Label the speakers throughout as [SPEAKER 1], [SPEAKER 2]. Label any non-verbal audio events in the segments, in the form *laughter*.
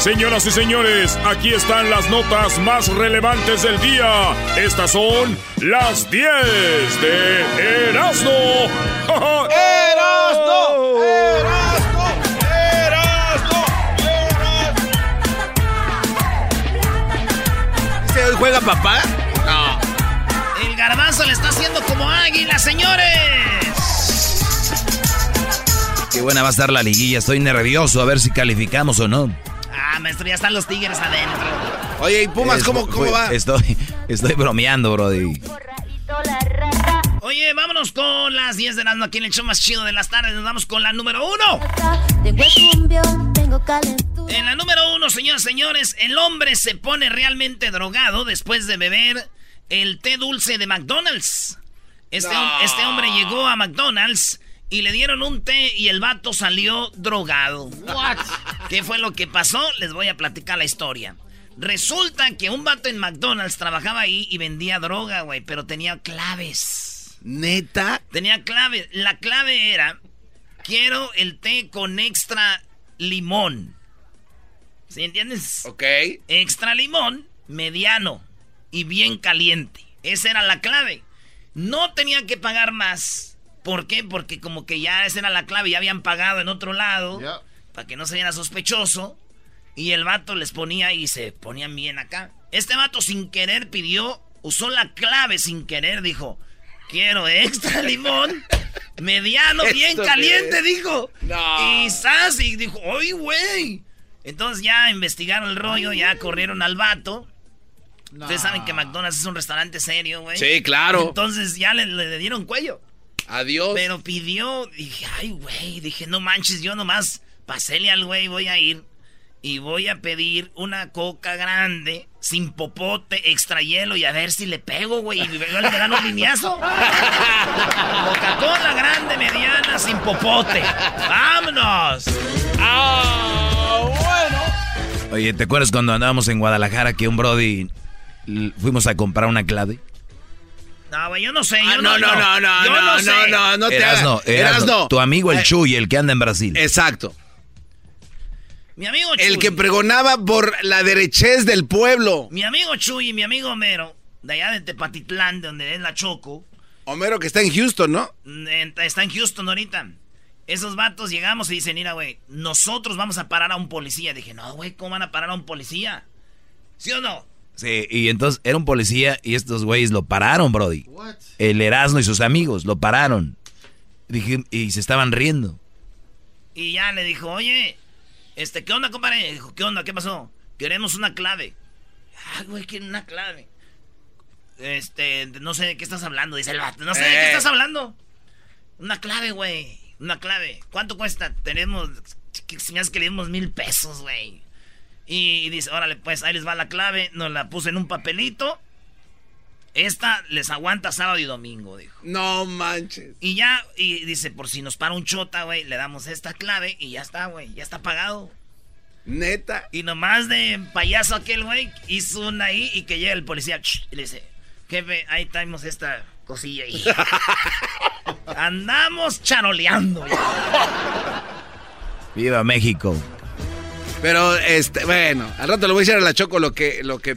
[SPEAKER 1] Señoras y señores, aquí están las notas más relevantes del día. Estas son las 10 de Erasmo.
[SPEAKER 2] ¡Erasmo! ¡Erasmo! ¡Erasmo!
[SPEAKER 3] ¿Se hoy juega papá? No.
[SPEAKER 4] El garbanzo le está haciendo como águila, señores.
[SPEAKER 3] Qué buena va a estar la liguilla. Estoy nervioso a ver si calificamos o no.
[SPEAKER 4] Ah, maestro, ya están los tigres adentro.
[SPEAKER 5] Oye, ¿y Pumas
[SPEAKER 3] Es-
[SPEAKER 5] cómo, cómo va?
[SPEAKER 3] Estoy, estoy bromeando, Brody.
[SPEAKER 4] Oye, vámonos con las 10 de la aquí en el show más chido de las tardes. Nos vamos con la número uno. En la número uno, señores, señores, el hombre se pone realmente drogado después de beber el té dulce de McDonald's. Este, este hombre llegó a McDonald's y le dieron un té y el vato salió drogado. ¿Qué fue lo que pasó? Les voy a platicar la historia. Resulta que un vato en McDonald's trabajaba ahí y vendía droga, güey, pero tenía claves.
[SPEAKER 5] ¿Neta?
[SPEAKER 4] Tenía clave. La clave era, quiero el té con extra limón. ¿Sí entiendes?
[SPEAKER 5] Ok.
[SPEAKER 4] Extra limón, mediano y bien caliente. Esa era la clave. No tenía que pagar más. ¿Por qué? Porque como que ya esa era la clave, ya habían pagado en otro lado, para que no se viera sospechoso. Y el vato les ponía y se ponían bien acá. Este vato sin querer pidió, usó la clave sin querer, dijo, quiero extra *laughs* limón, mediano, bien caliente, dijo.
[SPEAKER 5] No.
[SPEAKER 4] Y Sas, y dijo, ¡ay, güey! Entonces ya investigaron el rollo, ya corrieron al vato. Ustedes saben que McDonald's es un restaurante serio, güey.
[SPEAKER 5] Sí, claro.
[SPEAKER 4] Entonces ya le, le dieron cuello.
[SPEAKER 5] Adiós.
[SPEAKER 4] Pero pidió, dije, ay, güey, dije, no manches, yo nomás paséle al güey, voy a ir y voy a pedir una coca grande, sin popote, extra hielo y a ver si le pego, güey, y le dan un lineazo. *laughs* Coca-Cola grande, mediana, sin popote. ¡Vámonos!
[SPEAKER 5] Ah, bueno.
[SPEAKER 3] Oye, ¿te acuerdas cuando andábamos en Guadalajara que un Brody fuimos a comprar una clave?
[SPEAKER 4] No, güey, yo no sé,
[SPEAKER 5] Ah,
[SPEAKER 4] yo
[SPEAKER 5] no, no, no, no,
[SPEAKER 4] yo
[SPEAKER 5] no,
[SPEAKER 4] sé.
[SPEAKER 5] no, no, no te
[SPEAKER 3] Erasno. Tu amigo el
[SPEAKER 5] Eh,
[SPEAKER 3] Chuy, el que anda en Brasil.
[SPEAKER 5] Exacto.
[SPEAKER 4] Mi amigo
[SPEAKER 5] El
[SPEAKER 4] Chuy.
[SPEAKER 5] que pregonaba por la derechez del pueblo.
[SPEAKER 4] Mi amigo Chuy y mi amigo Homero, de allá de Tepatitlán, de donde es la Choco,
[SPEAKER 5] Homero que está en Houston, ¿no?
[SPEAKER 4] en- está en Houston ahorita. Esos vatos llegamos y dicen, mira, güey, nosotros vamos a parar a un policía. Dije, no, güey, ¿cómo van a parar a un policía? ¿Sí o no?
[SPEAKER 3] Sí, y entonces era un policía y estos güeyes lo pararon, Brody. El Erasmo y sus amigos lo pararon. Dije, y se estaban riendo.
[SPEAKER 4] Y ya le dijo, oye, este, ¿qué onda, compadre? Dijo, ¿qué onda? ¿Qué pasó? Queremos una clave. Ay, güey, quieren una clave. Este, no sé de qué estás hablando, dice el vato. No sé de qué
[SPEAKER 5] Eh.
[SPEAKER 4] estás hablando. Una clave, güey. Una clave. ¿Cuánto cuesta? Tenemos. Se me hace que le dimos mil pesos, güey. Y dice, órale, pues ahí les va la clave. Nos la puse en un papelito. Esta les aguanta sábado y domingo, dijo.
[SPEAKER 5] No manches.
[SPEAKER 4] Y ya, y dice, por si nos para un chota, güey, le damos esta clave y ya está, güey, ya está pagado.
[SPEAKER 5] Neta.
[SPEAKER 4] Y nomás de payaso aquel, güey, hizo una ahí y que llega el policía y le dice, jefe, ahí tenemos esta cosilla ahí. *laughs* Andamos charoleando.
[SPEAKER 3] Viva México.
[SPEAKER 5] Pero, este, bueno, al rato le voy a decir a la Choco lo que, lo que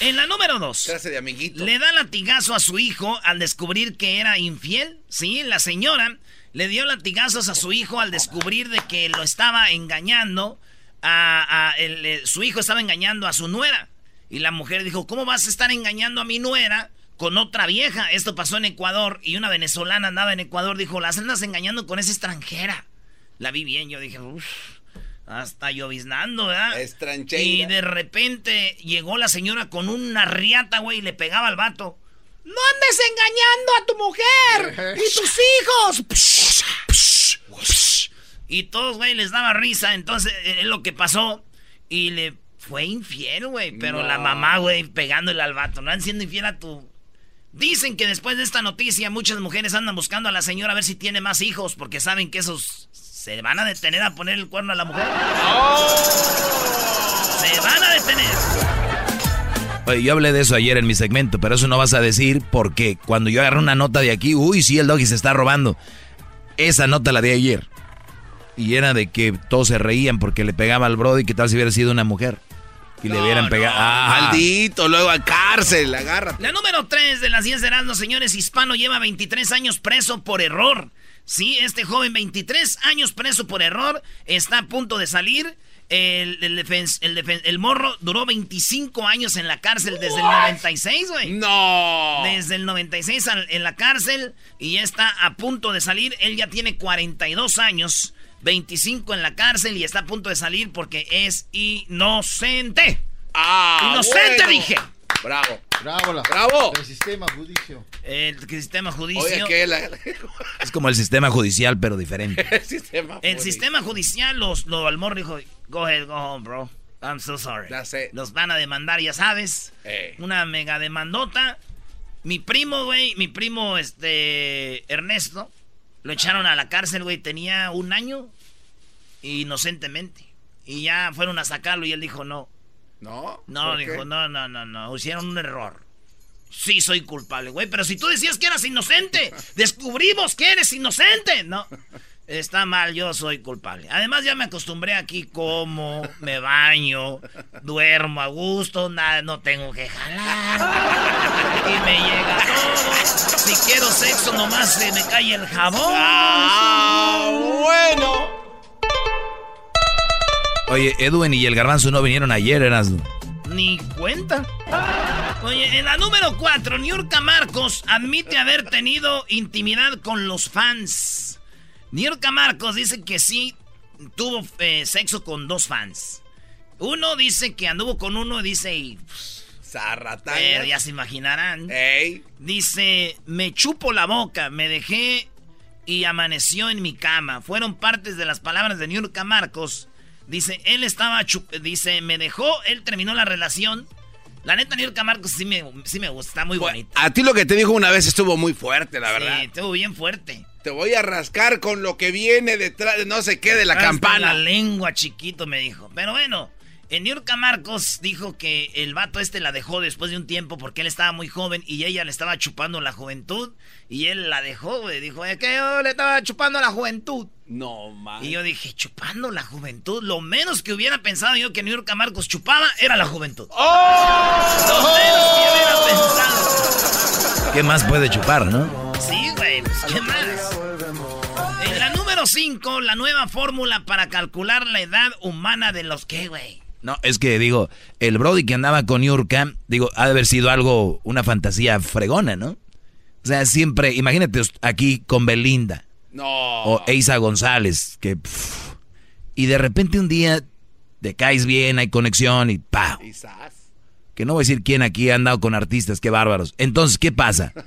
[SPEAKER 4] En la número dos.
[SPEAKER 5] de amiguito.
[SPEAKER 4] Le da latigazo a su hijo al descubrir que era infiel. Sí, la señora le dio latigazos a su hijo al descubrir de que lo estaba engañando. A, a- el- eh, su hijo estaba engañando a su nuera. Y la mujer dijo, ¿cómo vas a estar engañando a mi nuera con otra vieja? Esto pasó en Ecuador y una venezolana andaba en Ecuador. Dijo, las andas engañando con esa extranjera. La vi bien, yo dije, uff, hasta lloviznando, ¿verdad?
[SPEAKER 5] Estrancheira.
[SPEAKER 4] Y de repente llegó la señora con una riata, güey, y le pegaba al vato. ¡No andes engañando a tu mujer! *laughs* ¡Y tus hijos! Y todos, güey, les daba risa. Entonces, eh, es lo que pasó. Y le fue infiel, güey. Pero la mamá, güey, pegándole al vato. No andan siendo infiel a tu... Dicen que después de esta noticia muchas mujeres andan buscando a la señora a ver si tiene más hijos porque saben que esos se van a detener a poner el cuerno a la mujer. Se van a detener.
[SPEAKER 3] Oye, yo hablé de eso ayer en mi segmento, pero eso no vas a decir porque cuando yo agarré una nota de aquí, uy, sí, el doggy se está robando. Esa nota la di ayer. Y era de que todos se reían porque le pegaba al Brody, que tal si hubiera sido una mujer. Y le hubieran pegado. Ah.
[SPEAKER 5] Maldito, luego a cárcel, agarra.
[SPEAKER 4] La número 3 de las 10 de Erasmus, señores, hispano lleva 23 años preso por error. Sí, este joven 23 años preso por error está a punto de salir. El, el, el el morro duró 25 años en la cárcel desde el 96, güey.
[SPEAKER 5] No.
[SPEAKER 4] Desde el 96 al- en la cárcel y ya está a punto de salir. Él ya tiene 42 años, 25 en la cárcel y está a punto de salir porque es inocente.
[SPEAKER 5] Ah,
[SPEAKER 4] Inocente,
[SPEAKER 5] bueno.
[SPEAKER 4] dije.
[SPEAKER 5] Bravo.
[SPEAKER 6] Bravo, la-
[SPEAKER 5] Bravo.
[SPEAKER 6] El sistema judicio.
[SPEAKER 4] El sistema judicio.
[SPEAKER 5] Oye, la-
[SPEAKER 3] Es como el sistema judicial, pero diferente. *laughs*
[SPEAKER 5] el sistema.
[SPEAKER 4] El sistema judicial, los, lo al morro dijo, go ahead, go home, bro. I'm so sorry.
[SPEAKER 5] Ya sé.
[SPEAKER 4] Los van a demandar, ya sabes.
[SPEAKER 5] Eh.
[SPEAKER 4] Una mega demandota. Mi primo, güey, mi primo, este, Ernesto, lo echaron a la cárcel, güey, tenía un año, inocentemente. Y ya fueron a sacarlo y él dijo, no.
[SPEAKER 5] No.
[SPEAKER 4] No, dijo, no, no, no, no, hicieron un error. Sí, soy culpable, güey, pero si tú decías que eras inocente, *laughs* descubrimos que eres inocente. No, está mal, yo soy culpable. Además, ya me acostumbré aquí como, me baño, duermo a gusto, nada, no tengo que jalar. Y me llega todo. Si quiero sexo, nomás se me cae el jabón.
[SPEAKER 5] Ah, bueno.
[SPEAKER 3] Oye, Edwin y el garbanzo no vinieron ayer, Erasmo.
[SPEAKER 4] Ni cuenta. Oye, en la número 4, Niurka Marcos admite haber tenido intimidad con los fans. Niurka Marcos dice que sí tuvo eh, sexo con dos fans. Uno dice que anduvo con uno y dice, y,
[SPEAKER 5] Zarratanga.
[SPEAKER 4] eh, ya se imaginarán.
[SPEAKER 5] Ey.
[SPEAKER 4] Dice, me chupo la boca, me dejé y amaneció en mi cama. Fueron partes de las palabras de Niurka Marcos. Dice, él estaba, chup- dice, me dejó, él terminó la relación. La neta, Niurka Marcos sí me, sí me gusta, está muy bonita.
[SPEAKER 5] A ti lo que te dijo una vez estuvo muy fuerte, la verdad.
[SPEAKER 4] Sí, estuvo bien fuerte.
[SPEAKER 5] Te voy a rascar con lo que viene detrás de no sé qué de la
[SPEAKER 4] Hasta
[SPEAKER 5] campana.
[SPEAKER 4] La lengua chiquito me dijo. Pero bueno, en Niurka Marcos dijo que el vato este la dejó después de un tiempo porque él estaba muy joven y ella le estaba chupando la juventud. Y él la dejó, güey. Dijo, es que yo le estaba chupando la juventud.
[SPEAKER 5] No, man.
[SPEAKER 4] Y yo dije, chupando la juventud. Lo menos que hubiera pensado yo que Niurka Marcos chupaba era la juventud. Lo menos que hubiera pensado.
[SPEAKER 3] ¿Qué más puede chupar, no?
[SPEAKER 4] Sí, güey, pues, ¿qué más? En la número 5, la nueva fórmula para calcular la edad humana de los que, güey.
[SPEAKER 3] No, es que digo, el Brody que andaba con Yurka, digo, ha de haber sido algo, una fantasía fregona, ¿no? O sea, siempre, imagínate aquí con Belinda
[SPEAKER 5] No.
[SPEAKER 3] o Eisa González, que... pff, y de repente un día te caes bien, hay conexión y pa. Que no voy a decir quién aquí ha andado con artistas, qué bárbaros. Entonces, ¿qué pasa? *laughs*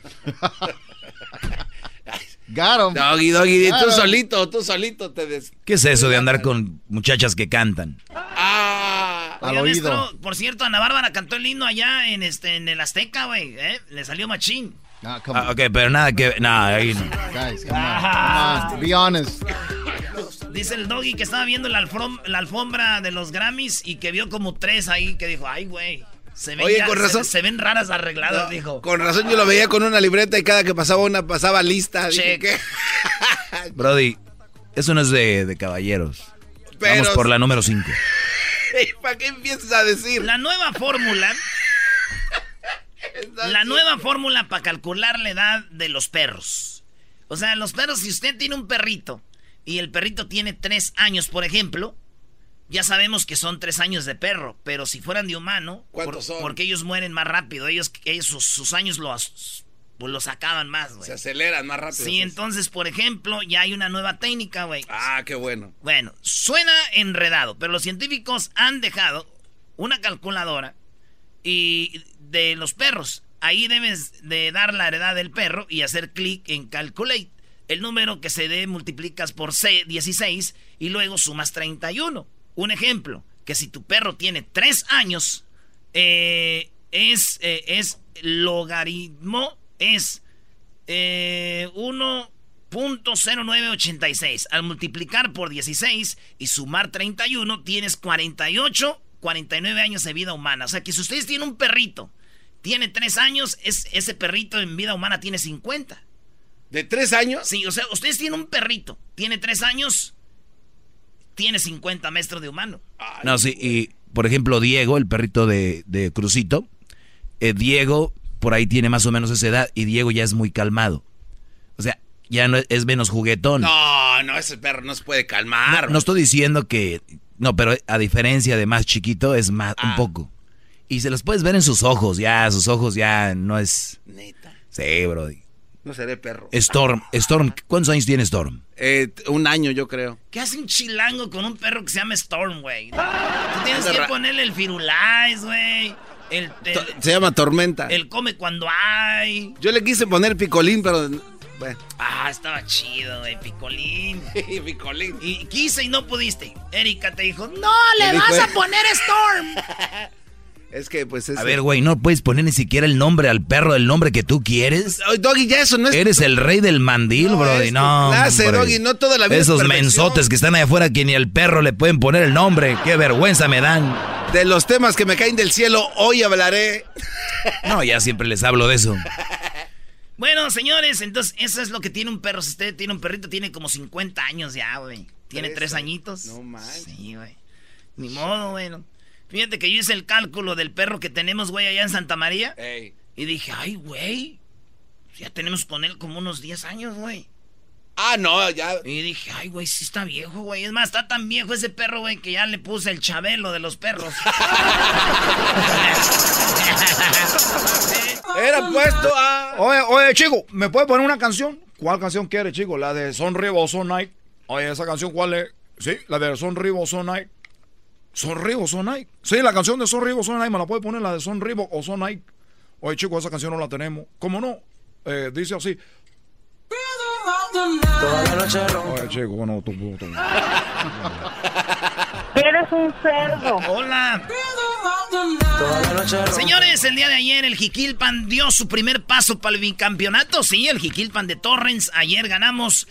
[SPEAKER 6] Got him.
[SPEAKER 5] Doggy, doggy, tú
[SPEAKER 6] Claro.
[SPEAKER 5] solito, tú solito te des...
[SPEAKER 3] ¿Qué es eso de andar con muchachas que cantan?
[SPEAKER 5] Ah.
[SPEAKER 6] Al oído.
[SPEAKER 4] maestro, por cierto, Ana Bárbara cantó el himno allá en este en el Azteca, güey. ¿eh? Le salió machín.
[SPEAKER 6] Ah, come
[SPEAKER 3] Ah, ok, pero nada que... Nada, ahí no.
[SPEAKER 6] guys, come on, come on. Be honest.
[SPEAKER 4] Dice el doggy que estaba viendo la, alfom- la alfombra de los Grammys y que vio como tres ahí que dijo, ay, güey. Se ven,
[SPEAKER 5] Oye,
[SPEAKER 4] ya-
[SPEAKER 5] con razón.
[SPEAKER 4] Se, ven raras arregladas,
[SPEAKER 5] No,
[SPEAKER 4] dijo.
[SPEAKER 5] Con razón yo lo veía con una libreta y cada que pasaba una pasaba lista. Dije,
[SPEAKER 4] Check.
[SPEAKER 5] ¿qué? *laughs*
[SPEAKER 3] Brody, eso no es de, de caballeros.
[SPEAKER 5] Pero-
[SPEAKER 3] Vamos por la número 5. *laughs*
[SPEAKER 5] ¿Para qué empiezas a decir?
[SPEAKER 4] La nueva fórmula. la nueva fórmula para calcular la edad de los perros. O sea, los perros, si usted tiene un perrito y el perrito tiene tres años, por ejemplo, ya sabemos que son tres años de perro, pero si fueran de humano,
[SPEAKER 5] ¿Cuántos son?
[SPEAKER 4] porque ellos mueren más rápido, ellos, ellos sus, sus años los, pues, los acaban más, güey.
[SPEAKER 5] Se aceleran más rápido.
[SPEAKER 4] Sí, entonces, por ejemplo, ya hay una nueva técnica, güey.
[SPEAKER 5] Ah, qué bueno.
[SPEAKER 4] Bueno, suena enredado, pero los científicos han dejado una calculadora y de los perros. Ahí debes de dar la edad del perro y hacer clic en calculate. El número que se dé multiplicas por C, 16 y luego sumas 31. Un ejemplo, que si tu perro tiene 3 años, eh, es, eh, es logaritmo, es eh, 1.0986. Al multiplicar por 16 y sumar 31, tienes 48, 49 años de vida humana. O sea que si ustedes tienen un perrito, tiene 3 años, es, ese perrito en vida humana tiene 50.
[SPEAKER 5] ¿De tres años?
[SPEAKER 4] Sí, o sea, ustedes tienen un perrito, tiene 3 años, tiene 50 metros de humano.
[SPEAKER 3] No, sí, y por ejemplo, Diego, el perrito de, de Crucito, eh, Diego por ahí tiene más o menos esa edad y Diego ya es muy calmado. O sea, ya no es, es menos juguetón.
[SPEAKER 5] No, no, ese perro no se puede calmar.
[SPEAKER 3] No, no estoy diciendo que. No, pero a diferencia de más chiquito, es más, un
[SPEAKER 5] Ah.
[SPEAKER 3] poco. Y se los puedes ver en sus ojos, ya, sus ojos ya no es.
[SPEAKER 5] Neta.
[SPEAKER 3] Sí, Brody.
[SPEAKER 5] No seré perro.
[SPEAKER 3] Storm, Storm, ¿cuántos años tiene Storm?
[SPEAKER 5] Eh, un año, yo creo.
[SPEAKER 4] ¿Qué hace un chilango con un perro que se llama Storm, güey? Tú tienes que ponerle el firulais, güey. El,
[SPEAKER 5] Se llama Tormenta.
[SPEAKER 4] el come cuando hay.
[SPEAKER 5] Yo le quise poner picolín, pero. Bueno.
[SPEAKER 4] Ah, estaba chido, güey, picolín. *laughs*
[SPEAKER 5] picolín.
[SPEAKER 4] Y quise y no pudiste. Erika te dijo, no, le
[SPEAKER 5] dijo,
[SPEAKER 4] vas a
[SPEAKER 5] eh.
[SPEAKER 4] poner Storm. *laughs*
[SPEAKER 5] Es que, pues es.
[SPEAKER 3] A ver, güey, ¿no puedes poner ni siquiera el nombre al perro, el nombre que tú quieres?
[SPEAKER 5] Doggy, ya eso no es.
[SPEAKER 3] Eres el rey del mandil,
[SPEAKER 5] No,
[SPEAKER 3] Brody. No,
[SPEAKER 5] clase. Doggy, no toda la vida es
[SPEAKER 3] Esos mensotes que están ahí afuera que ni al perro le pueden poner el nombre. Qué vergüenza me dan.
[SPEAKER 5] De los temas que me caen del cielo, hoy hablaré.
[SPEAKER 3] No, ya siempre les hablo de eso.
[SPEAKER 4] Bueno, señores, entonces eso es lo que tiene un perro. Si usted tiene un perrito, tiene como 50 años ya, güey. Tiene
[SPEAKER 5] Tres
[SPEAKER 4] añitos.
[SPEAKER 5] No manches.
[SPEAKER 4] Sí, güey. Ni modo, bueno. Fíjate que yo hice el cálculo del perro que tenemos, güey, allá en Santa María.
[SPEAKER 5] Ey.
[SPEAKER 4] Y dije, ay, güey. Ya tenemos con él como unos 10 años, güey.
[SPEAKER 5] Ah, no, ya.
[SPEAKER 4] Y dije, ay, güey, sí está viejo, güey. Es más, está tan viejo ese perro, güey, que ya le puse el chabelo de los perros. *laughs*
[SPEAKER 5] Era puesto a.
[SPEAKER 7] Oye, oye, chico, ¿me puede poner una canción? ¿Cuál canción quiere, chico? ¿La de Son Rivo Son Night? Oye, ¿esa canción cuál es? Sí, la de Son Rivo Son Night. Son Rivo Son Night. Sí, la canción de Son Rivo Son Night, ¿me la puede poner la de Son Rivo o Son Night? Oye, chico, esa canción no la tenemos. ¿Cómo no? Eh, dice así. Oye, chico, bueno, tú, tú, tú. *laughs*
[SPEAKER 8] Eres un cerdo.
[SPEAKER 4] Hola. Señores, el día de ayer el Jiquilpan dio su primer paso para el bicampeonato. Sí, el Jiquilpan de Torrens. Ayer ganamos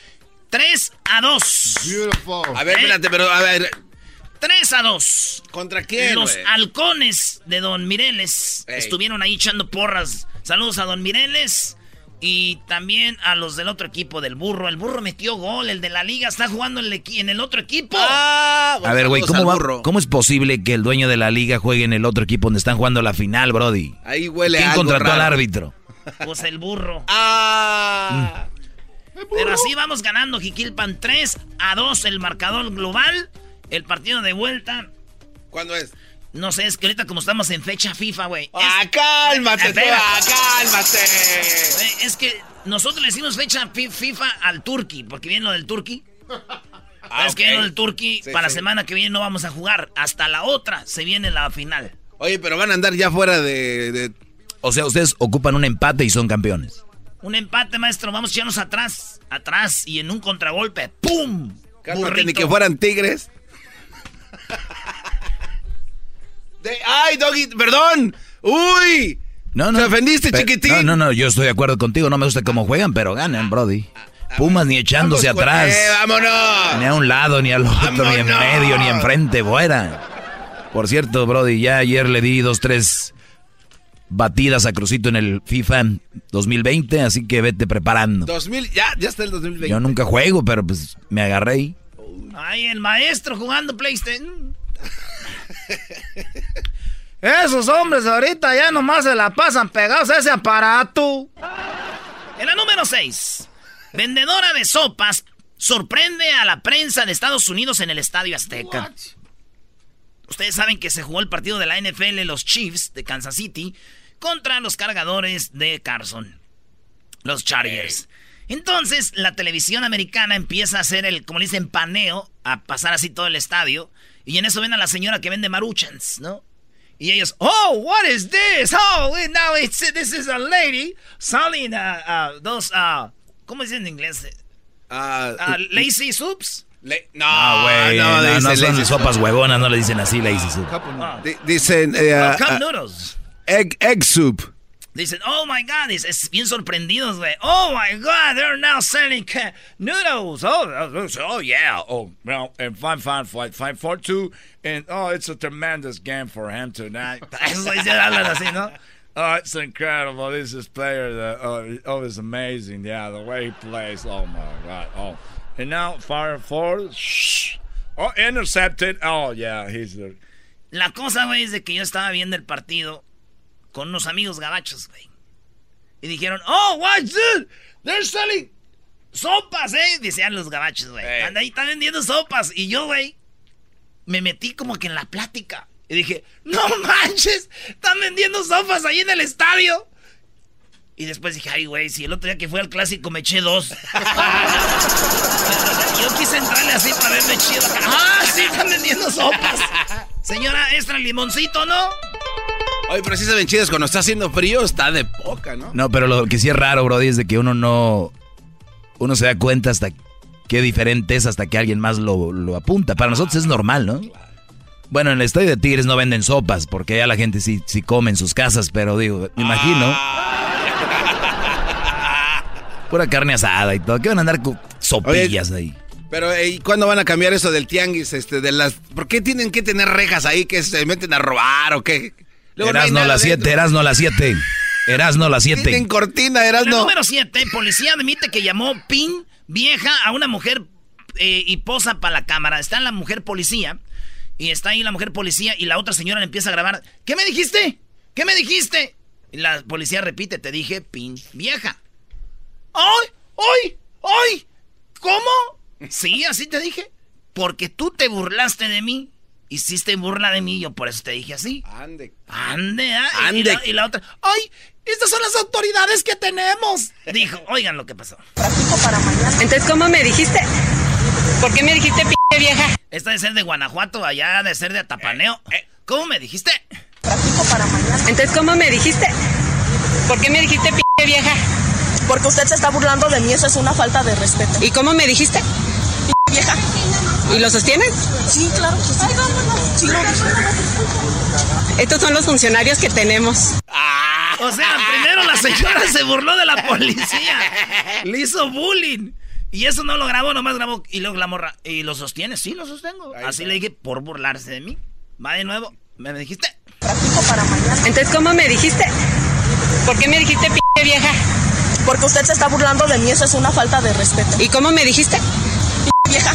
[SPEAKER 4] 3 a 2.
[SPEAKER 6] Beautiful.
[SPEAKER 5] A ver, espérate, pero a ver.
[SPEAKER 4] 3 a 2.
[SPEAKER 5] ¿Contra quién?
[SPEAKER 4] Los halcones de Don Mireles
[SPEAKER 5] Ey.
[SPEAKER 4] estuvieron ahí echando porras. Saludos a Don Mireles. Y también a los del otro equipo del burro. El burro metió gol. El de la liga está jugando en el, el otro equipo.
[SPEAKER 5] Ah,
[SPEAKER 3] A ver, güey, ¿cómo, va-
[SPEAKER 5] burro.
[SPEAKER 3] ¿cómo es posible que el dueño de la liga juegue en el otro equipo donde están jugando la final, Brody?
[SPEAKER 5] Ahí huele
[SPEAKER 3] ¿Quién
[SPEAKER 5] algo
[SPEAKER 3] contrató al árbitro? *laughs*
[SPEAKER 4] Pues el burro.
[SPEAKER 5] Ah.
[SPEAKER 4] Pero así vamos ganando Jiquilpan 3 a 2 el marcador global. El partido de vuelta.
[SPEAKER 5] ¿Cuándo es?
[SPEAKER 4] No sé, es que ahorita como estamos en fecha FIFA, güey.
[SPEAKER 5] Ah,
[SPEAKER 4] es,
[SPEAKER 5] cálmate, tú, ah, cálmate.
[SPEAKER 4] es que nosotros le decimos fecha fi- FIFA al Turqui, porque viene lo del Turqui. *laughs*
[SPEAKER 5] Ah,
[SPEAKER 4] es que viene lo del Turqui,
[SPEAKER 5] Sí,
[SPEAKER 4] para la
[SPEAKER 5] sí.
[SPEAKER 4] semana que viene no vamos a jugar. Hasta la otra se viene la final.
[SPEAKER 5] Oye, pero van a andar ya fuera de. de-
[SPEAKER 3] O sea, ustedes ocupan un empate y son campeones.
[SPEAKER 4] Un empate, maestro. Vamos a echarnos atrás. Atrás y en un contragolpe. ¡Pum!
[SPEAKER 5] Cálmate, ni que fueran tigres. De- ¡Ay, Doggy! ¡Perdón! ¡Uy!
[SPEAKER 3] No, no.
[SPEAKER 5] Te ofendiste, chiquitín.
[SPEAKER 3] No, no, no, yo estoy de acuerdo contigo. No me gusta cómo juegan, pero ganan, Brody. Pumas ni echándose
[SPEAKER 5] Vamos
[SPEAKER 3] atrás.
[SPEAKER 5] Eh, ¡Vámonos!
[SPEAKER 3] Ni a un lado, ni al otro, ni en medio, ni enfrente, fuera. Por cierto, Brody, ya ayer le di dos, tres batidas a Crucito en el FIFA 2020, así que vete preparando.
[SPEAKER 5] 2000, ya, ya está el 2020.
[SPEAKER 3] Yo nunca juego, pero pues me agarré ahí.
[SPEAKER 4] Ay, el maestro jugando PlayStation.
[SPEAKER 7] Esos hombres ahorita ya nomás se la pasan pegados a ese aparato.
[SPEAKER 4] En la número 6, vendedora de sopas sorprende a la prensa de Estados Unidos en el Estadio Azteca. Ustedes saben que se jugó el partido de la NFL, los Chiefs de Kansas City, contra los cargadores de Carson, los Chargers. Entonces, la televisión americana empieza a hacer el, como le dicen, paneo, a pasar así todo el estadio. Y en eso ven a la señora que vende maruchans, ¿no? Y ellos, oh, what is this? Oh, now it's, this is a lady selling uh, uh, those, uh, ¿cómo dicen en inglés?
[SPEAKER 5] Ah,
[SPEAKER 4] Uh, lazy soups.
[SPEAKER 5] le- no,
[SPEAKER 3] Ah, güey,
[SPEAKER 5] no,
[SPEAKER 3] no, no,
[SPEAKER 5] dice
[SPEAKER 3] son
[SPEAKER 5] lazy-
[SPEAKER 3] sopas huevonas, no le dicen así, lazy soup.
[SPEAKER 5] Di- Dicen eh,
[SPEAKER 4] Uh,
[SPEAKER 5] ah,
[SPEAKER 4] cup
[SPEAKER 5] ah,
[SPEAKER 4] noodles.
[SPEAKER 5] egg, egg soup.
[SPEAKER 4] Dicen, oh my god, es, es bien sorprendidos, güey. Oh my god, they're now selling noodles. Oh, oh, oh, yeah.
[SPEAKER 7] Oh, well, and five five five five four two, and oh, it's a tremendous game for him tonight. *laughs*
[SPEAKER 4] Hablan así, ¿no?
[SPEAKER 7] Oh, it's incredible. This is player that oh, oh, it's amazing. Yeah, the way he plays. Oh my god. Oh, and now fire forward. Shh. Oh, intercepted. Oh yeah, he's the.
[SPEAKER 4] La cosa, güey, es de que yo estaba viendo el partido con unos amigos gabachos, güey. Y dijeron, oh, what's this? They're selling sopas, eh. Decían los gabachos, güey.
[SPEAKER 5] Eh.
[SPEAKER 4] Anda ahí, están vendiendo sopas. Y yo, güey, me metí como que en la plática. Y dije, no *laughs* manches, están vendiendo sopas ahí en el estadio. Y después dije, ay, güey, si el otro día que fue al clásico me eché dos. *laughs* Yo quise entrarle así para verme chido. Ah, sí, están vendiendo sopas. Señora, extra limoncito, ¿no?
[SPEAKER 5] Oye, pero si se ven chidas cuando está haciendo frío, está de poca, ¿no?
[SPEAKER 3] No, pero lo que sí es raro, Brody, es de que uno no. Uno se da cuenta hasta qué diferente es hasta que alguien más lo, lo apunta. Para nosotros es normal, ¿no? Bueno, en el estadio de Tigres no venden sopas, porque ya la gente sí, sí come en sus casas, pero digo, me imagino. Pura carne asada y todo. ¿Qué van a andar con sopillas ahí?
[SPEAKER 5] Pero, ¿y cuándo van a cambiar eso del tianguis? Este, de las, ¿Por qué tienen que tener rejas ahí que se meten a robar o qué? Luego no
[SPEAKER 3] Erasno
[SPEAKER 5] nada
[SPEAKER 3] las 7,
[SPEAKER 5] dentro.
[SPEAKER 3] Erasno las 7. Erasno las 7.
[SPEAKER 5] Tienen cortina, Erasno.
[SPEAKER 4] número 7, policía admite que llamó pin vieja a una mujer eh, y posa para la cámara. Está la mujer policía y está ahí la mujer policía y la otra señora le empieza a grabar. ¿Qué me dijiste? ¿Qué me dijiste? Y la policía repite, te dije pin vieja. ¡Ay! ¡Ay! ¡Ay! ¿Cómo? Sí, así te dije. Porque tú te burlaste de mí. Hiciste burla de mí, yo por eso te dije así.
[SPEAKER 5] Ande.
[SPEAKER 4] Ande, ¿ah?
[SPEAKER 5] Ande.
[SPEAKER 4] Y, la, y la otra, ¡ay! Estas son las autoridades que tenemos. Dijo, oigan lo que pasó.
[SPEAKER 9] Entonces, ¿cómo me dijiste? ¿Por qué me dijiste p vieja?
[SPEAKER 4] Esta de ser de Guanajuato, allá de ser de Atapaneo. ¿Cómo me dijiste?
[SPEAKER 9] Entonces, ¿cómo me dijiste? ¿Por qué me dijiste p vieja?
[SPEAKER 10] Porque usted se está burlando de mí, eso es una falta de respeto.
[SPEAKER 9] ¿Y cómo me dijiste?
[SPEAKER 10] Vieja.
[SPEAKER 9] ¿Y lo sostienes?
[SPEAKER 10] Sí, claro que sí.
[SPEAKER 9] Estos son los funcionarios que tenemos.
[SPEAKER 4] O sea, primero la señora se burló de la policía. Le hizo bullying. Y eso no lo grabó, nomás grabó. Y luego la morra. ¿Y lo sostiene? Sí, lo sostengo. Así le dije, por burlarse de mí. Va de nuevo. ¿Me dijiste?
[SPEAKER 9] Entonces, ¿cómo me dijiste? ¿Por qué me dijiste p vieja?
[SPEAKER 10] Porque usted se está burlando de mí, eso es una falta de respeto.
[SPEAKER 9] ¿Y cómo me dijiste?
[SPEAKER 10] Vieja.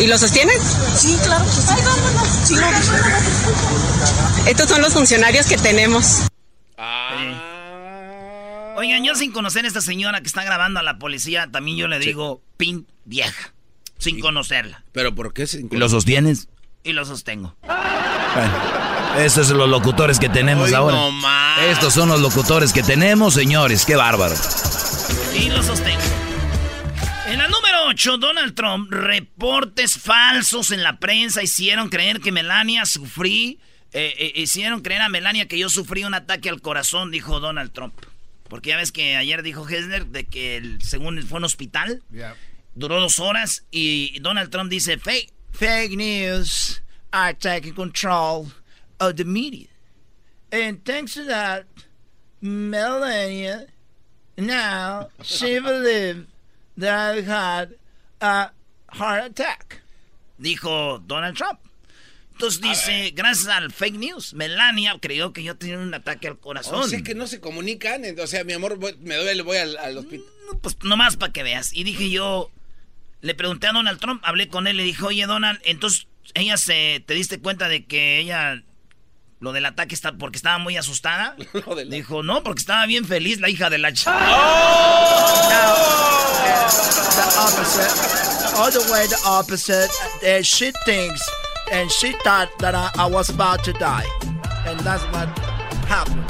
[SPEAKER 9] ¿Y lo sostienes?
[SPEAKER 10] Sí, claro que sí. Sí, lo
[SPEAKER 9] Estos son los funcionarios que tenemos.
[SPEAKER 4] Oigan, yo sin conocer a esta señora que está grabando a la policía, también yo le digo pin vieja. Sin conocerla.
[SPEAKER 5] ¿Pero por qué?
[SPEAKER 3] ¿Y lo sostienes?
[SPEAKER 4] Y lo sostengo.
[SPEAKER 3] Bueno, estos son los locutores que tenemos
[SPEAKER 5] Hoy
[SPEAKER 3] ahora.
[SPEAKER 5] no más.
[SPEAKER 3] Estos son los locutores que tenemos, señores. Qué bárbaro.
[SPEAKER 4] Y lo sostengo. En la número 8, Donald Trump, reportes falsos en la prensa hicieron creer que Melania sufrí, eh, eh, hicieron creer a Melania que yo sufrí un ataque al corazón, dijo Donald Trump. Porque ya ves que ayer dijo Hesner de que el- según fue un hospital, duró dos horas y Donald Trump dice, fake, fake news are taking control of the media. And thanks to that, Melania Now, she believed that I had a heart attack. Dijo Donald Trump. Entonces dice, gracias al fake news, Melania creyó que yo tenía un ataque al corazón.
[SPEAKER 5] O sea que no se comunican. O sea, mi amor, voy- me duele, voy al, al hospital.
[SPEAKER 4] Pues nomás para que veas. Y dije yo, le pregunté a Donald Trump, hablé con él, le dije, oye Donald, entonces ella se, ¿te diste cuenta de que ella, lo del ataque está, porque estaba muy asustada? *laughs* Dijo, no, porque estaba bien feliz la hija de la ch...
[SPEAKER 11] The opposite. All the way the opposite. Uh, she thinks and she thought that I, I was about to die. And that's what happened.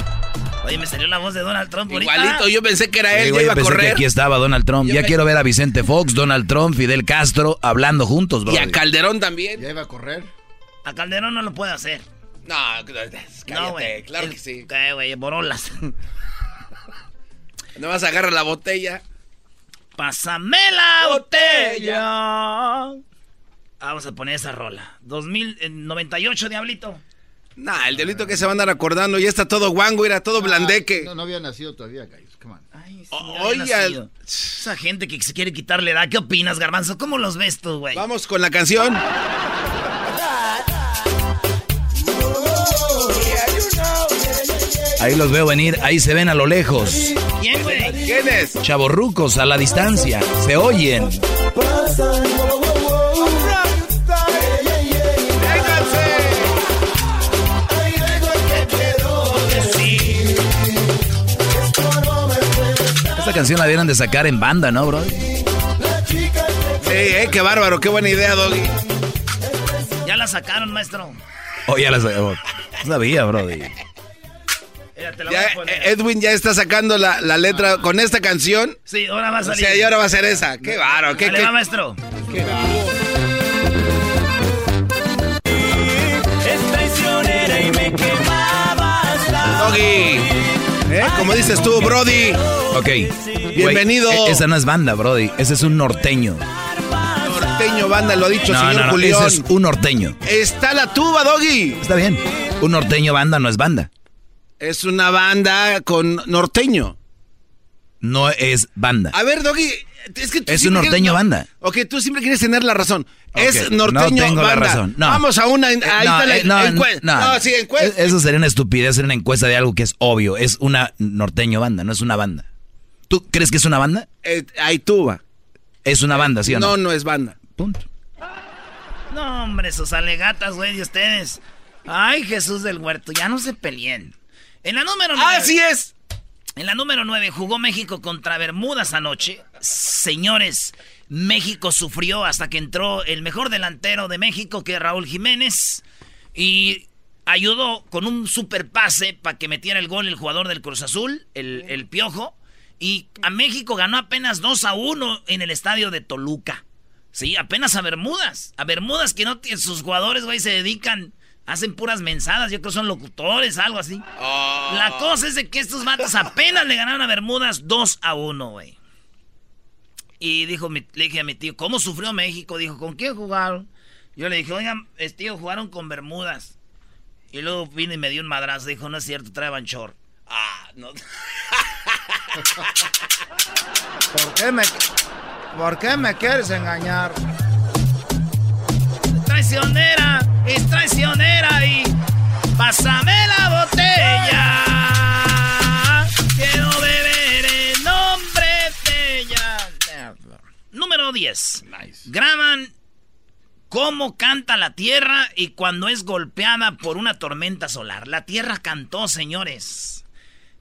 [SPEAKER 4] Oye, me salió la voz de Donald Trump ahorita.
[SPEAKER 5] Igualito, yo pensé que era
[SPEAKER 3] Sí,
[SPEAKER 5] él,
[SPEAKER 3] güey,
[SPEAKER 5] ya iba a
[SPEAKER 3] pensé que
[SPEAKER 5] correr.
[SPEAKER 3] aquí estaba Donald Trump. Ya quiero ver a Vicente Fox, Donald Trump, Fidel Castro hablando juntos, bro.
[SPEAKER 5] Y a Calderón también.
[SPEAKER 6] Ya iba a correr.
[SPEAKER 4] A Calderón no lo puede hacer.
[SPEAKER 5] No, cállate,
[SPEAKER 4] no,
[SPEAKER 5] claro
[SPEAKER 4] El-
[SPEAKER 5] que sí.
[SPEAKER 4] ¿Qué, güey? Borolas. *laughs*
[SPEAKER 5] No vas a agarrar la botella.
[SPEAKER 4] Pásame la botella. Vamos a poner esa rola. 2098, Diablito.
[SPEAKER 5] Nah, el delito que se va a andar acordando. Ya está todo guango, era todo blandeque.
[SPEAKER 6] No, no había nacido todavía, guys. Come on.
[SPEAKER 5] Oye,
[SPEAKER 4] Había nacido. Esa gente que se quiere quitarle edad. ¿Qué opinas, Garbanzo? ¿Cómo los ves tú, güey?
[SPEAKER 5] Vamos con la canción. *laughs*
[SPEAKER 3] Ahí los veo venir, ahí se ven a lo lejos.
[SPEAKER 4] ¿Quién, güey?
[SPEAKER 5] ¿Quién es?
[SPEAKER 3] Chavorrucos a la distancia, se oyen. Esta canción la dieron de sacar en banda, ¿no, bro?
[SPEAKER 5] Sí, eh, qué bárbaro, qué buena idea, Doggy.
[SPEAKER 4] Ya la sacaron, maestro.
[SPEAKER 3] Oh, ya la sabía, sabía, bro.
[SPEAKER 4] Mira, te la
[SPEAKER 5] Ya,
[SPEAKER 4] voy a poner.
[SPEAKER 5] eh, Edwin ya está sacando la, la letra con esta canción.
[SPEAKER 4] Sí, ahora va a
[SPEAKER 5] O
[SPEAKER 4] salir.
[SPEAKER 5] sea, y ahora va a ser esa. Qué bárbaro, qué,
[SPEAKER 4] Dale,
[SPEAKER 5] qué-
[SPEAKER 4] va, maestro.
[SPEAKER 11] Es traicionera y me quemaba hasta
[SPEAKER 5] Doggy. ¿Eh? Como dices tú, Brody.
[SPEAKER 3] Ok.
[SPEAKER 5] Bienvenido.
[SPEAKER 3] Güey, e- esa no es banda, Brody. Ese es un norteño.
[SPEAKER 5] Norteño banda, lo ha dicho
[SPEAKER 3] no,
[SPEAKER 5] señor
[SPEAKER 3] no, no,
[SPEAKER 5] Julián.
[SPEAKER 3] ese es un norteño.
[SPEAKER 5] Está la tuba, Doggy.
[SPEAKER 3] Está bien. Un norteño banda no es banda.
[SPEAKER 5] Es una banda con norteño.
[SPEAKER 3] No es banda.
[SPEAKER 5] A ver, Doggy, es que tú
[SPEAKER 3] Es un norteño
[SPEAKER 5] quieres-
[SPEAKER 3] banda.
[SPEAKER 5] Ok, tú siempre quieres tener la razón. Es norteño
[SPEAKER 3] no tengo
[SPEAKER 5] banda.
[SPEAKER 3] la razón. No.
[SPEAKER 5] Vamos a una. Ahí
[SPEAKER 3] Eh,
[SPEAKER 5] está la
[SPEAKER 3] eh, no,
[SPEAKER 5] encue-
[SPEAKER 3] no,
[SPEAKER 5] No, sí, encuesta.
[SPEAKER 3] Eh, Eso sería una estupidez, sería una encuesta de algo que es obvio. Es una norteño banda, no es una banda. ¿Tú crees que es una banda?
[SPEAKER 5] Eh, hay tuba.
[SPEAKER 3] Es una banda, ¿sí o no?
[SPEAKER 5] No, no es banda.
[SPEAKER 3] Punto.
[SPEAKER 4] No, hombre, sus alegatas, güey, de ustedes. Ay, Jesús del Huerto, ya no se peleen. En la número 9.
[SPEAKER 5] Así es.
[SPEAKER 4] En la número 9 jugó México contra Bermudas anoche. Señores, México sufrió hasta que entró el mejor delantero de México, que es Raúl Jiménez. Y ayudó con un super pase para que metiera el gol el jugador del Cruz Azul, el, el Piojo. Y a México ganó apenas 2 a 1 en el estadio de Toluca. Sí, apenas a Bermudas. A Bermudas que no tienen sus jugadores, güey, se dedican, hacen puras mensadas. Yo creo que son locutores, algo así. La cosa es de que estos matos apenas le ganaron a Bermudas 2 a 1, güey. Y dijo, mi- le dije a mi tío, ¿cómo sufrió México? Dijo, ¿con quién jugaron? Yo le dije, oigan, tío, jugaron con Bermudas. Y luego vino y me dio un madrazo. Dijo, no es cierto, trae Banchor. Ah, no. *laughs*
[SPEAKER 11] ¿Por qué me, por qué me quieres engañar?
[SPEAKER 4] Traicionera, es traicionera y pásame la botella. Quiero beber en nombre de ella. Número 10. Graban cómo canta la Tierra y cuando es golpeada por una tormenta solar. La Tierra cantó, señores.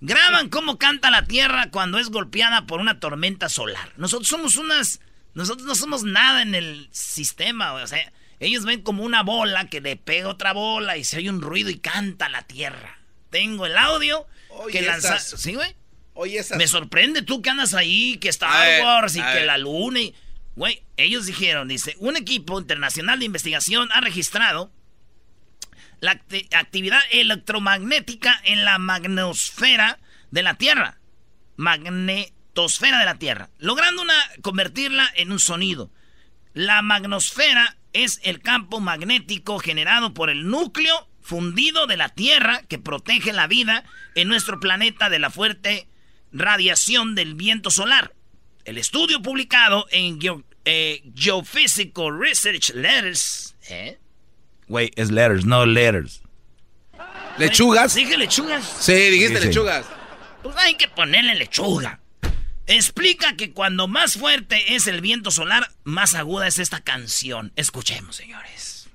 [SPEAKER 4] Graban cómo canta la Tierra cuando es golpeada por una tormenta solar. Nosotros somos unas... Nosotros no somos nada en el sistema, o sea, ellos ven como una bola que le pega otra bola y se oye un ruido y canta la Tierra. Tengo el audio
[SPEAKER 5] Oye,
[SPEAKER 4] que lanza... ¿Sí, güey?
[SPEAKER 5] Oye, esas.
[SPEAKER 4] Me sorprende tú que andas ahí, que Star Wars y que la luna y... Güey, ellos dijeron, dice, un equipo internacional de investigación ha registrado la acti- actividad electromagnética en la magnosfera de la Tierra. Magnetosfera de la Tierra. Logrando una, convertirla en un sonido. La magnosfera es el campo magnético generado por el núcleo fundido de la Tierra que protege la vida en nuestro planeta de la fuerte radiación del viento solar. El estudio publicado en eh, Geophysical Research Letters, ¿eh?
[SPEAKER 3] Güey, es letters, no letters.
[SPEAKER 5] ¿Lechugas?
[SPEAKER 4] Dije lechugas.
[SPEAKER 5] Sí, dijiste
[SPEAKER 3] Sí, sí.
[SPEAKER 5] lechugas.
[SPEAKER 4] Pues hay que ponerle lechuga. Explica que cuando más fuerte es el viento solar, más aguda es esta canción. Escuchemos, señores.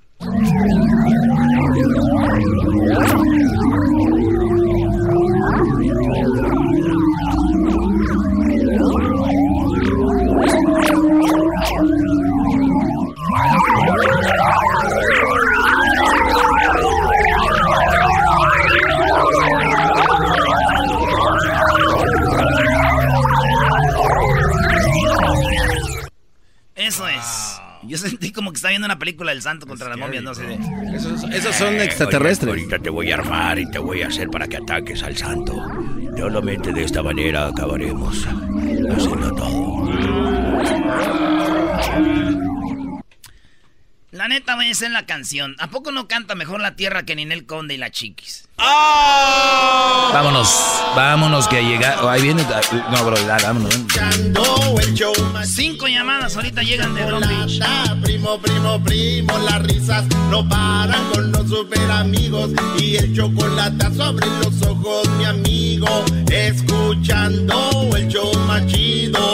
[SPEAKER 4] Película del santo contra las momias, no sé. de-
[SPEAKER 5] Esos, esos son extraterrestres.
[SPEAKER 12] Ahorita te voy a armar y te voy a hacer para que ataques al santo. Solamente de esta manera acabaremos haciendo todo.
[SPEAKER 4] La neta, voy a hacer la canción. ¿A poco no canta mejor la tierra que Ninel Conde y la Chiquis?
[SPEAKER 3] Vámonos, vámonos que llega. oh, ahí viene. No, bro, ya, vámonos.
[SPEAKER 4] Cinco llamadas ahorita llegan de Long Beach.
[SPEAKER 2] Primo, primo, primo, las risas no paran con los super amigos y el chocolate sobre los ojos, mi amigo, escuchando el show más chido.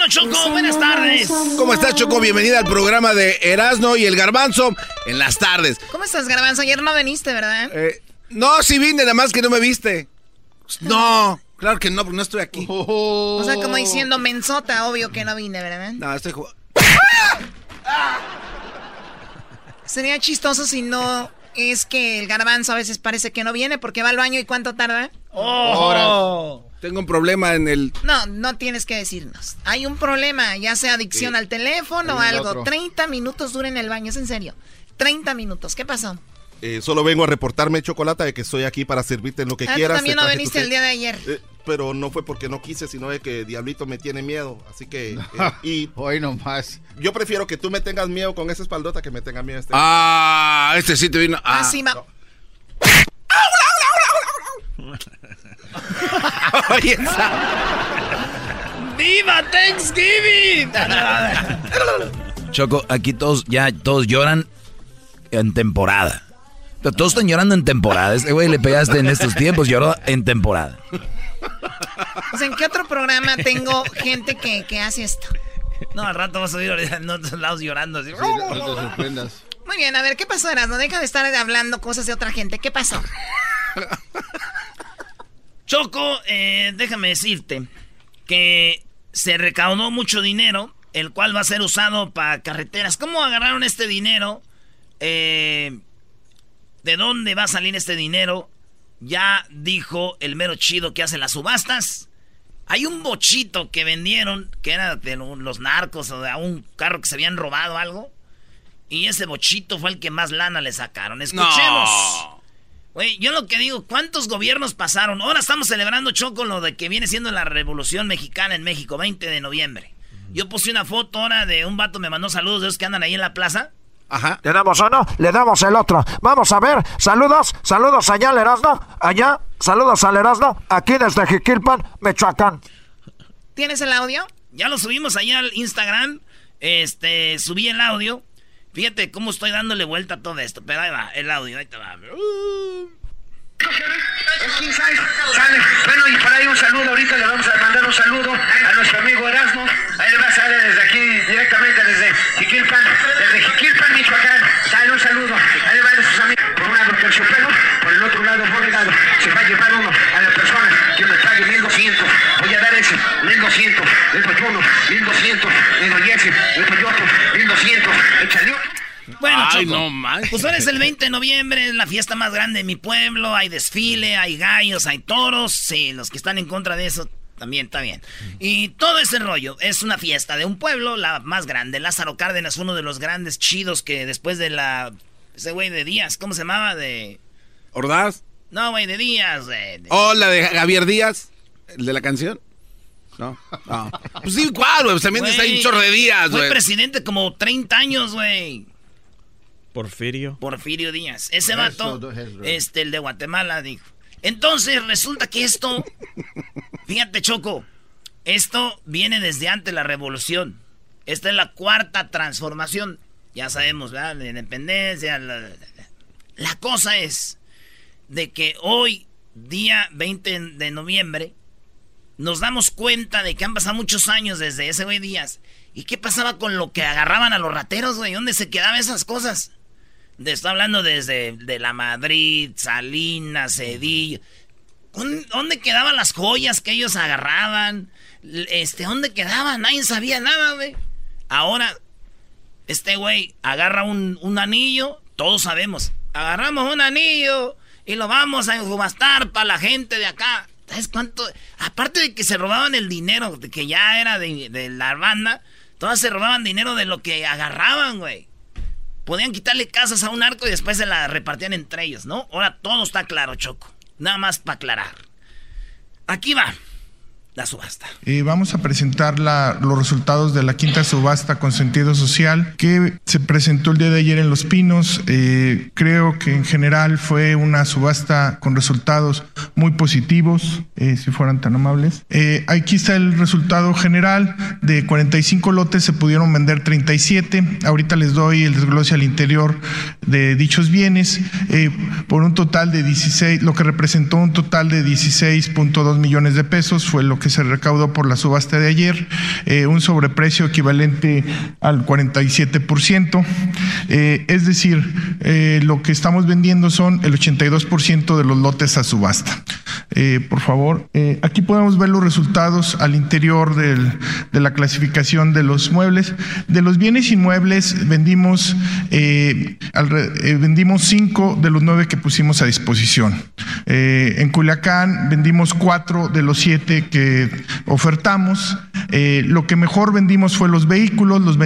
[SPEAKER 4] Bueno, Choco, buenas tardes.
[SPEAKER 5] ¿Cómo estás, Choco? Bienvenida al programa de Erasno y el Garbanzo en las tardes.
[SPEAKER 13] ¿Cómo estás, Garbanzo? Ayer no viniste, ¿verdad?
[SPEAKER 5] Eh, no, sí vine, nada más que no me viste. No, claro que no, porque no estoy aquí.
[SPEAKER 13] O sea, como diciendo mensota, obvio que no vine, ¿verdad?
[SPEAKER 5] No, estoy jugando.
[SPEAKER 13] Sería chistoso si no es que el garbanzo a veces parece que no viene porque va al baño y cuánto tarda.
[SPEAKER 5] Ahora, tengo un problema en el...
[SPEAKER 13] No, no tienes que decirnos. Hay un problema, ya sea adicción
[SPEAKER 5] Sí.
[SPEAKER 13] al teléfono o algo.
[SPEAKER 5] otro.
[SPEAKER 13] 30 minutos dura en el baño, es en serio. 30 minutos, ¿qué pasó?
[SPEAKER 14] Eh, solo vengo a reportarme, Chocolata, de que estoy aquí para servirte en lo que
[SPEAKER 13] Ah, tú
[SPEAKER 14] quieras.
[SPEAKER 13] también no viniste
[SPEAKER 14] tu
[SPEAKER 13] el día de ayer.
[SPEAKER 14] Eh, pero no fue porque no quise, sino de que Diablito me tiene miedo. Así que. *laughs* eh, y.
[SPEAKER 6] Hoy nomás.
[SPEAKER 14] Yo prefiero que tú me tengas miedo con esa espaldota que me tenga miedo este.
[SPEAKER 5] Ah, este sí te vino...
[SPEAKER 13] Ah,
[SPEAKER 5] Ah,
[SPEAKER 13] sí, ma- *laughs*
[SPEAKER 5] Oye, esa-
[SPEAKER 4] ¡Viva Thanksgiving!
[SPEAKER 3] Choco, aquí todos ya todos lloran en temporada. Todos están llorando en temporada. Este güey le pegaste en estos tiempos, lloró en temporada.
[SPEAKER 13] O sea, ¿en qué otro programa tengo gente que, que hace esto?
[SPEAKER 4] No, al rato vas a oír en otros lados llorando. Así.
[SPEAKER 6] No te sorprendas.
[SPEAKER 13] Muy bien, a ver, ¿qué pasó, Erasmo? Deja de estar hablando cosas de otra gente. ¿Qué pasó?
[SPEAKER 4] Choco, eh, déjame decirte que se recaudó mucho dinero, el cual va a ser usado para carreteras. ¿Cómo agarraron este dinero? Eh, ¿De dónde va a salir este dinero? Ya dijo el mero chido que hace las subastas. Hay un bochito que vendieron, que era de lo- los narcos o de un carro que se habían robado algo. Y ese bochito fue el que más lana le sacaron. Escuchemos. Güey, yo lo que digo, ¿cuántos gobiernos pasaron? Ahora estamos celebrando, Choco, lo de que viene siendo la Revolución Mexicana en México, 20 de noviembre. Yo puse una foto ahora de un vato, me mandó saludos de esos que andan ahí en la plaza.
[SPEAKER 5] Ajá.
[SPEAKER 15] ¿Le damos uno? Le damos el otro. Vamos a ver. Saludos. Saludos allá al Erasmo. Allá. Saludos al Erasmo. Aquí desde Jiquilpan, Michoacán.
[SPEAKER 13] ¿Tienes el audio?
[SPEAKER 4] Ya lo subimos allá al Instagram. Este, subí el audio. Fíjate cómo estoy dándole vuelta a todo esto. Pero ahí va, el audio, ahí te va.
[SPEAKER 16] Bueno, y por ahí un saludo, ahorita le vamos a mandar un saludo a nuestro amigo Erasmo. Ahí va a salir desde aquí, directamente desde Jiquilpan, desde Jiquilpan, Michoacán. Sale un saludo. Ahí le van a sus amigos. Por un lado terciopelo, por el otro lado bolegado. Se va a llevar uno a la persona que me pague 1200. Voy a dar ese, 1200. Le doy uno, 1200. Le doy ese, le doy otro, 1200. Échale otro.
[SPEAKER 4] Bueno,
[SPEAKER 5] Ay,
[SPEAKER 4] Choco,
[SPEAKER 5] no.
[SPEAKER 4] Pues ahora es el 20 de noviembre, es la fiesta más grande de mi pueblo. Hay desfile, hay gallos, hay toros. Sí, los que están en contra de eso también está bien. Y todo ese rollo es una fiesta de un pueblo, la más grande. Lázaro Cárdenas, uno de los grandes chidos que después de la Ese güey de Díaz, ¿cómo se llamaba? De...
[SPEAKER 5] ¿Ordaz?
[SPEAKER 4] No, güey, de Díaz, güey.
[SPEAKER 5] ¿O la de Javier Díaz? ¿El de la canción? No. no. Pues sí, ¿cuál, güey? Pues también está ahí un chorro de
[SPEAKER 4] Fue
[SPEAKER 5] güey.
[SPEAKER 4] presidente como 30 años, güey.
[SPEAKER 17] Porfirio.
[SPEAKER 4] Porfirio Díaz. Ese vato, este, el de Guatemala, dijo. Entonces, resulta que esto, *laughs* fíjate, Choco, esto viene desde antes de la revolución. Esta es la cuarta transformación. Ya sabemos, ¿verdad? La independencia. La, la cosa es de que hoy, día 20 de noviembre, nos damos cuenta de que han pasado muchos años desde ese güey Díaz. ¿Y qué pasaba con lo que agarraban a los rateros, güey? ¿Dónde se quedaban esas cosas? Estoy hablando desde de la Madrid, Salinas, Cedillo. ¿Dónde, quedaban las joyas que ellos agarraban? Este, ¿dónde quedaban? Nadie sabía nada, güey. Ahora, este güey agarra un, un anillo, todos sabemos. Agarramos un anillo y lo vamos a subastar para la gente de acá. ¿Sabes cuánto? Aparte de que se robaban el dinero, que ya era de, de la banda, todas se robaban dinero de lo que agarraban, güey. Podían quitarle casas a un arco y después se la repartían entre ellos, ¿no? Ahora todo está claro, Choco. Nada más para aclarar. Aquí va la subasta.
[SPEAKER 18] Vamos a presentar la- los resultados de la quinta subasta con sentido social que se presentó el día de ayer en Los Pinos. Eh, creo que en general fue una subasta con resultados muy positivos, eh, si fueran tan amables. Eh, aquí está el resultado general. De 45 lotes se pudieron vender 37. Ahorita les doy el desglose al interior de dichos bienes por un total de 16, lo que representó un total de 16.2 millones de pesos fue lo que se recaudó por la subasta de ayer, eh, un sobreprecio equivalente al 47%. Eh, es decir, eh, lo que estamos vendiendo son el 82% de los lotes a subasta. Por favor, aquí podemos ver los resultados al interior de la clasificación de los muebles. De los bienes inmuebles vendimos, eh, vendimos cinco de los nueve que pusimos a disposición. En Culiacán vendimos cuatro de los siete que ofertamos. Eh, lo que mejor vendimos fue los vehículos. Los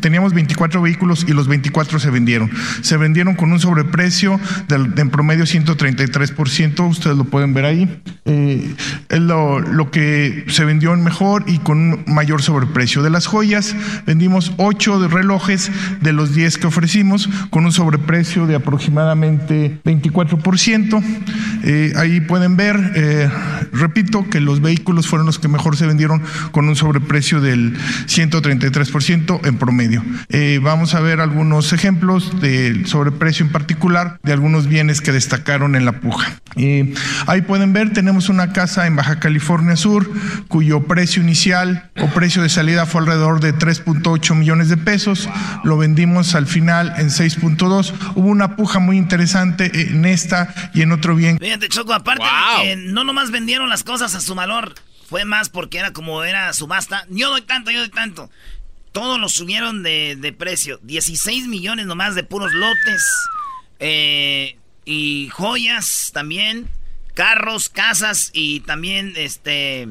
[SPEAKER 18] teníamos 24 vehículos y los 24 se vendieron. Se vendieron con un sobreprecio del, en promedio 133%. Ustedes lo pueden ver ahí. Eh, es lo, lo que se vendió en mejor y con un mayor sobreprecio. De las joyas, vendimos 8 de relojes de los 10 que ofrecimos con un sobreprecio de aproximadamente 24%. Eh, ahí pueden ver, eh, repito, que los vehículos fueron los que mejor se vendieron con un sobreprecio del 133% en promedio. Eh, vamos a ver algunos ejemplos del sobreprecio en particular de algunos bienes que destacaron en la puja. Eh, ahí pueden ver, tenemos una casa en Baja California Sur cuyo precio inicial o precio de salida fue alrededor de 3.8 millones de pesos. Lo vendimos al final en 6.2. Hubo una puja muy interesante en esta y en otro bien.
[SPEAKER 4] Fíjate, Choco, aparte de que no nomás vendieron las cosas a su valor, fue más porque era como era subasta. Yo doy tanto, yo doy tanto. Todos lo subieron de, de precio. 16 millones nomás de puros lotes. Eh, y joyas también. Carros, casas y también este.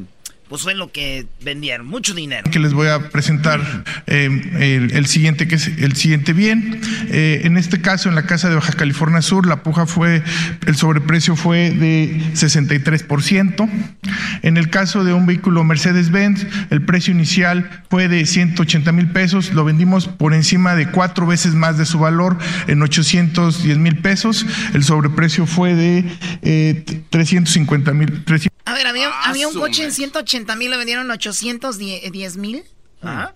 [SPEAKER 4] Pues fue lo que vendieron. Mucho dinero.
[SPEAKER 18] que les voy a presentar eh, el, siguiente que es el siguiente bien. Eh, en este caso, en la casa de Baja California Sur, la puja fue, el sobreprecio fue de 63%. En el caso de un vehículo Mercedes-Benz, el precio inicial fue de 180 mil pesos. Lo vendimos por encima de cuatro veces más de su valor, en 810 mil pesos. El sobreprecio fue de eh, 350 mil.
[SPEAKER 13] A ver, había,
[SPEAKER 4] Ah,
[SPEAKER 13] había un coche en
[SPEAKER 4] madre.
[SPEAKER 13] 180 mil, lo vendieron 810 mil.
[SPEAKER 4] Ajá.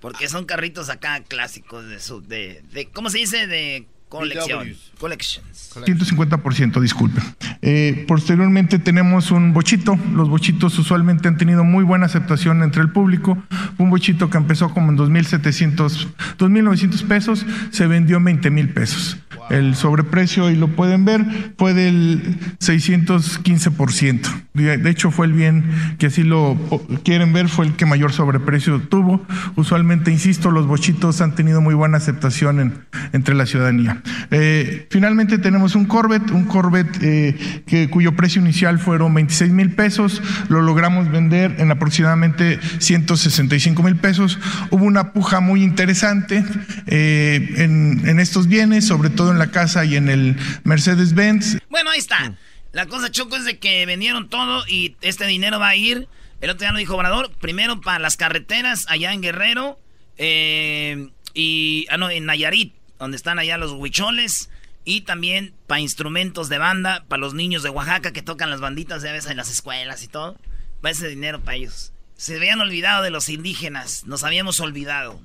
[SPEAKER 4] Porque son carritos acá clásicos de su. De, de, ¿Cómo se dice? De colección. Collections.
[SPEAKER 18] 150%, disculpe. Eh, posteriormente tenemos un bochito. Los bochitos usualmente han tenido muy buena aceptación entre el público. Un bochito que empezó como en 2.700, 2.900 pesos, se vendió en 20 mil pesos. El sobreprecio, y lo pueden ver, fue del 615%. De de hecho, fue el bien que así lo quieren ver, fue el que mayor sobreprecio tuvo. Usualmente, insisto, los bochitos han tenido muy buena aceptación en, entre la ciudadanía. Eh, finalmente tenemos un Corvette, un Corvette eh, que, cuyo precio inicial fueron 26 mil pesos, lo logramos vender en aproximadamente 165 mil pesos. Hubo una puja muy interesante eh, en, estos bienes, sobre todo en la casa y en el Mercedes-Benz.
[SPEAKER 4] Bueno, ahí está. La cosa, Choco, es de que vendieron todo y este dinero va a ir. El otro día lo dijo Obrador. Primero para las carreteras allá en Guerrero. Y, ah, no, en Nayarit, donde están allá los huicholes. Y también para instrumentos de banda, para los niños de Oaxaca que tocan las banditas de veces en las escuelas y todo. Va ese dinero para ellos. Se habían olvidado de los indígenas. Nos habíamos olvidado.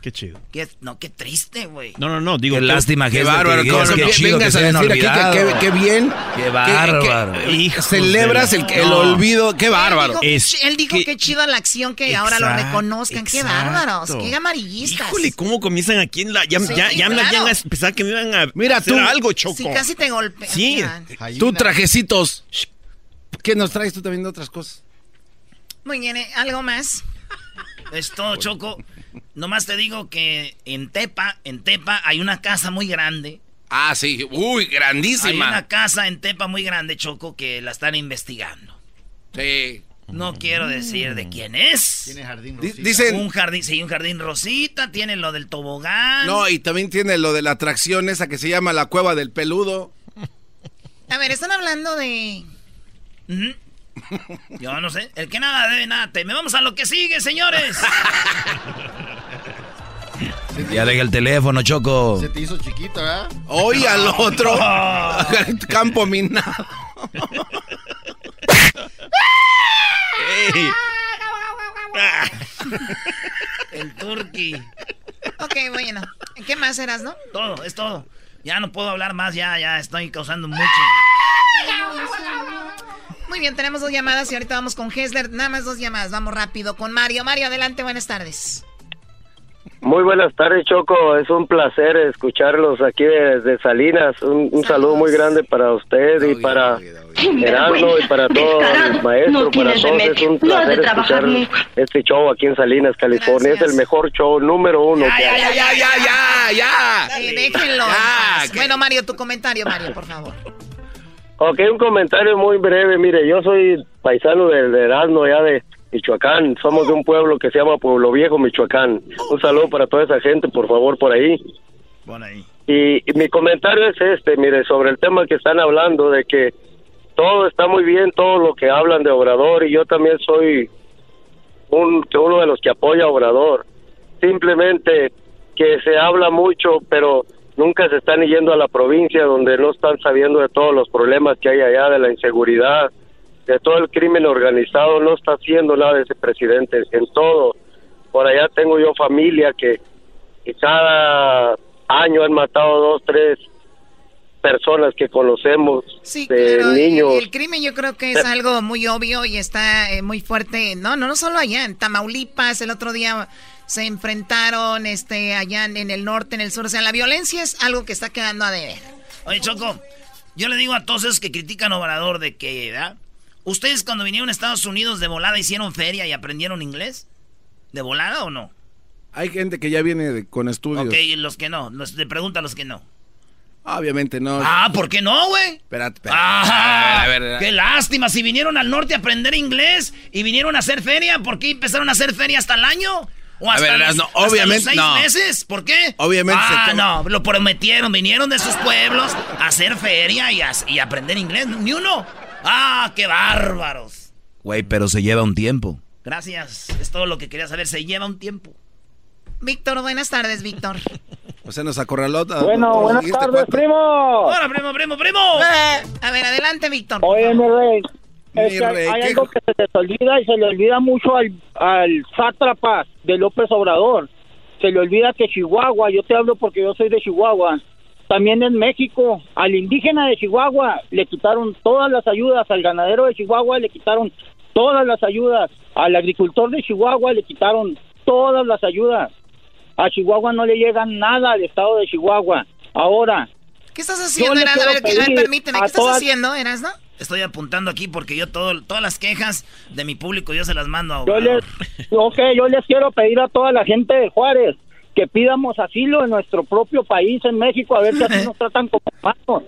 [SPEAKER 17] Qué chido.
[SPEAKER 4] Qué, no, qué triste, güey.
[SPEAKER 17] No, no, no, digo.
[SPEAKER 3] Qué lástima,
[SPEAKER 5] Qué
[SPEAKER 3] que
[SPEAKER 5] bárbaro,
[SPEAKER 3] que, qué
[SPEAKER 5] no
[SPEAKER 3] chido
[SPEAKER 5] vengas
[SPEAKER 3] que se
[SPEAKER 5] a
[SPEAKER 3] hayan
[SPEAKER 5] decir aquí que
[SPEAKER 3] olvidado.
[SPEAKER 5] qué- qué bien.
[SPEAKER 3] Qué bárbaro.
[SPEAKER 5] Que- que-
[SPEAKER 17] Hijos
[SPEAKER 5] celebras
[SPEAKER 17] de-
[SPEAKER 5] el, el
[SPEAKER 17] No.
[SPEAKER 5] olvido, qué bárbaro.
[SPEAKER 13] Él dijo, que,
[SPEAKER 17] Es
[SPEAKER 13] él dijo que, chido la acción que ahora lo
[SPEAKER 17] Exacto,
[SPEAKER 13] reconozcan. Qué bárbaros, qué amarillistas.
[SPEAKER 17] Híjole, ¿cómo comienzan aquí en la... Ya,
[SPEAKER 13] Sí,
[SPEAKER 17] ya, ya me
[SPEAKER 13] claro.
[SPEAKER 17] llegan a pensar que me iban a
[SPEAKER 5] Mira,
[SPEAKER 17] hacer
[SPEAKER 5] tú-
[SPEAKER 17] algo, Choco.
[SPEAKER 13] Sí, casi te golpean.
[SPEAKER 17] Sí.
[SPEAKER 5] Tú trajecitos. ¿Qué nos traes tú también de otras cosas?
[SPEAKER 13] Muy bien, ¿eh? ¿algo más?
[SPEAKER 4] Es todo, Choco. Nomás te digo que en Tepa, en Tepa hay una casa muy grande.
[SPEAKER 5] Ah, sí. Uy,
[SPEAKER 4] Hay
[SPEAKER 5] grandísima.
[SPEAKER 4] una casa en Tepa muy grande, Choco, que la están investigando.
[SPEAKER 5] Sí.
[SPEAKER 4] No quiero decir de quién es.
[SPEAKER 6] Tiene jardín rosita.
[SPEAKER 5] dicen-
[SPEAKER 4] Un jardín, sí, un jardín rosita, tiene lo del tobogán.
[SPEAKER 5] No, y también tiene lo de la atracción esa que se llama la cueva del peludo.
[SPEAKER 13] A ver, están hablando de...
[SPEAKER 4] Ujú. Yo no sé. El que nada debe, nada teme. Vamos a lo que sigue, señores. *laughs*
[SPEAKER 3] Ya deja el teléfono, Choco.
[SPEAKER 6] Se te hizo chiquito, ¿verdad?
[SPEAKER 5] Hoy al otro. *laughs* *laughs* Campo minado.
[SPEAKER 17] Ey.
[SPEAKER 4] El turqui.
[SPEAKER 13] Ok, bueno. ¿Qué más eras, no?
[SPEAKER 4] Todo, es todo. Ya no puedo hablar más, ya, ya estoy causando mucho.
[SPEAKER 13] Muy bien, tenemos dos llamadas y ahorita vamos con Hessler. Nada más dos llamadas, vamos rápido con Mario. Mario, adelante, buenas tardes.
[SPEAKER 19] Muy buenas tardes, Choco. Es un placer escucharlos aquí desde Salinas. Un, un saludo muy grande para usted y para Erasmo y para todo el maestro, para todos. Es un placer escuchar este show aquí en Salinas, California. Es el mejor show número uno que hay.
[SPEAKER 5] Ya, ya, ya, ya, ya.
[SPEAKER 13] Eh, déjenlo.
[SPEAKER 5] Ya, que-
[SPEAKER 13] Bueno, Mario, tu comentario, Mario, por favor.
[SPEAKER 19] Ok, un comentario muy breve. Mire, yo soy paisano del Erasmo, ya de Michoacán. Somos de un pueblo que se llama Pueblo Viejo, Michoacán. Un saludo para toda esa gente, por favor, por ahí.
[SPEAKER 4] Pon ahí.
[SPEAKER 19] Y, y mi comentario es este, mire, sobre el tema que están hablando de que todo está muy bien, todo lo que hablan de Obrador, y yo también soy un, uno de los que apoya a Obrador. Simplemente que se habla mucho, pero nunca se están yendo a la provincia donde no están sabiendo de todos los problemas que hay allá, de la inseguridad, de todo el crimen organizado, no está haciendo nada ese presidente en todo. Por allá tengo yo familia que, que cada año han matado dos, tres personas que conocemos
[SPEAKER 13] Sí,
[SPEAKER 19] de
[SPEAKER 13] claro.
[SPEAKER 19] niños.
[SPEAKER 13] El, el crimen yo creo que es algo muy obvio y está eh, muy fuerte. No, no, no solo allá, en Tamaulipas, el otro día se enfrentaron este allá en, el norte, en el sur. O sea, la violencia es algo que está quedando a deber.
[SPEAKER 4] Oye, Choco, yo le digo a todos esos que critican a Obrador de que, ¿verdad? ¿Ustedes cuando vinieron a Estados Unidos de volada hicieron feria y aprendieron inglés? ¿De volada o no?
[SPEAKER 5] Hay gente que ya viene de- con estudios.
[SPEAKER 4] Ok, y los que no. Los, le pregunto a los que no.
[SPEAKER 5] Obviamente no.
[SPEAKER 4] Ah, ¿por qué no, güey?
[SPEAKER 5] Espérate, espérate.
[SPEAKER 4] Ah,
[SPEAKER 5] A ver, a ver, a ver.
[SPEAKER 4] qué lástima. Si vinieron al norte a aprender inglés y vinieron a hacer feria, ¿por qué empezaron a hacer feria hasta el año? ¿O
[SPEAKER 5] A ver,
[SPEAKER 4] los,
[SPEAKER 5] no,
[SPEAKER 4] hasta los
[SPEAKER 5] obviamente
[SPEAKER 4] seis
[SPEAKER 5] no.
[SPEAKER 4] meses? ¿Por qué?
[SPEAKER 5] Obviamente
[SPEAKER 4] Ah, no, lo prometieron. Vinieron de sus pueblos a hacer feria y, a- y aprender inglés. Ni uno. Ah, qué bárbaros.
[SPEAKER 3] Güey, pero se lleva un tiempo.
[SPEAKER 4] Gracias. Es todo lo que quería saber. Se lleva un tiempo.
[SPEAKER 13] Víctor, buenas tardes, Víctor. *laughs*
[SPEAKER 5] O sea, nos acorraló.
[SPEAKER 20] Bueno, buenas tardes, primo.
[SPEAKER 4] Hola, primo, primo, primo.
[SPEAKER 13] A ver, adelante, Víctor.
[SPEAKER 20] Oye, mi rey.
[SPEAKER 5] Mi
[SPEAKER 20] es que
[SPEAKER 5] rey,
[SPEAKER 20] hay algo que se les olvida y se le olvida mucho al, al sátrapa de López Obrador. Se le olvida que Chihuahua, yo te hablo porque yo soy de Chihuahua, también en México, al indígena de Chihuahua le quitaron todas las ayudas, al ganadero de Chihuahua le quitaron todas las ayudas, al agricultor de Chihuahua le quitaron todas las ayudas. A Chihuahua no le llega nada al estado de Chihuahua. Ahora,
[SPEAKER 13] ¿Qué estás haciendo,
[SPEAKER 20] le
[SPEAKER 13] Erasmo? A ver, a permíteme. ¿Qué estás
[SPEAKER 20] todas-
[SPEAKER 13] haciendo, Erasmo?
[SPEAKER 4] Estoy apuntando aquí porque yo todo, todas las quejas de mi público yo se las mando a
[SPEAKER 20] Yo les, ok, yo les quiero pedir a toda la gente de Juárez que pidamos asilo en nuestro propio país, en México, a ver si así nos *laughs* tratan como humanos.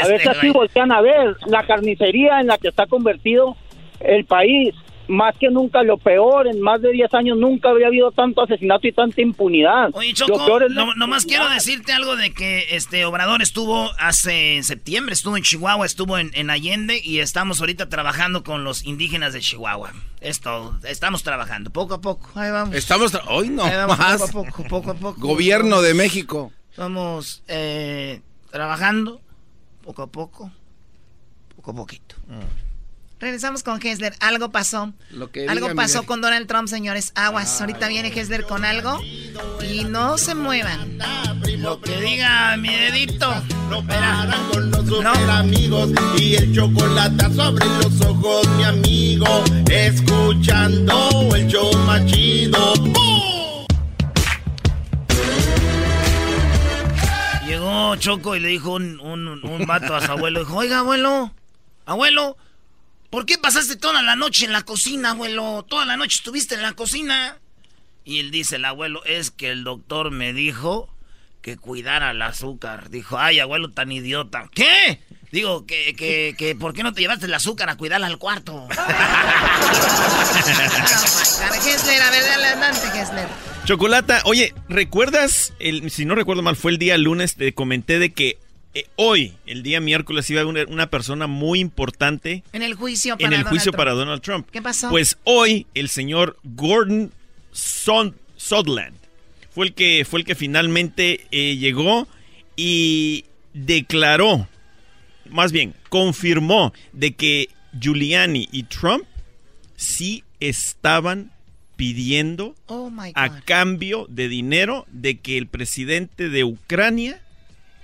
[SPEAKER 20] A ver si así voltean a ver la carnicería en la que está convertido el país. Más que nunca, lo peor, en más de 10 años nunca habría habido tanto asesinato y tanta impunidad.
[SPEAKER 4] Oye,
[SPEAKER 20] Lo
[SPEAKER 4] Choco,
[SPEAKER 20] peor es la
[SPEAKER 4] no- nomás quiero decirte algo de que este Obrador estuvo hace en septiembre, estuvo en Chihuahua, estuvo en, en Allende y estamos ahorita trabajando con los indígenas de Chihuahua. Es todo, estamos trabajando, poco a poco. Ahí vamos.
[SPEAKER 5] Estamos. Hoy no
[SPEAKER 4] Ahí vamos,
[SPEAKER 5] más.
[SPEAKER 4] poco a poco, poco a poco.
[SPEAKER 5] Gobierno de México.
[SPEAKER 4] Estamos eh, trabajando poco a poco, poco a poquito.
[SPEAKER 13] Regresamos con Hessler. Algo pasó.
[SPEAKER 5] Lo que
[SPEAKER 13] algo
[SPEAKER 5] diga
[SPEAKER 13] pasó
[SPEAKER 5] Miguel.
[SPEAKER 13] con Donald Trump, señores. Aguas. Ahorita viene Hessler con algo. Y no se muevan.
[SPEAKER 4] Lo que diga mi dedito.
[SPEAKER 2] No paran con los super amigos y el chocolatazo abre los ojos, mi amigo. Escuchando el show más chido. ¡Bum!
[SPEAKER 4] Llegó Choco y le dijo un, un, un vato a su abuelo. Dijo, oiga, abuelo, abuelo, ¿por qué pasaste toda la noche en la cocina, abuelo? Toda la noche estuviste en la cocina. Y él dice, el abuelo, es que el doctor me dijo que cuidara el azúcar. Dijo, ay, abuelo, tan idiota. ¿Qué? Digo, que, que, que, ¿por qué no te llevaste el azúcar a cuidarla al cuarto? *laughs*
[SPEAKER 13] Hessler, a ver, dale adelante, Hessler.
[SPEAKER 17] Chocolata, oye, ¿recuerdas? El, si no recuerdo mal, fue el día lunes, te comenté de que eh, hoy, el día miércoles, iba a haber una, persona muy importante
[SPEAKER 13] En el juicio para
[SPEAKER 17] en el
[SPEAKER 13] Donald
[SPEAKER 17] juicio
[SPEAKER 13] Trump.
[SPEAKER 17] para Donald Trump.
[SPEAKER 13] ¿Qué pasó?
[SPEAKER 17] Pues hoy el señor Gordon Son- Sutherland fue el que fue el que finalmente eh, llegó y declaró, más bien confirmó de que Giuliani y Trump sí estaban pidiendo
[SPEAKER 13] Oh
[SPEAKER 17] a cambio de dinero de que el presidente de Ucrania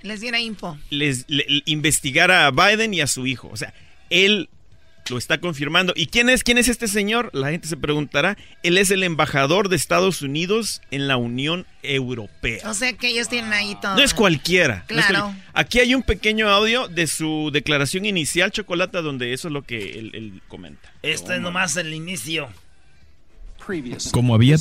[SPEAKER 13] Les diera info.
[SPEAKER 17] les le- investigara a Biden y a su hijo. O sea, él lo está confirmando. ¿Y quién es? ¿Quién es este señor? La gente se preguntará. Él es el embajador de Estados Unidos en la Unión Europea.
[SPEAKER 13] O sea que ellos tienen ahí todo.
[SPEAKER 17] No es cualquiera. no es
[SPEAKER 13] Claro.
[SPEAKER 17] Aquí hay un pequeño audio de su declaración inicial, Chocolata, donde eso es lo que él, él comenta.
[SPEAKER 4] Esto es nomás el inicio.
[SPEAKER 21] Como había,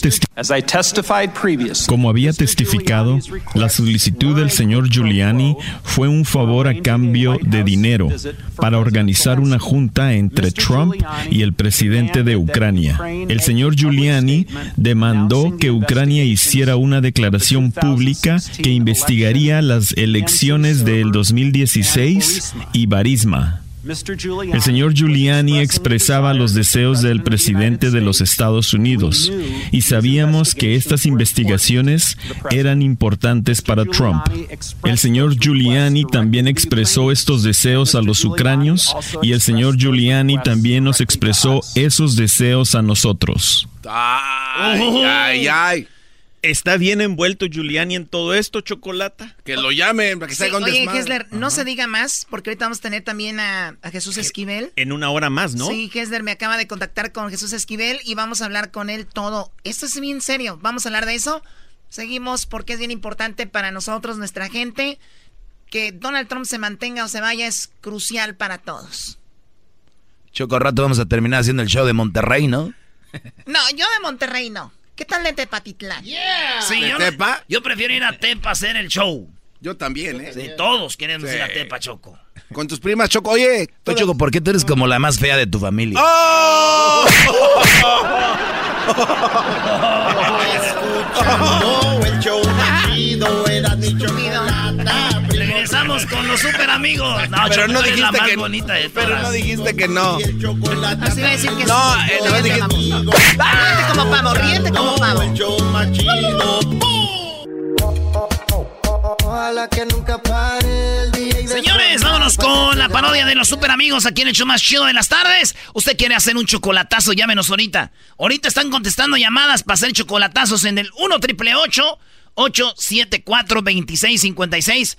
[SPEAKER 21] Como había testificado, la solicitud del señor Giuliani fue un favor a cambio de dinero para organizar una junta entre Trump y el presidente de Ucrania. El señor Giuliani demandó que Ucrania hiciera una declaración pública que investigaría las elecciones del 2016 y Barisma. El señor Giuliani expresaba los deseos del presidente de los Estados Unidos y sabíamos que estas investigaciones eran importantes para Trump. El señor Giuliani también expresó estos deseos a los ucranios y el señor Giuliani también nos expresó esos deseos a nosotros.
[SPEAKER 5] Ay, ay, ay.
[SPEAKER 17] ¿Está bien envuelto Giuliani en todo esto, Chocolata?
[SPEAKER 5] Que lo llamen para que se
[SPEAKER 13] Sí,
[SPEAKER 5] haga un
[SPEAKER 13] oye,
[SPEAKER 5] desmadre.
[SPEAKER 13] Hessler, no se diga más, porque ahorita vamos a tener también a, a Jesús Esquivel.
[SPEAKER 17] En una hora más, ¿no?
[SPEAKER 13] Sí, Hessler me acaba de contactar con Jesús Esquivel y vamos a hablar con él todo. Esto es bien serio. Vamos a hablar de eso. Seguimos porque es bien importante para nosotros, nuestra gente. Que Donald Trump se mantenga o se vaya es crucial para todos.
[SPEAKER 3] Choco, rato vamos a terminar haciendo el show de Monterrey, ¿no?
[SPEAKER 13] No, yo de Monterrey no. ¿Qué tal de Tepatitlán?
[SPEAKER 4] Sí, yo, no- yo prefiero ir a Tepa a hacer el show.
[SPEAKER 5] Yo también, ¿eh?
[SPEAKER 4] Sí, todos queremos
[SPEAKER 5] Sí.
[SPEAKER 4] ir a Tepa, Choco.
[SPEAKER 5] Con tus primas, Choco. Oye.
[SPEAKER 3] Choco, ¿por qué tú eres como la más fea de tu familia?
[SPEAKER 5] ¡Oh! *laughs*
[SPEAKER 2] Escuchando el show era mi chocolata.
[SPEAKER 4] Regresamos con los super amigos. *laughs* No,
[SPEAKER 5] Pero no
[SPEAKER 4] tú eres la
[SPEAKER 5] dijiste
[SPEAKER 4] más
[SPEAKER 5] que-
[SPEAKER 4] bonita de
[SPEAKER 5] Pero
[SPEAKER 4] todas.
[SPEAKER 5] no dijiste que no.
[SPEAKER 13] Así va a decir que
[SPEAKER 5] No,
[SPEAKER 13] sí.
[SPEAKER 5] eh, no dijiste-
[SPEAKER 13] vamos. Ríete como pavo, ríete como pavo.
[SPEAKER 2] El show más chido.
[SPEAKER 11] Ojalá que nunca pare el
[SPEAKER 4] Señores, vámonos con la parodia de los super amigos aquí en el show más chido de las tardes. Usted quiere hacer un chocolatazo, llámenos ahorita. Ahorita están contestando llamadas para hacer chocolatazos en el 1 triple 874 2656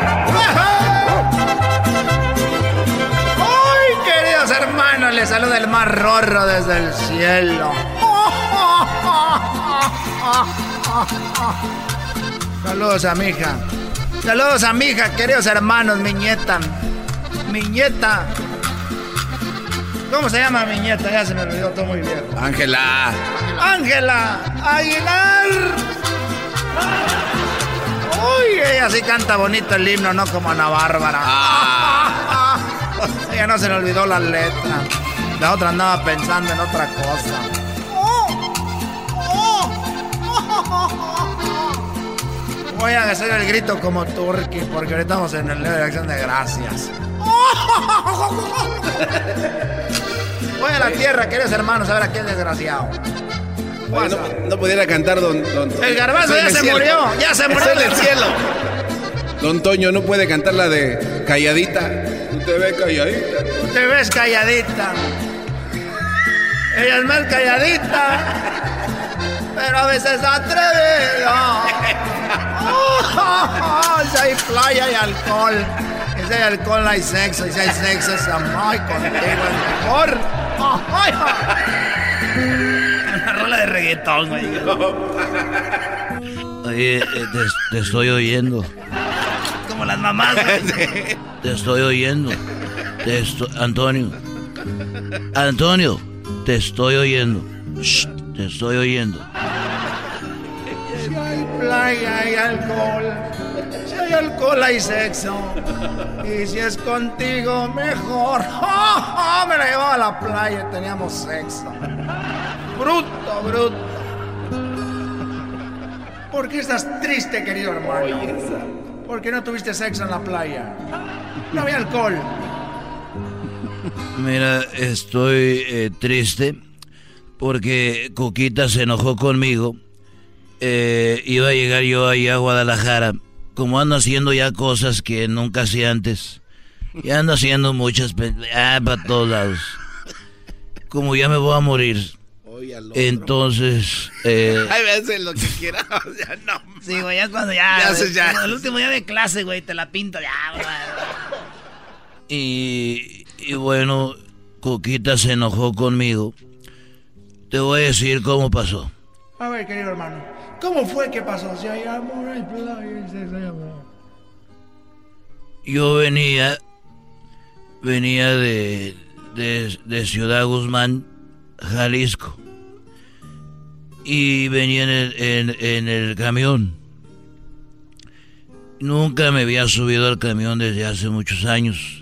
[SPEAKER 11] le saluda el más rorro desde el cielo. Saludos a mi hija. Saludos a mi hija, queridos hermanos, mi nieta. Mi nieta. ¿Cómo se llama mi nieta? Ya se me olvidó todo muy bien.
[SPEAKER 5] Ángela.
[SPEAKER 11] Ángela Aguilar. Uy, ella sí canta bonito el himno, no como Ana Bárbara.
[SPEAKER 5] Ah. *laughs*
[SPEAKER 11] ella no se le olvidó la letra. La otra andaba pensando en otra cosa. Voy a hacer el grito como Turki porque ahorita estamos en el de acción de gracias. Voy a la tierra, queridos hermanos, a ver a quién desgraciado.
[SPEAKER 5] No, pudiera cantar don, don
[SPEAKER 11] El garbanzo ya se murió, ya se murió.
[SPEAKER 5] del cielo. Don Toño no puede cantar la de calladita. Te ves calladita.
[SPEAKER 11] Te ves calladita. Ella es más calladita. Pero a veces atrevida. Oh, si hay playa y alcohol. Si hay alcohol hay sexo. Y si hay sexo es amor contigo el mejor.
[SPEAKER 4] Una rola de reggaetón, güey.
[SPEAKER 3] Oye, eh, te, te estoy oyendo.
[SPEAKER 4] Como las mamás. *laughs*
[SPEAKER 3] Te estoy oyendo. Te esto- Antonio. Antonio, te estoy oyendo. Shh, te estoy oyendo.
[SPEAKER 11] Si hay playa hay alcohol. Si hay alcohol hay sexo. Y si es contigo, mejor. Me la llevaba a la playa y teníamos sexo. Bruto, bruto. ¿Por qué estás triste, querido hermano? ¿Por qué no tuviste sexo en la playa? No había alcohol.
[SPEAKER 3] Mira, estoy eh, triste porque Coquita se enojó conmigo. Eh, iba a llegar yo allá a Guadalajara. Como ando haciendo ya cosas que nunca hacía antes. Ya ando haciendo muchas... Ah, para todos lados. Como ya me voy a morir. Entonces... eh,
[SPEAKER 5] Ay, veces lo que quiera. O *laughs* sea, no.
[SPEAKER 4] Sí, güey, ya cuando ya.
[SPEAKER 5] Ya haces ya.
[SPEAKER 4] El último día de clase, güey, te la pinto ya, güey.
[SPEAKER 3] Y, y bueno, Coquita se enojó conmigo. Te voy a decir cómo pasó.
[SPEAKER 11] A ver, querido hermano. ¿Cómo fue que pasó? Si hay amor, hay amor.
[SPEAKER 3] Yo venía, venía de, de, de Ciudad Guzmán, Jalisco. Y venía en el, en, en el camión. Nunca me había subido al camión desde hace muchos años.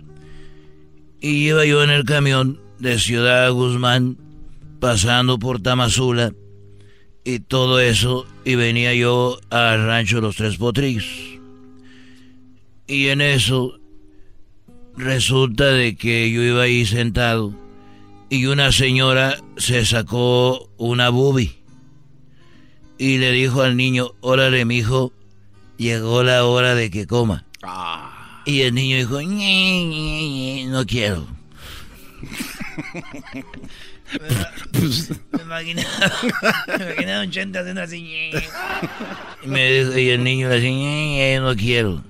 [SPEAKER 3] Y iba yo en el camión de Ciudad Guzmán, pasando por Tamazula y todo eso, y venía yo al rancho Los Tres Potrillos. Y en eso resulta de que yo iba ahí sentado y una señora se sacó una boobie y le dijo al niño, órale mijo, llegó la hora de que coma. Y el niño dijo, "Ñe, Ñe, Ñe, no quiero. *laughs*
[SPEAKER 4] Me imaginaba, me imaginaba un chente haciendo así.
[SPEAKER 3] Y, me dijo- y el niño le decía, "Ñe, Ñe, no quiero.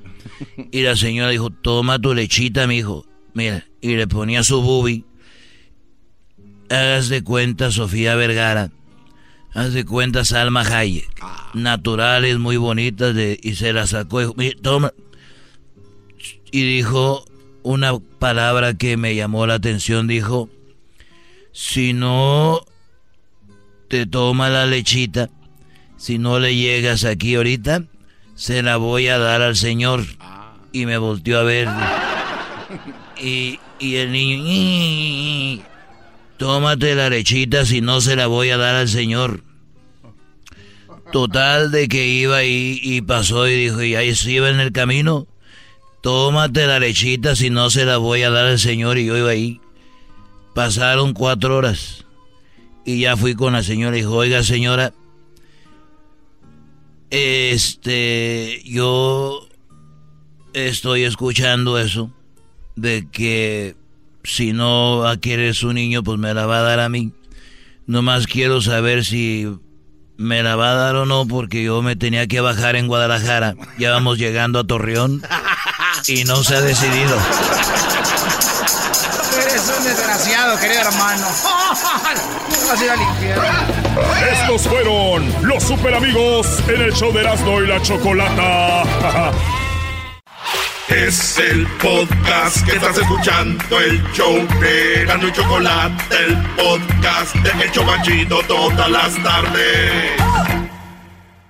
[SPEAKER 3] Y la señora dijo, toma tu lechita, mijo. Mira, y le ponía su boobie. Hagas de cuenta Sofía Vergara. Haz de cuenta Salma Hayek. Naturales, muy bonitas. De, y se la sacó. y dijo, "Mira, toma. Y dijo una palabra que me llamó la atención. Dijo, si no te toma la lechita, si no le llegas aquí ahorita, se la voy a dar al señor. Y me volteó a ver. *laughs* Y, y el niño, "Ñi, tómate la lechita si no se la voy a dar al señor. Total de que iba ahí y pasó y dijo, y ahí se iba en el camino, tómate la lechita si no se la voy a dar al señor y yo iba ahí. Pasaron cuatro horas y ya fui con la señora y dijo, oiga señora, este, yo estoy escuchando eso de que si no quieres un niño, pues me la va a dar a mí. Nomás quiero saber si me la va a dar o no, porque yo me tenía que bajar en Guadalajara. Ya vamos llegando a Torreón *laughs* y no se ha decidido.
[SPEAKER 11] Eres un desgraciado, querido hermano. *laughs* Así al infierno.
[SPEAKER 1] Estos fueron los super amigos en el show de Erasmo y la Chocolata. *laughs*
[SPEAKER 22] Es el podcast que estás escuchando, el show de Erasmo y Chocolata, el podcast de El Chocachito todas las tardes.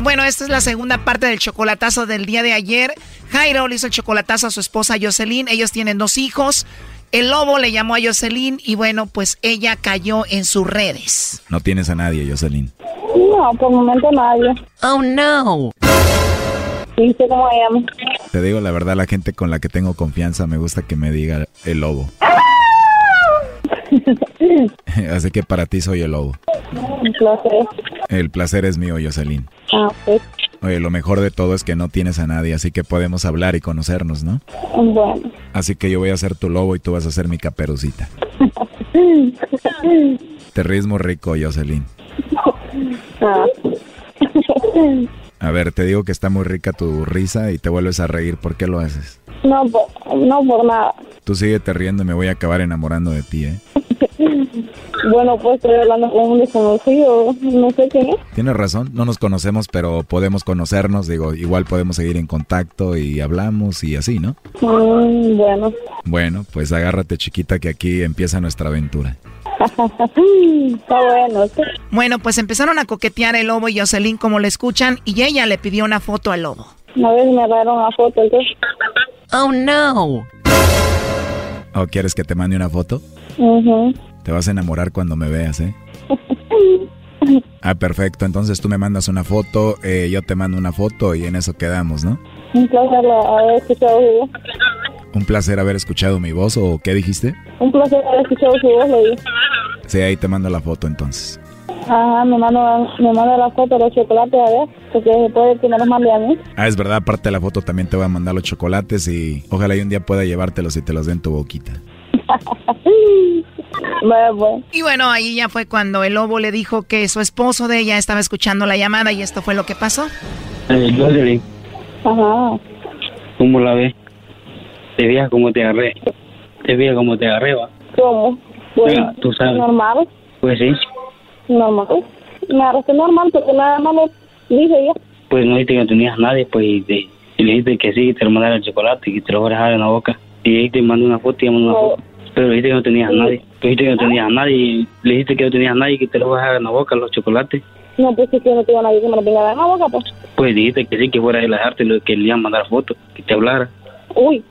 [SPEAKER 13] Bueno, esta es la segunda parte del chocolatazo del día de ayer. Jairo le hizo el chocolatazo a su esposa Jocelyn. Ellos tienen dos hijos. El lobo le llamó a Jocelyn y bueno, pues ella cayó en sus redes.
[SPEAKER 3] No tienes a nadie, Jocelyn.
[SPEAKER 23] No, por el momento nadie.
[SPEAKER 13] Oh, no.
[SPEAKER 23] ¿Y usted cómo llama?
[SPEAKER 3] Te digo la verdad, la gente con la que tengo confianza me gusta que me diga el lobo. *laughs* Así que para ti soy el lobo.
[SPEAKER 23] Un placer.
[SPEAKER 3] El placer es mío, Jocelyn.
[SPEAKER 23] Ah, ok.
[SPEAKER 3] Oye, lo mejor de todo es que no tienes a nadie, así que podemos hablar y conocernos, ¿no?
[SPEAKER 23] Bueno.
[SPEAKER 3] Así que yo voy a ser tu lobo y tú vas a ser mi caperucita. *laughs* Te ríes muy rico, Jocelyn.
[SPEAKER 23] Ah.
[SPEAKER 3] A ver, te digo que está muy rica tu risa y te vuelves a reír. ¿Por qué lo haces?
[SPEAKER 23] No, por, no por nada.
[SPEAKER 3] Tú síguete riendo y me voy a acabar enamorando de ti, ¿eh? *laughs*
[SPEAKER 23] Bueno, pues estoy hablando con un desconocido, no sé quién es.
[SPEAKER 3] Tienes razón, no nos conocemos, pero podemos conocernos. Digo, igual podemos seguir en contacto y hablamos y así, ¿no?
[SPEAKER 23] Mm, bueno.
[SPEAKER 3] Bueno, pues agárrate chiquita que aquí empieza nuestra aventura. *laughs*
[SPEAKER 23] Está bueno. ¿sí?
[SPEAKER 13] Bueno, pues empezaron a coquetear el lobo y Jocelyn como le escuchan y ella le pidió una foto al lobo.
[SPEAKER 23] Una vez me dieron una foto, entonces.
[SPEAKER 13] Oh, no.
[SPEAKER 3] ¿O quieres que te mande una foto?
[SPEAKER 23] Ujú.
[SPEAKER 3] Te vas a enamorar cuando me veas, ¿eh? *laughs* Ah, perfecto. Entonces tú me mandas una foto, eh, yo te mando una foto y en eso quedamos, ¿no?
[SPEAKER 23] Un placer haber escuchado su voz.
[SPEAKER 3] Un placer haber escuchado mi voz o qué dijiste?
[SPEAKER 23] Un placer haber escuchado su voz, le dije.
[SPEAKER 3] Sí, ahí te mando la foto entonces.
[SPEAKER 23] Ajá, me manda, me manda la foto de los chocolates, a ver, porque puede que me los mande a mí.
[SPEAKER 3] Ah, es verdad, aparte de la foto también te voy a mandar los chocolates y ojalá y un día pueda llevártelos y te los den en tu boquita. *laughs*
[SPEAKER 13] Y bueno, ahí ya fue cuando el lobo le dijo que su esposo de ella estaba escuchando la llamada y esto fue lo que pasó.
[SPEAKER 24] Eh,
[SPEAKER 23] Ajá.
[SPEAKER 24] ¿cómo la ves? Te veía como te agarré. Te veía como te agarré, va.
[SPEAKER 23] ¿Cómo? Pues,
[SPEAKER 24] tú sabes.
[SPEAKER 23] normal,
[SPEAKER 24] Pues sí.
[SPEAKER 23] normal. Me arresté normal porque nada más le dije yo.
[SPEAKER 24] Pues no dijiste que no tenías nadie, pues y, te- y le dijiste que sí, que te lo mandara el chocolate y que te lo voy a dejar en la boca. Y ahí te mandé una foto y mandé una
[SPEAKER 23] No.
[SPEAKER 24] foto. Pero le dijiste que no tenías nadie. Dijiste que no tenías nadie y le dijiste que no tenías nadie y que te lo voy a dejar en la boca, los chocolates.
[SPEAKER 23] No, pues si que no tengo nadie que me lo venga a dar en la boca, pues.
[SPEAKER 24] Pues dijiste que sí, que fuera a a dejarte, lo- que le iban a mandar fotos, que te hablara.
[SPEAKER 23] Uy,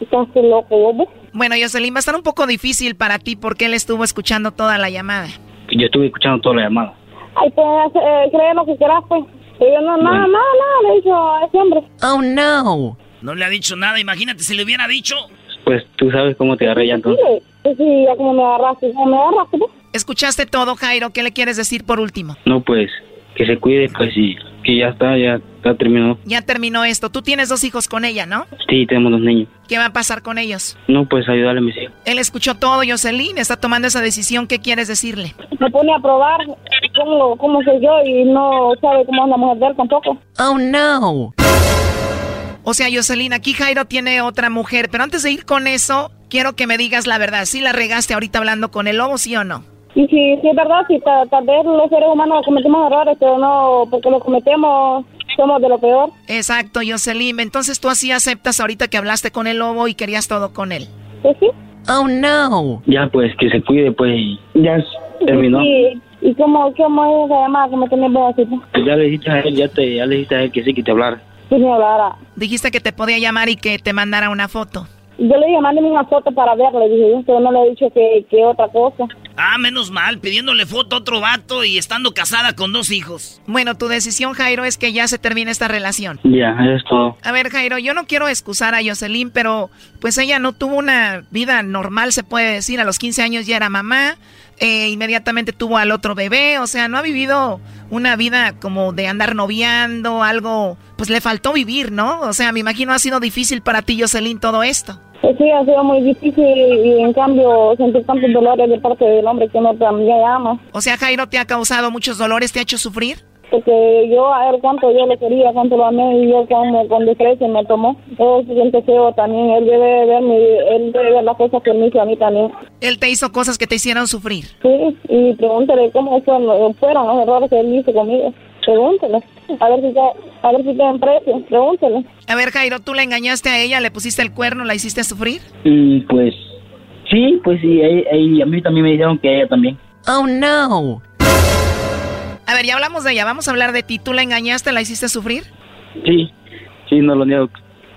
[SPEAKER 23] estás loco, bobo.
[SPEAKER 13] Bueno, Jocelyn, va a estar un poco difícil para ti porque él estuvo escuchando toda la llamada.
[SPEAKER 24] Yo estuve escuchando toda la llamada.
[SPEAKER 23] Ay, pues, eh, cree lo que quieras, pues. Pero yo no, nada, nada, nada, le he dicho a ese hombre.
[SPEAKER 13] Oh, no.
[SPEAKER 4] No le ha dicho nada, imagínate si le hubiera dicho.
[SPEAKER 24] Pues tú sabes cómo te agarré ya entonces.
[SPEAKER 23] Sí, sí, ya como me agarraste, como me agarraste, pues.
[SPEAKER 13] ¿Escuchaste todo, Jairo? ¿Qué le quieres decir por último?
[SPEAKER 24] No, pues, que se cuide, pues sí, que ya está, ya terminado.
[SPEAKER 13] Ya terminó esto. Tú tienes dos hijos con ella, ¿no?
[SPEAKER 24] Sí, tenemos dos niños.
[SPEAKER 13] ¿Qué va a pasar con ellos?
[SPEAKER 24] No, pues ayudarle a mis hijos.
[SPEAKER 13] Él escuchó todo, Jocelyn. Está tomando esa decisión. ¿Qué quieres decirle?
[SPEAKER 23] Me pone a probar cómo, cómo soy yo y no sabe cómo es la mujer de él tampoco.
[SPEAKER 13] Oh, no. O sea, Jocelyn, aquí Jairo tiene otra mujer. Pero antes de ir con eso, quiero que me digas la verdad. ¿Sí la regaste ahorita hablando con el lobo, sí o no?
[SPEAKER 23] Y si, si es verdad, ta- tal vez los seres humanos cometemos errores, pero no, porque los cometemos, somos de lo peor.
[SPEAKER 13] Exacto, Jocelyn. Entonces tú así aceptas ahorita que hablaste con el lobo y querías todo con él.
[SPEAKER 23] Pues sí.
[SPEAKER 13] Oh, no.
[SPEAKER 24] Ya, pues, que se cuide, pues, ya terminó.
[SPEAKER 23] Y, y cómo, cómo es esa llamada que me tenés pues?
[SPEAKER 24] Pues ya le dijiste a él, ya, te, ya le dijiste a él que sí, que te hablara.
[SPEAKER 23] Que me hablara.
[SPEAKER 13] Dijiste que te podía llamar y que te mandara una foto.
[SPEAKER 23] Yo le dije, mándeme una foto para verla, le dije yo, pero no le he dicho que, que otra cosa.
[SPEAKER 4] Ah, menos mal, pidiéndole foto a otro vato y estando casada con dos hijos.
[SPEAKER 13] Bueno, tu decisión, Jairo, es que ya se termine esta relación.
[SPEAKER 24] Ya, es todo.
[SPEAKER 13] A ver, Jairo, yo no quiero excusar a Jocelyn, pero pues ella no tuvo una vida normal, se puede decir. A los 15 años ya era mamá, eh, inmediatamente tuvo al otro bebé, o sea, no ha vivido una vida como de andar noviando, algo, pues le faltó vivir, ¿no? O sea, me imagino ha sido difícil para ti, Jocelyn, todo esto.
[SPEAKER 23] Pues sí, ha sido muy difícil y en cambio sentir tantos dolores de parte del hombre que no también ama.
[SPEAKER 13] O sea, Jairo te ha causado muchos dolores, te ha hecho sufrir.
[SPEAKER 23] Porque yo, a ver cuánto yo le quería, cuánto lo amé y yo con, con desprecio me tomó. Él se siente feo también, él debe ver, mi, él debe ver las cosas que me hizo a mí también.
[SPEAKER 13] Él te hizo cosas que te hicieron sufrir.
[SPEAKER 23] Sí, y pregúntele cómo fueron, fueron los errores que él hizo conmigo. Pregúntele. A ver si te, a ver si tienen precio. Pregúntele.
[SPEAKER 13] A ver, Jairo, ¿tú le engañaste a ella? ¿Le pusiste el cuerno? ¿La hiciste sufrir?
[SPEAKER 24] Mm, pues sí, pues sí. a mí también me dijeron que ella también.
[SPEAKER 13] Oh, no. Ver, ya hablamos de ella. Vamos a hablar de ti. ¿Tú la engañaste? ¿La hiciste sufrir?
[SPEAKER 24] Sí, sí, no lo niego.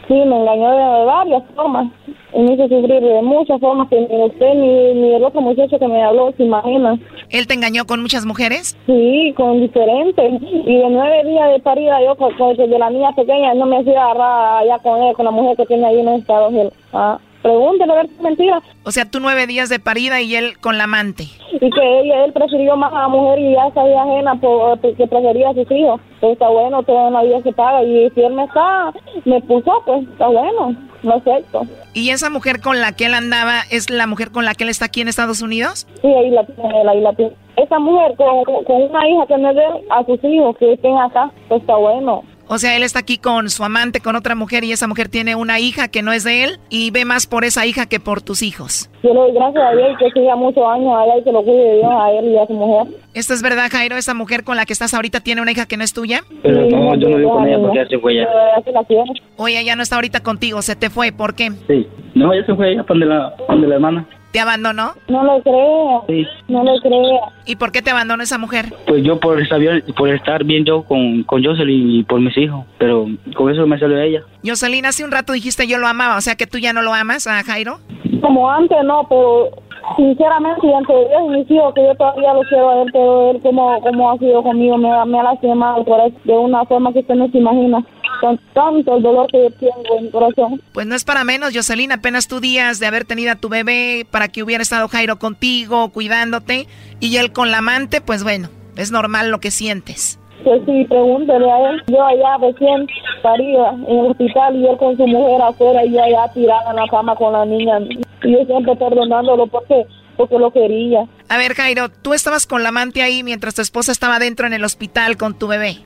[SPEAKER 23] Sí, me engañó de varias formas. Y me hizo sufrir de muchas formas que ni usted ni, ni el otro muchacho que me habló se imagina.
[SPEAKER 13] ¿Él te engañó con muchas mujeres?
[SPEAKER 23] Sí, con diferentes. Y de nueve días de parida, yo con, de la niña pequeña, no me hacía agarrar allá con él, con la mujer que tiene ahí en Estados Unidos. Ah. Pregúntele a ver si es mentira.
[SPEAKER 13] O sea, tú nueve días de parida y él con la amante.
[SPEAKER 23] Y que ella, él prefirió más a la mujer y ya sabía ajena porque prefería a sus hijos. Pues está bueno, toda una vida se paga. Y si él me está, me puso, pues está bueno, no acepto.
[SPEAKER 13] ¿Y esa mujer con la que él andaba es la mujer con la que él está aquí en Estados Unidos?
[SPEAKER 23] Sí, ahí la tiene él, ahí la tiene. Esa mujer con, con una hija que no es de él, a sus hijos que estén acá, pues está bueno.
[SPEAKER 13] O sea, él está aquí con su amante, con otra mujer, y esa mujer tiene una hija que no es de él, y ve más por esa hija que por tus hijos.
[SPEAKER 23] Yo le doy gracias a Dios que siga muchos años allá y que lo cuide Dios a él y a su mujer.
[SPEAKER 13] ¿Esto es verdad, Jairo? ¿Esa mujer con la que estás ahorita tiene una hija que no es tuya?
[SPEAKER 24] Pero no, yo no vivo con ella porque ya se fue ya.
[SPEAKER 13] Oye, ya no está ahorita contigo, se te fue, ¿por qué?
[SPEAKER 24] Sí, no, ya se fue ella, de la, de la hermana.
[SPEAKER 13] ¿Te abandonó?
[SPEAKER 23] No lo creo. Sí. No lo creo.
[SPEAKER 13] ¿Y por qué te abandonó esa mujer?
[SPEAKER 24] Pues yo por estar bien, por estar bien yo con, con Jocelyn y por mis hijos. Pero con eso me salió ella.
[SPEAKER 13] Jocelyn, hace un rato dijiste yo lo amaba. O sea que tú ya no lo amas a Jairo.
[SPEAKER 23] Como antes no, pero sinceramente entre Dios y mis hijos que yo todavía lo quiero a él, pero él como, como ha sido conmigo me, me ha lastimado por de una forma que usted no se imagina con tanto el dolor que yo tengo en mi corazón.
[SPEAKER 13] Pues no es para menos, Jocelyn, apenas tú días de haber tenido a tu bebé para que hubiera estado Jairo contigo, cuidándote, y él con la amante, pues bueno, es normal lo que sientes.
[SPEAKER 23] Pues sí, pregúntele a él. Yo allá recién parida en el hospital y él con su mujer afuera y allá tirada en la cama con la niña. Y yo siempre perdonándolo porque porque lo quería.
[SPEAKER 13] A ver, Jairo, tú estabas con la amante ahí mientras tu esposa estaba dentro en el hospital con tu bebé.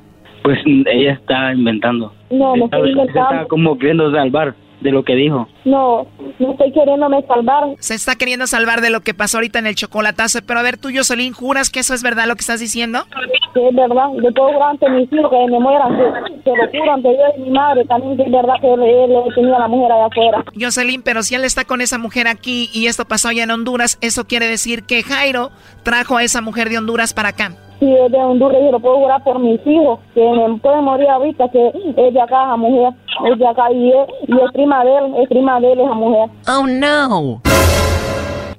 [SPEAKER 24] Pues ella está inventando.
[SPEAKER 23] No, no estoy inventando.
[SPEAKER 24] está como queriendo salvar de lo que dijo.
[SPEAKER 23] No, no estoy queriéndome salvar.
[SPEAKER 13] Se está queriendo salvar de lo que pasó ahorita en el chocolatazo. Pero a ver, tú, Jocelyn, ¿juras que eso es verdad lo que estás diciendo?
[SPEAKER 23] Sí, es verdad. Yo puedo jurar ante mis hijos que me mueran. Que, lo juro ante Dios y mi madre. También es verdad que él, él tenía a la mujer allá afuera.
[SPEAKER 13] Jocelyn, pero si él está con esa mujer aquí y esto pasó allá en Honduras, eso quiere decir que Jairo trajo a esa mujer de Honduras para acá
[SPEAKER 23] si es de Honduras, yo lo puedo jurar por mis hijos, que me pueden morir ahorita, que es de acá, esa mujer, es de acá, y es, y es prima de él, es prima de él, esa mujer.
[SPEAKER 13] Oh, no.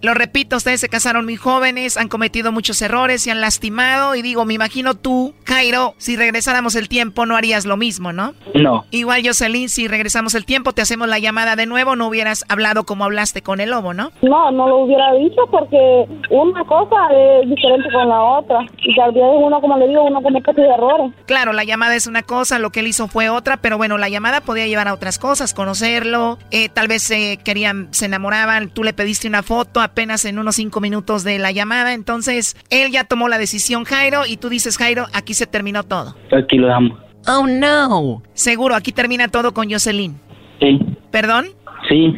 [SPEAKER 13] Lo repito, ustedes se casaron muy jóvenes, han cometido muchos errores, se han lastimado y digo, me imagino tú, Jairo, si regresáramos el tiempo no harías lo mismo, ¿no?
[SPEAKER 24] No.
[SPEAKER 13] Igual Jocelyn, si regresamos el tiempo, te hacemos la llamada de nuevo, no hubieras hablado como hablaste con el lobo, ¿no?
[SPEAKER 23] No, no lo hubiera dicho porque una cosa es diferente con la otra y tal vez uno, como le digo, uno comete errores.
[SPEAKER 13] Claro, la llamada es una cosa, lo que él hizo fue otra, pero bueno, la llamada podía llevar a otras cosas, conocerlo, eh, tal vez se querían, se enamoraban, tú le pediste una foto, apenas en unos cinco minutos de la llamada. Entonces, él ya tomó la decisión, Jairo, y tú dices, Jairo, aquí se terminó todo.
[SPEAKER 24] Aquí lo damos.
[SPEAKER 13] Oh, no. Seguro, aquí termina todo con Jocelyn.
[SPEAKER 24] Sí.
[SPEAKER 13] ¿Perdón?
[SPEAKER 24] Sí.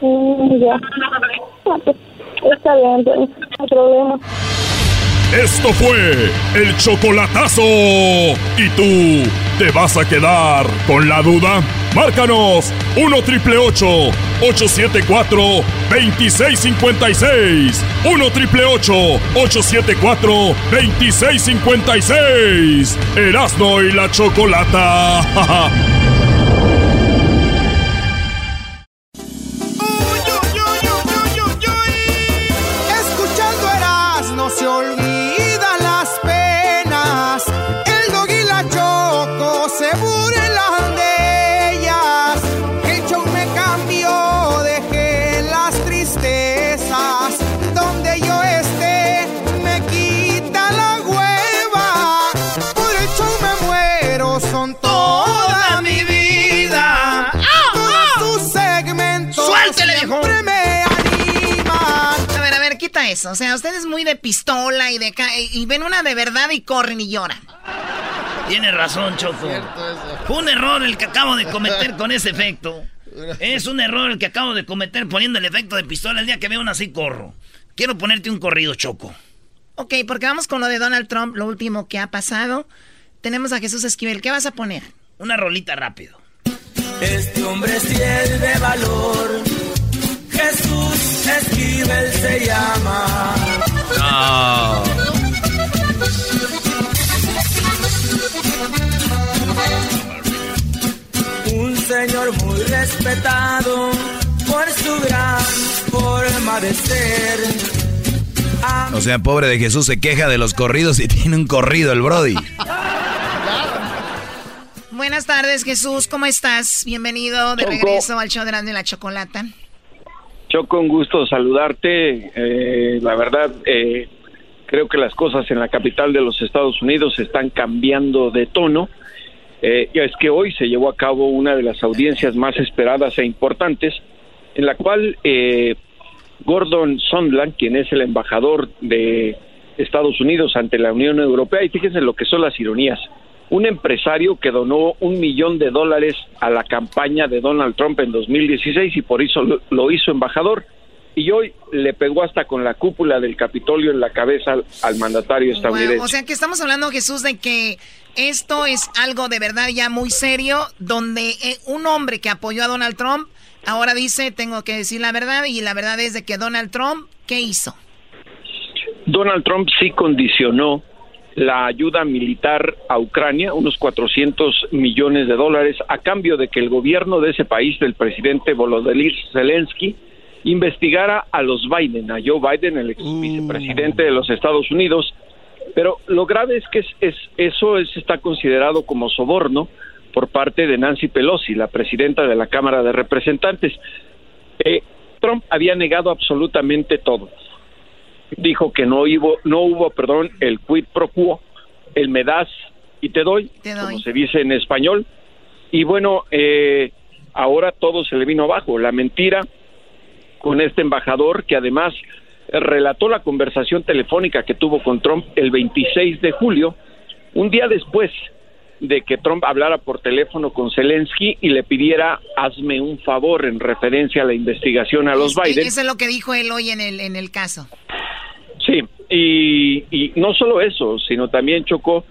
[SPEAKER 23] Mm, ya. Está bien, no hay problema.
[SPEAKER 1] Esto fue el chocolatazo. ¿Y tú te vas a quedar con la duda? Márcanos 1 triple 874 2656. 1 triple 874 2656. Erasno y la chocolata. *laughs*
[SPEAKER 13] eso. O sea, ustedes muy de pistola y de y ven una de verdad y corren y lloran.
[SPEAKER 4] Tienes razón, Choco. Fue un error el que acabo de cometer con ese efecto. Es un error el que acabo de cometer poniendo el efecto de pistola. El día que veo una así corro. Quiero ponerte un corrido, Choco.
[SPEAKER 13] Ok, porque vamos con lo de Donald Trump, lo último que ha pasado. Tenemos a Jesús Esquivel. ¿Qué vas a poner?
[SPEAKER 4] Una rolita rápido.
[SPEAKER 25] Este hombre es de valor. Jesús Esquivel se llama. Un señor muy respetado por su gran forma de ser.
[SPEAKER 3] O sea, pobre de Jesús se queja de los corridos y *laughs* tiene un corrido el Brody.
[SPEAKER 13] Buenas tardes, Jesús. ¿Cómo estás? Bienvenido de regreso al show de y la Chocolata.
[SPEAKER 26] Yo con gusto saludarte. Eh, la verdad, eh, creo que las cosas en la capital de los Estados Unidos están cambiando de tono. Eh, es que hoy se llevó a cabo una de las audiencias más esperadas e importantes, en la cual eh, Gordon Sondland, quien es el embajador de Estados Unidos ante la Unión Europea, y fíjense lo que son las ironías, un empresario que donó un millón de dólares a la campaña de Donald Trump en 2016 y por eso lo, hizo embajador y hoy le pegó hasta con la cúpula del Capitolio en la cabeza al, mandatario estadounidense.
[SPEAKER 13] o sea que estamos hablando, Jesús, de que esto es algo de verdad ya muy serio, donde eh, un hombre que apoyó a Donald Trump ahora dice, tengo que decir la verdad, y la verdad es de que Donald Trump, ¿qué hizo?
[SPEAKER 26] Donald Trump sí condicionó la ayuda militar a Ucrania, unos 400 millones de dólares, a cambio de que el gobierno de ese país, del presidente Volodymyr Zelensky, investigara a los Biden, a Joe Biden, el ex vicepresidente de los Estados Unidos. Pero lo grave es que es, eso es, está considerado como soborno por parte de Nancy Pelosi, la presidenta de la Cámara de Representantes. Eh, Trump había negado absolutamente todo dijo que no hubo, no hubo, perdón, el quid pro quo, el me das y te doy, como se dice en español. Y bueno, eh, ahora todo se le vino abajo. La mentira con este embajador que además relató la conversación telefónica que tuvo con Trump el 26 de julio, un día después de que Trump hablara por teléfono con Zelensky y le pidiera hazme un favor en referencia a la investigación a los Biden.
[SPEAKER 13] Eso es lo que dijo él hoy en el, en el caso.
[SPEAKER 26] Sí, y, no solo eso, sino también Chocó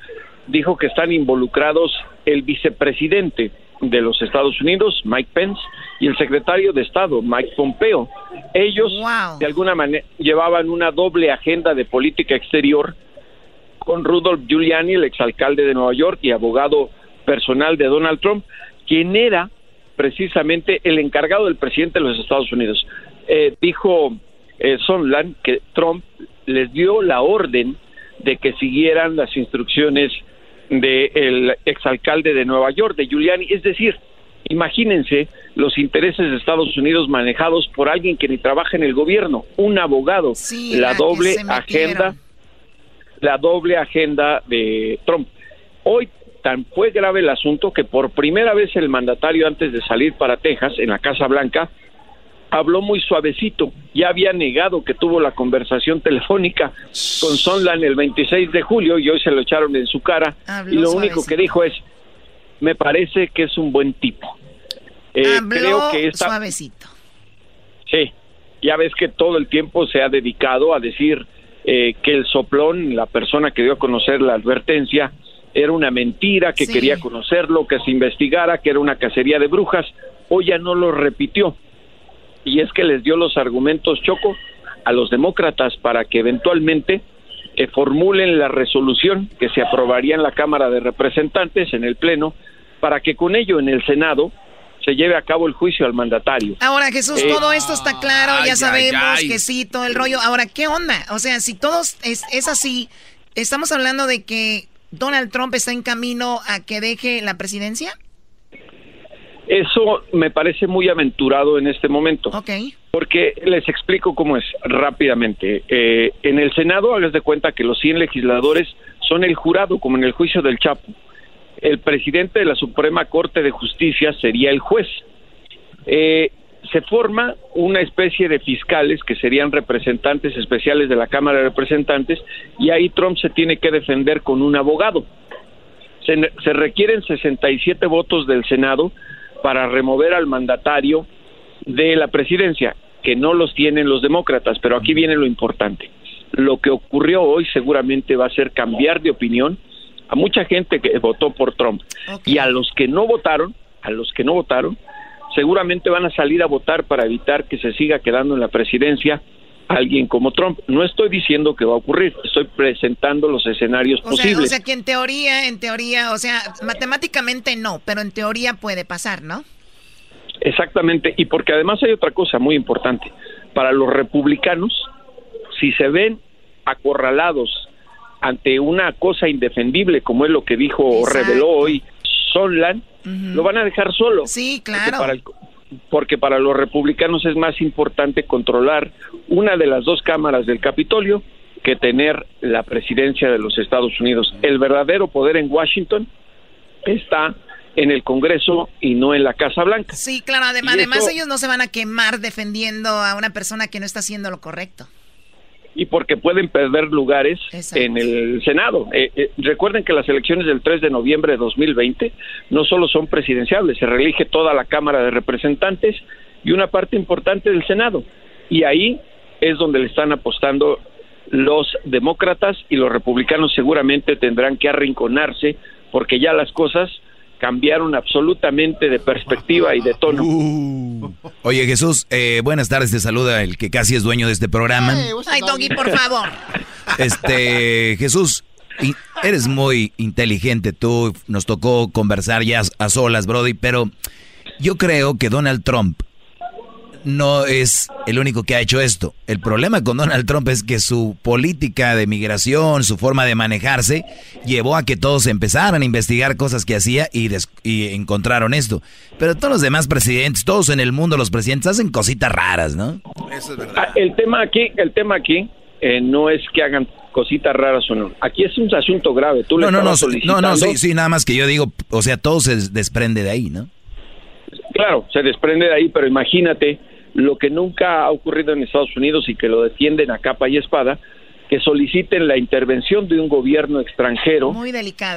[SPEAKER 26] dijo que están involucrados el vicepresidente de los Estados Unidos, Mike Pence, y el secretario de Estado, Mike Pompeo. Ellos, de alguna manera, llevaban una doble agenda de política exterior con Rudolph Giuliani, el exalcalde de Nueva York y abogado personal de Donald Trump, quien era precisamente el encargado del presidente de los Estados Unidos. Eh, dijo eh, Sondland que Trump les dio la orden de que siguieran las instrucciones del exalcalde de Nueva York, de Giuliani. Es decir, imagínense los intereses de Estados Unidos manejados por alguien que ni trabaja en el gobierno, un abogado, la, doble agenda, la doble agenda de Trump. Hoy tan fue grave el asunto que por primera vez el mandatario antes de salir para Texas, en la Casa Blanca, habló muy suavecito. Ya había negado que tuvo la conversación telefónica con Sondland el 26 de julio y hoy se lo echaron en su cara. y lo único que dijo es, me parece que es un buen tipo.
[SPEAKER 13] Eh, creo que suavecito.
[SPEAKER 26] Sí, ya ves que todo el tiempo se ha dedicado a decir eh, que el soplón, la persona que dio a conocer la advertencia, era una mentira, que quería conocerlo, que se investigara, que era una cacería de brujas. Hoy ya no lo repitió y es que les dio los argumentos Choco a los demócratas para que eventualmente eh, formulen la resolución que se aprobaría en la Cámara de Representantes, en el Pleno, para que con ello en el Senado se lleve a cabo el juicio al mandatario.
[SPEAKER 13] Ahora, Jesús, eh, todo esto está claro, ya sabemos que sí, todo el rollo. Ahora, ¿qué onda? O sea, si todo es, es así, ¿estamos hablando de que Donald Trump está en camino a que deje la presidencia?
[SPEAKER 26] Eso me parece muy aventurado en este momento. Porque les explico cómo es rápidamente. Eh, en el Senado, hagas de cuenta que los 100 legisladores son el jurado, como en el juicio del Chapo. El presidente de la Suprema Corte de Justicia sería el juez. Eh, se forma una especie de fiscales que serían representantes especiales de la Cámara de Representantes y ahí Trump se tiene que defender con un abogado. Se, se requieren 67 votos del Senado para remover al mandatario de la presidencia, que no los tienen los demócratas, pero aquí viene lo importante. Lo que ocurrió hoy seguramente va a ser cambiar de opinión a mucha gente que votó por Trump y a los que no votaron, a los que no votaron, seguramente van a salir a votar para evitar que se siga quedando en la presidencia alguien como Trump. No estoy diciendo que va a ocurrir, estoy presentando los escenarios posibles.
[SPEAKER 13] o sea que en teoría, en teoría, o sea, matemáticamente no, pero en teoría puede pasar, ¿no?
[SPEAKER 26] Exactamente, y porque además hay otra cosa muy importante. Para los republicanos, si se ven acorralados ante una cosa indefendible como es lo que dijo o reveló hoy Sonland, lo van a dejar solo.
[SPEAKER 13] Sí, claro.
[SPEAKER 26] Porque para los republicanos es más importante controlar una de las dos cámaras del Capitolio que tener la presidencia de los Estados Unidos. El verdadero poder en Washington está en el Congreso y no en la Casa Blanca.
[SPEAKER 13] Sí, claro, además, además ellos no se van a quemar defendiendo a una persona que no está haciendo lo correcto.
[SPEAKER 26] Y porque pueden perder lugares en el Senado. Eh, eh, recuerden que las elecciones del 3 de noviembre de 2020 no solo son presidenciales, se reelige toda la Cámara de Representantes y una parte importante del Senado. Y ahí es donde le están apostando los demócratas y los republicanos seguramente tendrán que arrinconarse porque ya las cosas cambiaron absolutamente de perspectiva y de tono. Uh.
[SPEAKER 3] Oye Jesús, eh, buenas tardes, te saluda el que casi es dueño de este programa.
[SPEAKER 13] Ay, Doggy, por favor.
[SPEAKER 3] Este, Jesús, eres muy inteligente tú, nos tocó conversar ya a solas, Brody, pero yo creo que Donald Trump no es el único que ha hecho esto. El problema con Donald Trump es que su política de migración, su forma de manejarse, llevó a que todos empezaran a investigar cosas que hacía y, y encontraron esto. Pero todos los demás presidentes, todos en el mundo, los presidentes hacen cositas raras, ¿no?
[SPEAKER 26] Eso es verdad. Ah, el tema aquí, el tema aquí eh, no es que hagan cositas raras o no. Aquí es un asunto grave. Tú
[SPEAKER 3] no, no, no, no, no, sí, sí, nada más que yo digo, o sea, todo se desprende de ahí, ¿no?
[SPEAKER 26] Claro, se desprende de ahí, pero imagínate lo que nunca ha ocurrido en Estados Unidos y que lo defienden a capa y espada, que soliciten la intervención de un gobierno extranjero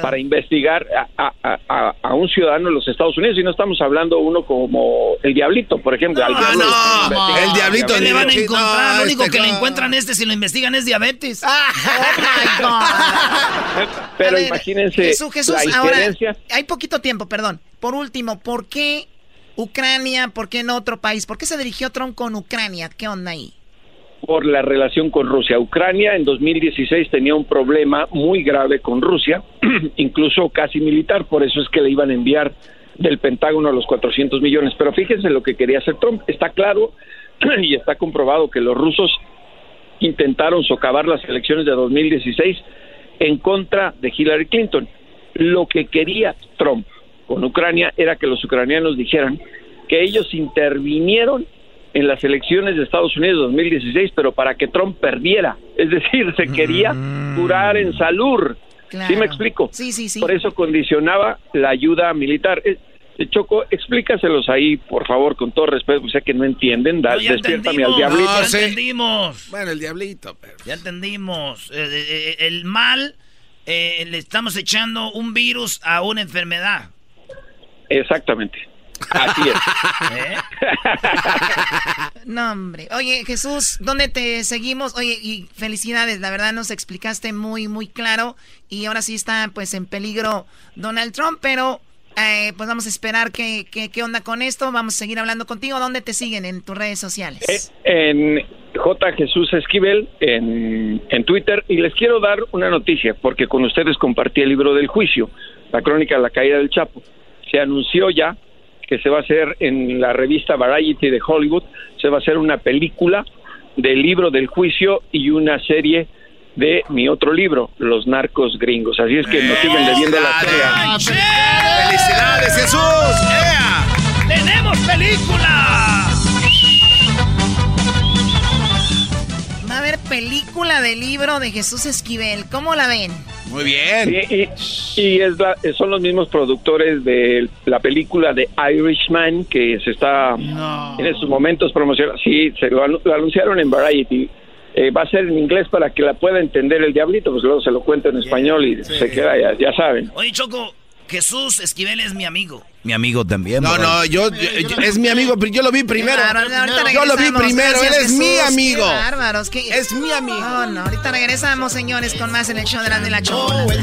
[SPEAKER 26] para investigar a, un ciudadano de los Estados Unidos y no estamos hablando uno como el diablito, por ejemplo.
[SPEAKER 4] No, no, el diablito. le van a encontrar? lo único este que le encuentran este si lo investigan es diabetes. *laughs*
[SPEAKER 26] Oh Pero imagínense
[SPEAKER 13] Jesús, Jesús, ahora hay poquito tiempo, perdón. Por último, ¿por qué Ucrania, ¿por qué no otro país? ¿Por qué se dirigió Trump con Ucrania? ¿Qué onda ahí?
[SPEAKER 26] Por la relación con Rusia. Ucrania en 2016 tenía un problema muy grave con Rusia, *clears throat* incluso casi militar, por eso es que le iban a enviar del Pentágono a los 400 millones. Pero fíjense lo que quería hacer Trump. Está claro *clears throat* y está comprobado que los rusos intentaron socavar las elecciones de 2016 en contra de Hillary Clinton. Lo que quería Trump con Ucrania era que los ucranianos dijeran que ellos intervinieron en las elecciones de Estados Unidos de 2016, pero para que Trump perdiera. Es decir, se quería mm. curar en salud. ¿Sí me explico?
[SPEAKER 13] Sí, sí, sí.
[SPEAKER 26] Por eso condicionaba la ayuda militar. Eh, eh, Choco, explícaselos ahí, por favor, con todo respeto, sé que no entienden. Da, despiértame al diablito.
[SPEAKER 4] ya entendimos.
[SPEAKER 5] Bueno, el diablito. Pero...
[SPEAKER 4] Ya entendimos. Eh, el mal, le estamos echando un virus a una enfermedad.
[SPEAKER 26] Exactamente. Así es. ¿Eh? *laughs*
[SPEAKER 13] no, hombre. Oye, Jesús, ¿dónde te seguimos? Oye, y felicidades, la verdad nos explicaste muy, muy claro. Y ahora sí está, pues, en peligro Donald Trump, pero eh, pues vamos a esperar qué, qué, onda con esto. Vamos a seguir hablando contigo. ¿Dónde te siguen en tus redes sociales?
[SPEAKER 26] Eh, en J. Jesús Esquivel en, en Twitter. Y les quiero dar una noticia, porque con ustedes compartí el libro del juicio, la crónica de la caída del Chapo se anunció ya que se va a hacer en la revista Variety de Hollywood, se va a hacer una película del libro del juicio y una serie de mi otro libro, Los Narcos Gringos. Así es que nos siguen leyendo la
[SPEAKER 5] serie. ¡Felicidades, Jesús!
[SPEAKER 4] ¡Tenemos película!
[SPEAKER 13] Va a haber película del libro de Jesús Esquivel. ¿Cómo la ven?
[SPEAKER 5] Muy bien.
[SPEAKER 26] y, y es la- son los mismos productores de la película de Irishman que se está en estos momentos promocionando. Sí, se lo, anu- lo anunciaron en Variety. Eh, va a ser en inglés para que la pueda entender el diablito, pues luego se lo cuento en español y se queda, ya, ya saben.
[SPEAKER 4] Oye, Choco, Jesús Esquivel es mi amigo.
[SPEAKER 3] Mi amigo también.
[SPEAKER 5] No,
[SPEAKER 3] bro.
[SPEAKER 5] no, yo, yo- yo- es mi amigo, pero yo lo vi primero.
[SPEAKER 13] Claro, ahorita
[SPEAKER 5] yo lo vi primero,
[SPEAKER 13] Gracias,
[SPEAKER 5] él es mi amigo.
[SPEAKER 13] Qué bárbaros. qué-
[SPEAKER 5] Es mi amigo.
[SPEAKER 13] No, no, ahorita regresamos, señores, con más en el show de la de la chocolata.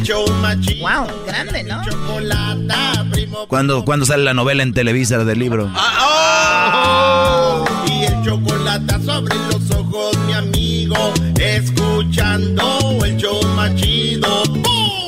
[SPEAKER 13] Wow, grande, ¿no?
[SPEAKER 3] ¿Cuándo, cuándo sale la novela en Televisa del libro?
[SPEAKER 2] Oh, y el chocolate sobre los ojos, mi amigo, escuchando el show más chido. ¡Bum!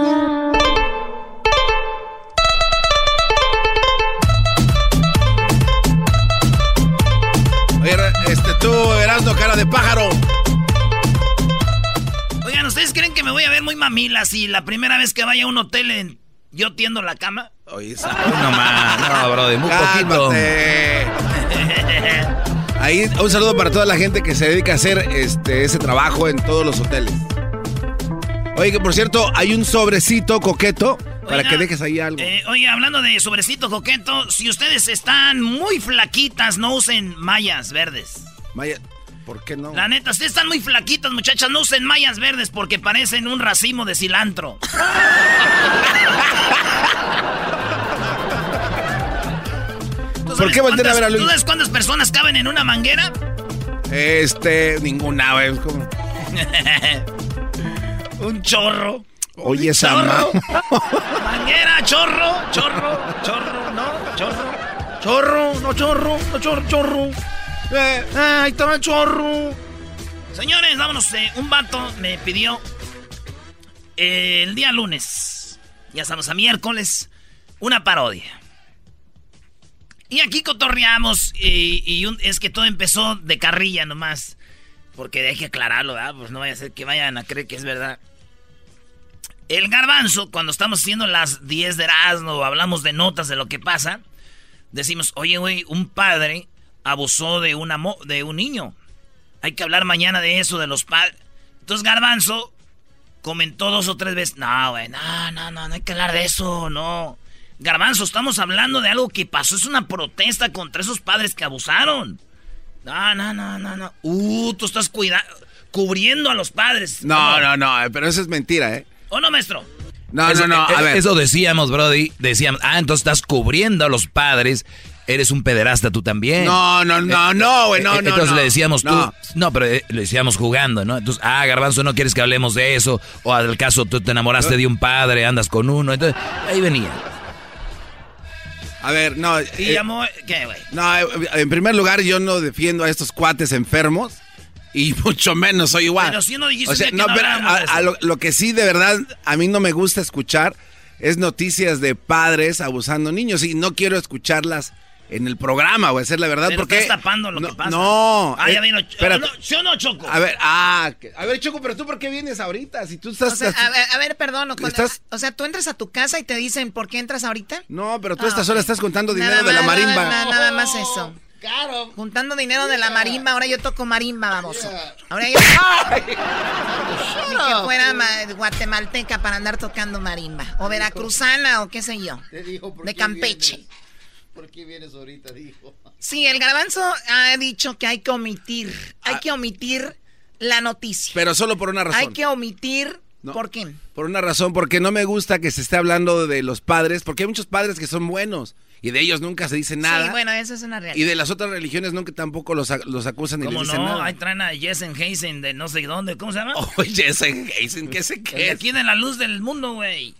[SPEAKER 5] cara de pájaro.
[SPEAKER 4] Oigan, ¿ustedes creen que me voy a ver muy mamila si la primera vez que vaya a un hotel en- yo tiendo la cama?
[SPEAKER 5] Oye,
[SPEAKER 3] No más, no, bro, de muy poquito.
[SPEAKER 5] Cálmate. Ahí, un saludo para toda la gente que se dedica a hacer este, ese trabajo en todos los hoteles. Oye, que por cierto, hay un sobrecito coqueto para
[SPEAKER 4] Oiga,
[SPEAKER 5] que dejes ahí algo.
[SPEAKER 4] Eh, oye, hablando de sobrecito coqueto, si ustedes están muy flaquitas, no usen mallas verdes.
[SPEAKER 5] Maya, ¿por qué no?
[SPEAKER 4] La neta, ustedes están muy flaquitas, muchachas, no usen mallas verdes porque parecen un racimo de cilantro. ¿Tú
[SPEAKER 5] ¿Por
[SPEAKER 4] sabes
[SPEAKER 5] qué voltean a
[SPEAKER 4] cuántas-
[SPEAKER 5] ver a Luis?
[SPEAKER 4] ¿Tú sabes cuántas personas caben en una manguera?
[SPEAKER 5] Este, ninguna, güey. como- *laughs*
[SPEAKER 4] un chorro.
[SPEAKER 5] Oye, esa
[SPEAKER 4] Chorro. Manguera, chorro, chorro, chorro, no, chorro. Chorro, no chorro, no chorro, chorro. Eh, ahí está el chorro. Señores, vámonos. eh, un vato me pidió eh, el día lunes, ya estamos a miércoles, una parodia. Y aquí cotorreamos y, es que todo empezó de carrilla nomás. Porque hay que aclararlo, ¿verdad? Pues no vaya a ser que vayan a creer que es verdad. El garbanzo, cuando estamos haciendo las 10 de Erasmo hablamos de notas de lo que pasa, decimos, oye, güey, un padre abusó de, una mo- de un niño. Hay que hablar mañana de eso, de los padres. Entonces Garbanzo comentó dos o tres veces, no, güey, no, no, no, no hay que hablar de eso, no. Garbanzo, estamos hablando de algo que pasó, es una protesta contra esos padres que abusaron. No, no, no, no, no. Uh, tú estás cuida cubriendo a los padres.
[SPEAKER 5] No, no, no, pero eso es mentira, ¿eh?
[SPEAKER 4] ¿O no, maestro?
[SPEAKER 5] No,
[SPEAKER 3] eso,
[SPEAKER 5] no, no, a
[SPEAKER 3] eh,
[SPEAKER 5] ver.
[SPEAKER 3] Eso decíamos, Brody. Decíamos, ah, entonces estás cubriendo a los padres. Eres un pederasta tú también.
[SPEAKER 5] No, no, no, no, güey, no,
[SPEAKER 3] Eh,
[SPEAKER 5] no,
[SPEAKER 3] Entonces
[SPEAKER 5] no.
[SPEAKER 3] le decíamos tú.
[SPEAKER 5] No.
[SPEAKER 3] No, pero eh, le decíamos jugando, ¿no? Entonces, ah, Garbanzo, no quieres que hablemos de eso. O al caso, tú te enamoraste de un padre, andas con uno. Entonces, ahí venía.
[SPEAKER 5] A ver, no.
[SPEAKER 4] Y
[SPEAKER 5] eh,
[SPEAKER 4] llamó... ¿Qué, güey?
[SPEAKER 5] No, eh, en primer lugar, yo no defiendo a estos cuates enfermos. Y *laughs* mucho menos soy igual.
[SPEAKER 4] Pero si no dijiste
[SPEAKER 5] O sea,
[SPEAKER 4] que
[SPEAKER 5] no,
[SPEAKER 4] no
[SPEAKER 5] pero a- lo que sí, de verdad, a mí no me gusta escuchar es noticias de padres abusando niños. Y no quiero escucharlas en el programa, güey, esa es la verdad.
[SPEAKER 4] Pero
[SPEAKER 5] porque
[SPEAKER 4] estás tapando lo
[SPEAKER 5] no,
[SPEAKER 4] que pasa.
[SPEAKER 5] No.
[SPEAKER 4] Ah,
[SPEAKER 5] eh,
[SPEAKER 4] ya vino.
[SPEAKER 5] espérate.
[SPEAKER 4] ¿No, ¿Sí o no, Choco?
[SPEAKER 5] A ver, ah, a ver, Choco, pero tú por qué vienes ahorita? Si tú estás...
[SPEAKER 13] O sea, a ver, a ver, perdón. cuando-
[SPEAKER 5] ¿Estás-
[SPEAKER 13] O sea, tú entras a tu casa y te dicen, ¿por qué entras ahorita?
[SPEAKER 5] No, pero tú
[SPEAKER 13] Ah,
[SPEAKER 5] a esta
[SPEAKER 13] ok.
[SPEAKER 5] hora estás contando dinero
[SPEAKER 13] Nada
[SPEAKER 5] de la marimba.
[SPEAKER 13] Nada, nada más eso. Juntando dinero de la marimba, ahora yo toco marimba, baboso. Ahora yo. Ni que fuera ma- guatemalteca para andar tocando marimba. O veracruzana o qué sé yo. De Campeche.
[SPEAKER 6] ¿Por qué vienes ahorita? Dijo.
[SPEAKER 13] Sí, el garbanzo ha dicho que hay que omitir. Hay que omitir la noticia.
[SPEAKER 5] Pero solo por una razón.
[SPEAKER 13] Hay que omitir.
[SPEAKER 5] No.
[SPEAKER 13] ¿Por qué?
[SPEAKER 5] Por una razón, porque no me gusta que se esté hablando de los padres, porque hay muchos padres que son buenos y de ellos nunca se dice nada.
[SPEAKER 13] Sí, bueno, eso es una realidad.
[SPEAKER 5] Y de las otras religiones nunca tampoco los, los acusan ni les
[SPEAKER 4] ¿Cómo
[SPEAKER 5] dicen
[SPEAKER 4] no?
[SPEAKER 5] nada.
[SPEAKER 4] Ahí traen a Jessen Heisen de no sé dónde. ¿Cómo se llama? *laughs*
[SPEAKER 5] Oye, ese Jason, ¿qué sé
[SPEAKER 4] El
[SPEAKER 5] qué
[SPEAKER 4] aquí de la luz del mundo, güey.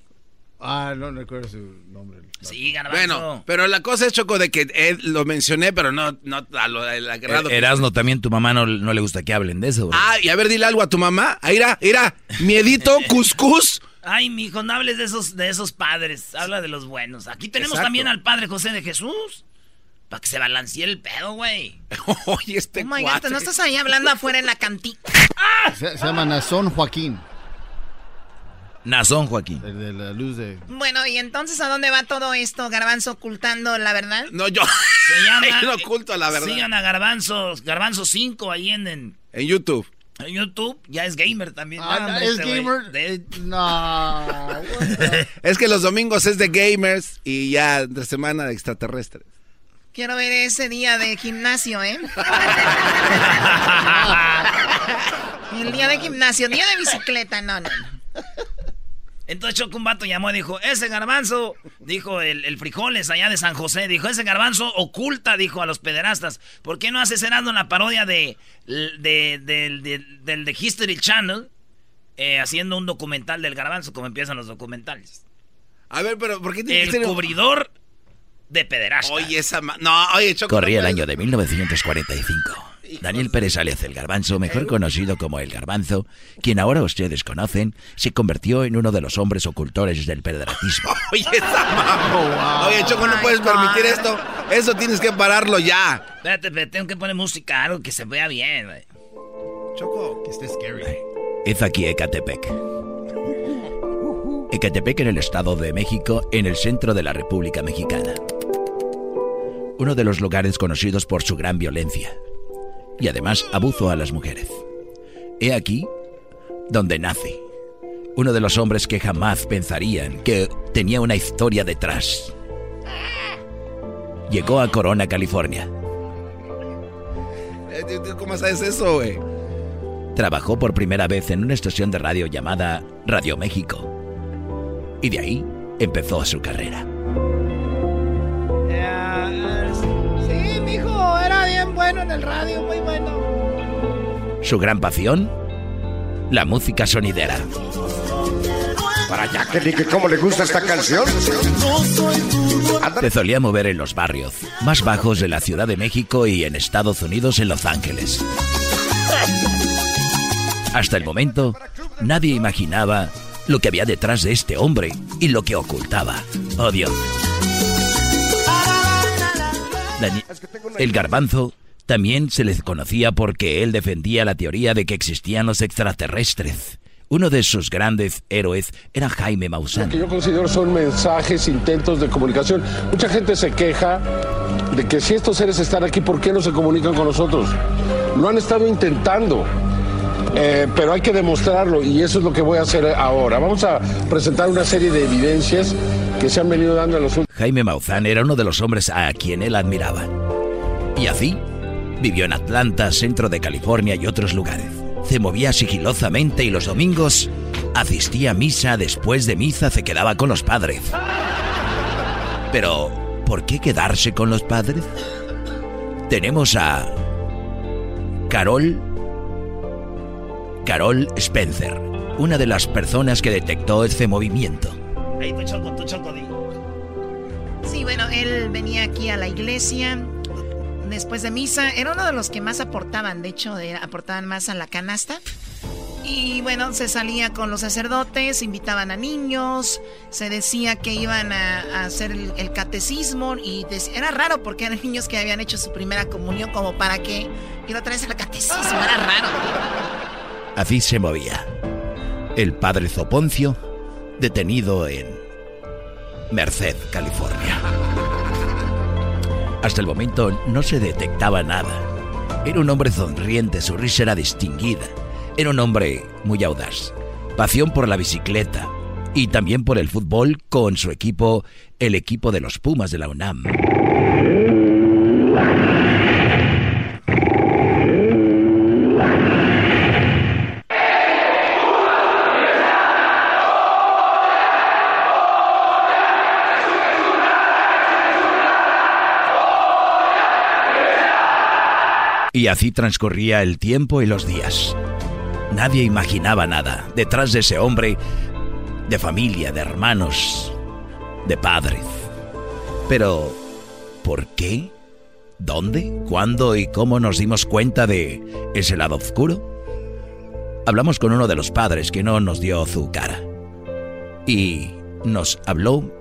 [SPEAKER 6] Ah, no recuerdo su nombre.
[SPEAKER 4] Sí, garbanzo.
[SPEAKER 5] Bueno, pero la cosa es, Choco, de que eh, lo mencioné, pero no, no a lo al agrado.
[SPEAKER 3] Eh, Erasno también, tu mamá no, no le gusta que hablen de eso, bro.
[SPEAKER 5] Ah, y a ver, dile algo a tu mamá. Ah, Ira, ira, miedito, *laughs* cuscús.
[SPEAKER 4] Ay, mijo, no hables de esos, de esos padres. Habla de los buenos. Aquí tenemos también al padre José de Jesús. Para que se balancee el pedo, güey. *laughs*
[SPEAKER 5] Oye, este
[SPEAKER 13] Oh my God, no estás ahí hablando afuera en la cantina.
[SPEAKER 6] Se, se llama Nazón Joaquín.
[SPEAKER 3] Nazón Joaquín.
[SPEAKER 6] El de la luz de.
[SPEAKER 13] Bueno, ¿y entonces a dónde va todo esto, Garbanzo, ocultando la verdad?
[SPEAKER 5] No, yo.
[SPEAKER 4] Se llama. *laughs*
[SPEAKER 5] Yo no oculto la verdad.
[SPEAKER 4] Sigan a Garbanzo, Garbanzo 5 ahí en, en,
[SPEAKER 5] En YouTube.
[SPEAKER 4] en YouTube. Ya es gamer también.
[SPEAKER 6] Ah,
[SPEAKER 4] Ah,
[SPEAKER 6] ¿es
[SPEAKER 4] este güey.
[SPEAKER 6] gamer?
[SPEAKER 4] De-
[SPEAKER 6] No. *laughs*
[SPEAKER 5] Es que los domingos es de gamers y ya entre semana de extraterrestres.
[SPEAKER 13] Quiero ver ese día de gimnasio, ¿eh? *laughs* El día de gimnasio, día de bicicleta, no, no, no.
[SPEAKER 4] Entonces Choco un vato llamó y dijo, ese garbanzo, dijo el, el frijoles allá de San José, dijo, ese garbanzo oculta, dijo a los pederastas, ¿por qué no hace cenando la parodia de, de- del- de History Channel, eh, haciendo un documental del garbanzo, como empiezan los documentales?
[SPEAKER 5] A ver, pero ¿por qué tiene
[SPEAKER 4] El cubridor de pederastas.
[SPEAKER 5] Oye, esa ma- No, oye, Choco.
[SPEAKER 3] Corría el
[SPEAKER 5] no
[SPEAKER 3] año de 1945. Daniel Pérez Alias el Garbanzo, mejor conocido como el Garbanzo, quien ahora ustedes conocen, se convirtió en uno de los hombres ocultores del pederastismo. *laughs*
[SPEAKER 5] Oye, esa mamá. Oye, Choco, no puedes permitir esto. Eso tienes que pararlo ya.
[SPEAKER 4] Espérate, espérate, tengo que poner música, algo que se vea bien, güey.
[SPEAKER 5] Choco.
[SPEAKER 6] Que esté scary.
[SPEAKER 3] Es aquí Ecatepec. Ecatepec en el Estado de México, en el centro de la República Mexicana. Uno de los lugares conocidos por su gran violencia y además abuso a las mujeres. He aquí donde nace uno de los hombres que jamás pensarían que tenía una historia detrás. Llegó a Corona, California.
[SPEAKER 5] Eh, ¿tú- tú ¿Cómo sabes eso, güey?
[SPEAKER 3] Trabajó por primera vez en una estación de radio llamada Radio México. Y de ahí empezó su carrera.
[SPEAKER 13] Bien bueno en el radio, muy bueno.
[SPEAKER 3] Su gran pasión, la música sonidera.
[SPEAKER 27] Para Jacqueline, que cómo le gusta esta canción.
[SPEAKER 3] Se solía mover en los barrios más bajos de la Ciudad de México y en Estados Unidos en Los Ángeles. Hasta el momento, nadie imaginaba lo que había detrás de este hombre y lo que ocultaba. Oh Dios. El garbanzo también se les conocía porque él defendía la teoría de que existían los extraterrestres. Uno de sus grandes héroes era Jaime Maussan.
[SPEAKER 27] que yo considero son mensajes, intentos de comunicación. Mucha gente se queja de que si estos seres están aquí, ¿por qué no se comunican con nosotros? Lo han estado intentando, eh, pero hay que demostrarlo y eso es lo que voy a hacer ahora. Vamos a presentar una serie de evidencias que se han venido dando en los últimos...
[SPEAKER 3] Jaime Maussan era uno de los hombres a quien él admiraba. Y así, vivió en Atlanta, centro de California y otros lugares. Se movía sigilosamente y los domingos asistía a misa. Después de misa se quedaba con los padres. Pero, ¿por qué quedarse con los padres? Tenemos a Carol Carol Spencer, una de las personas que detectó este movimiento.
[SPEAKER 4] Ahí tu choco, tu choco, di.
[SPEAKER 13] Sí, bueno, él venía aquí a la iglesia después de misa. Era uno de los que más aportaban, de hecho, de- aportaban más a la canasta. Y bueno, se salía con los sacerdotes, invitaban a niños, se decía que iban a, a hacer el, el catecismo y era raro porque eran niños que habían hecho su primera comunión como para qué ir otra vez al catecismo, era raro.
[SPEAKER 3] Así se movía. El padre Zoponcio, detenido en Merced, California. Hasta el momento no se detectaba nada. Era un hombre sonriente, su risa era distinguida. Era un hombre muy audaz. Pasión por la bicicleta y también por el fútbol con su equipo, el equipo de los Pumas de la UNAM. Y así transcurría el tiempo y los días. Nadie imaginaba nada detrás de ese hombre, de familia, de hermanos, de padres. Pero, ¿por qué? ¿Dónde? ¿Cuándo y cómo nos dimos cuenta de ese lado oscuro? Hablamos con uno de los padres que no nos dio su cara. y nos habló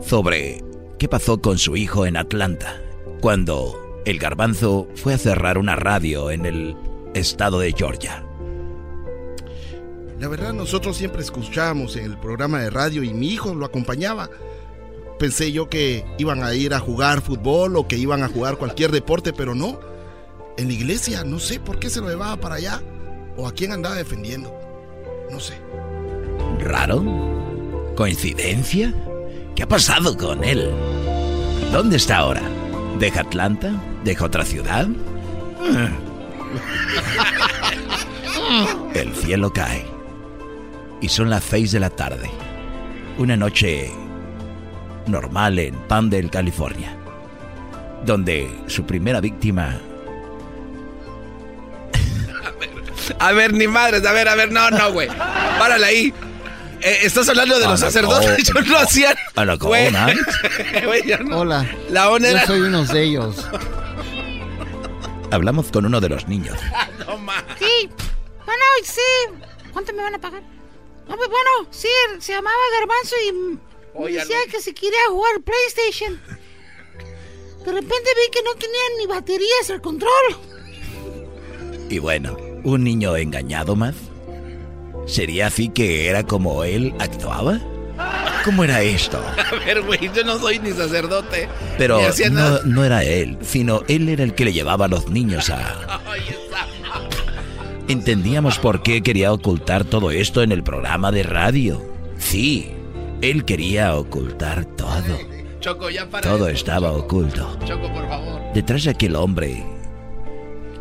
[SPEAKER 3] sobre qué pasó con su hijo en Atlanta cuando el garbanzo fue a cerrar una radio en el estado de Georgia.
[SPEAKER 28] La verdad, nosotros siempre escuchábamos el programa de radio y mi hijo lo acompañaba. Pensé yo que iban a ir a jugar fútbol o que iban a jugar cualquier deporte, pero no. En la iglesia, no sé por qué se lo llevaba para allá o a quién andaba defendiendo. No sé.
[SPEAKER 3] ¿Raro? ¿Coincidencia? ¿Qué ha pasado con él? ¿Dónde está ahora? ¿Deja Atlanta? ¿Deja otra ciudad? *laughs* El cielo cae. Y son las seis de la tarde. Una noche normal en Pandale, California. Donde su primera víctima...
[SPEAKER 5] A ver, ni madres, a ver, a ver, no, no, güey. Párale ahí. Eh, estás hablando de los sacerdotes, *laughs* yo no hacían.
[SPEAKER 3] A la
[SPEAKER 5] Güey. *laughs* Güey, yo no-
[SPEAKER 6] Hola.
[SPEAKER 5] La onda era-
[SPEAKER 6] Yo soy uno de ellos. *laughs*
[SPEAKER 3] Hablamos con uno de los niños.
[SPEAKER 29] Sí. Bueno, sí. ¿Cuánto me van a pagar? No, pues bueno, sí, se llamaba Garbanzo y
[SPEAKER 25] Oye,
[SPEAKER 29] decía
[SPEAKER 25] no.
[SPEAKER 29] que se quería jugar PlayStation. De repente vi que no tenían ni baterías el control.
[SPEAKER 3] Y bueno, un niño engañado más. ¿Sería así que era como él actuaba? ¿Cómo era esto? *laughs*
[SPEAKER 5] A ver, güey, yo no soy ni sacerdote.
[SPEAKER 3] Pero
[SPEAKER 5] ni
[SPEAKER 3] no, no era él, sino él era el que le llevaba a los niños a... *laughs* Entendíamos por qué quería ocultar todo esto en el programa de radio. Sí, él quería ocultar todo.
[SPEAKER 5] Choco, ya para.
[SPEAKER 3] Todo estaba oculto.
[SPEAKER 5] Choco, por favor.
[SPEAKER 3] Detrás de aquel hombre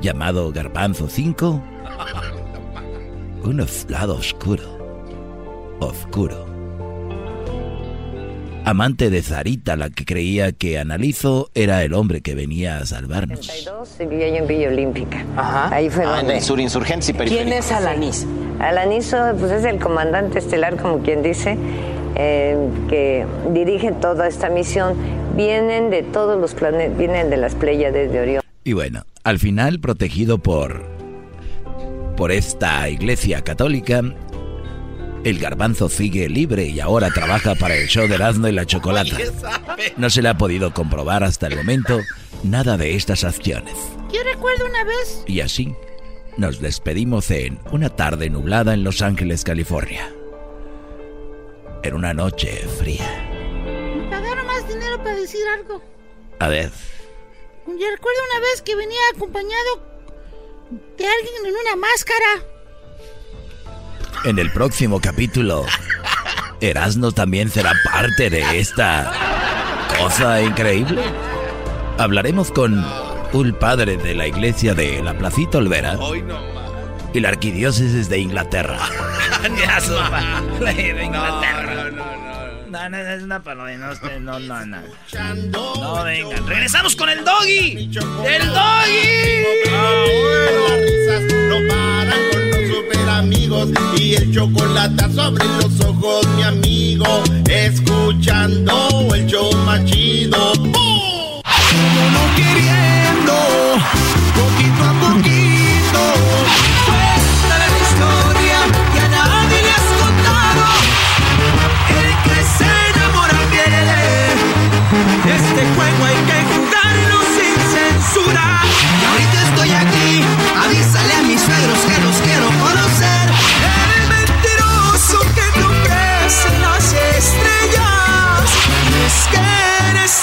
[SPEAKER 3] llamado Garbanzo 5, *laughs* un lado oscuro. Oscuro. Amante de Zarita, la que creía que Analizo era el hombre que venía a salvarnos.
[SPEAKER 30] 32 vivía yo en Villa Olímpica.
[SPEAKER 31] Ajá.
[SPEAKER 30] Ahí fue
[SPEAKER 31] Ah,
[SPEAKER 30] donde...
[SPEAKER 31] en Sur Insurgentes y Periférico.
[SPEAKER 30] ¿Quién es Alanis? Alanizo, pues es el comandante estelar, como quien dice, eh, que dirige toda esta misión. Vienen de todos los planetas, vienen de las Pléyades de Orión.
[SPEAKER 3] Y bueno, al final protegido por por esta iglesia católica, el garbanzo sigue libre y ahora trabaja para el show de Erasmo y la Chocolata. No se le ha podido comprobar hasta el momento nada de estas acciones.
[SPEAKER 29] Yo recuerdo una vez,
[SPEAKER 3] Y así nos despedimos en una tarde nublada en Los Ángeles, California. En una noche fría.
[SPEAKER 29] me pagaron más dinero para decir algo.
[SPEAKER 3] A ver,
[SPEAKER 29] Yo recuerdo una vez que venía acompañado de alguien en una máscara.
[SPEAKER 3] en el próximo capítulo, Erasmo también será parte de esta cosa increíble. Hablaremos con un padre de la iglesia de la Placita Olvera y la arquidiócesis de Inglaterra. *laughs*
[SPEAKER 4] De Inglaterra. No, no, no, es una parodia, no, usted- no, no, no. No, vengan. Regresamos con el doggy. ¡El doggy!
[SPEAKER 2] Las risas no paran con los super amigos y el chocolate sobre los ojos, mi amigo. Escuchando el show más chido. ¡Bum!
[SPEAKER 25] no queriendo,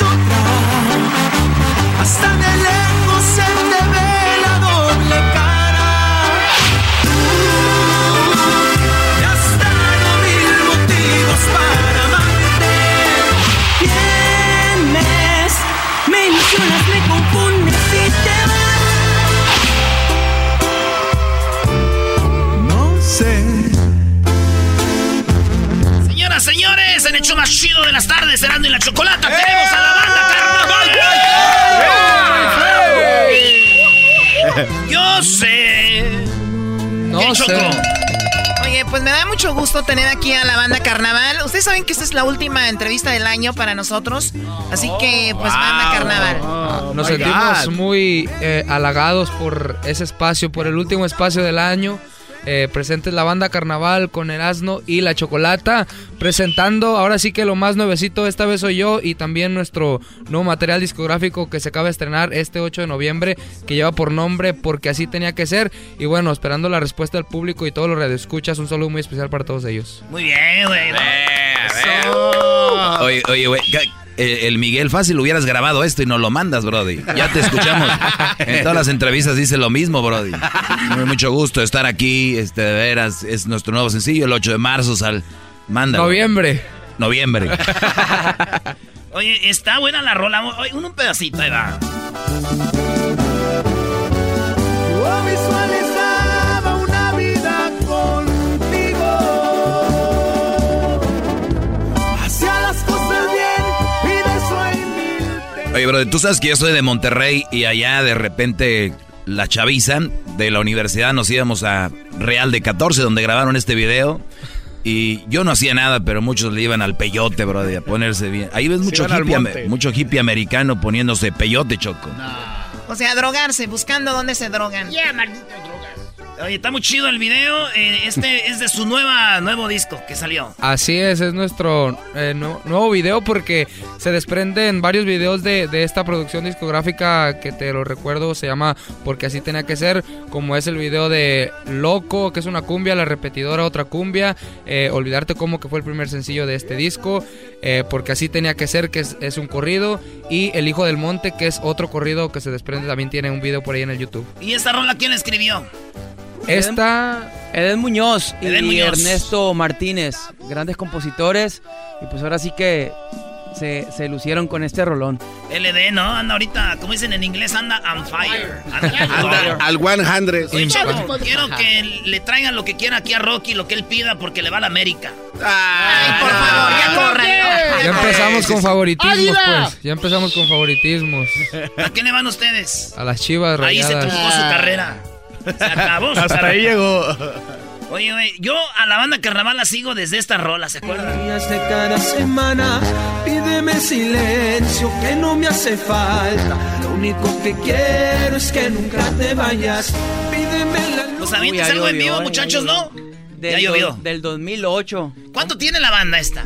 [SPEAKER 25] otra. Hasta de
[SPEAKER 4] más chido de las tardes, Erasmo y la Chocolata, tenemos a la banda Carnaval. Yo sé.
[SPEAKER 13] No
[SPEAKER 4] ¿Qué, Choco?
[SPEAKER 13] Oye, pues me da mucho gusto tener aquí a la banda Carnaval. Ustedes saben que esta es la última entrevista del año para nosotros. Así que, pues, banda Carnaval.
[SPEAKER 32] Nos sentimos
[SPEAKER 13] God.
[SPEAKER 32] muy eh, halagados por ese espacio, por el último espacio del año.
[SPEAKER 33] Eh, presentes la banda Carnaval con Erasmo y La Chocolata, presentando ahora sí que lo más nuevecito, esta vez soy yo y también nuestro nuevo material discográfico que se acaba de estrenar este 8 de noviembre, que lleva por nombre Porque así tenía que ser. Y bueno, esperando la respuesta del público y todos los radioescuchas, un saludo muy especial para todos ellos.
[SPEAKER 4] Muy bien, güey.
[SPEAKER 3] Oye, oye, güey. El Miguel fácil hubieras grabado esto y nos lo mandas, Brody. Ya te escuchamos. En todas las entrevistas dice lo mismo, Brody. Muy mucho gusto estar aquí. Este, de veras, es nuestro nuevo sencillo, el 8 de marzo. Sal, manda.
[SPEAKER 33] Noviembre.
[SPEAKER 3] Noviembre.
[SPEAKER 4] Oye, está buena la rola. Oye, un, un pedacito, ahí va.
[SPEAKER 3] Oye, Brody, tú sabes que yo soy de Monterrey y allá de repente la chaviza de la universidad nos íbamos a Real de 14 donde grabaron este video. Y yo no hacía nada, pero muchos le iban al peyote, Brody, a ponerse bien. Ahí ves mucho hippie, mucho hippie americano poniéndose peyote, Choco.
[SPEAKER 13] O sea, drogarse, buscando dónde se drogan.
[SPEAKER 4] Yeah, maldito. Oye, está muy chido el video. eh, este *laughs* es de su nueva nuevo disco que salió.
[SPEAKER 33] Así es, es nuestro eh, nu- nuevo video porque se desprenden varios videos de, de esta producción discográfica que te lo recuerdo, se llama Porque así tenía que ser, como es el video de Loco, que es una cumbia, La repetidora, otra cumbia, eh, Olvidarte como que fue el primer sencillo de este disco, Porque así tenía que ser, que es, es un corrido, y El Hijo del Monte, que es otro corrido que se desprende, también tiene un video por ahí en el YouTube.
[SPEAKER 4] ¿Y esta rola quién la escribió?
[SPEAKER 33] Esta...
[SPEAKER 34] Eden Muñoz y
[SPEAKER 4] Eden Muñoz.
[SPEAKER 34] Ernesto Martínez, grandes compositores. Y pues ahora sí que se, se lucieron con este rolón.
[SPEAKER 4] LD, ¿no? Anda ahorita, como dicen en inglés, anda on fire. Anda
[SPEAKER 5] al 100.
[SPEAKER 4] Oye, Choco, quiero que le traigan lo que quiera aquí a Rocky, lo que él pida, porque le va a la América. Ay, por favor, ya corran.
[SPEAKER 33] Ya empezamos con favoritismos, pues. Ya empezamos con favoritismos.
[SPEAKER 4] ¿A qué le van ustedes?
[SPEAKER 33] A las chivas
[SPEAKER 4] Ahí se
[SPEAKER 33] rayadas.
[SPEAKER 4] truncó su carrera. *laughs* Se acabó
[SPEAKER 33] Hasta ahí llegó.
[SPEAKER 4] Oye, güey, yo a la banda Carnaval la sigo desde esta rola, ¿se acuerdan?
[SPEAKER 25] Días de cada semana, pídeme silencio que no me hace falta. Lo único que quiero es que nunca te vayas. Pídeme la luz.
[SPEAKER 4] Pues avientes
[SPEAKER 34] Uy, ya
[SPEAKER 4] algo en vivo,
[SPEAKER 34] ya
[SPEAKER 4] muchachos, ¿no?
[SPEAKER 34] Del
[SPEAKER 4] Ya llovió.
[SPEAKER 34] del 2008.
[SPEAKER 4] ¿Cuánto tiene la banda esta?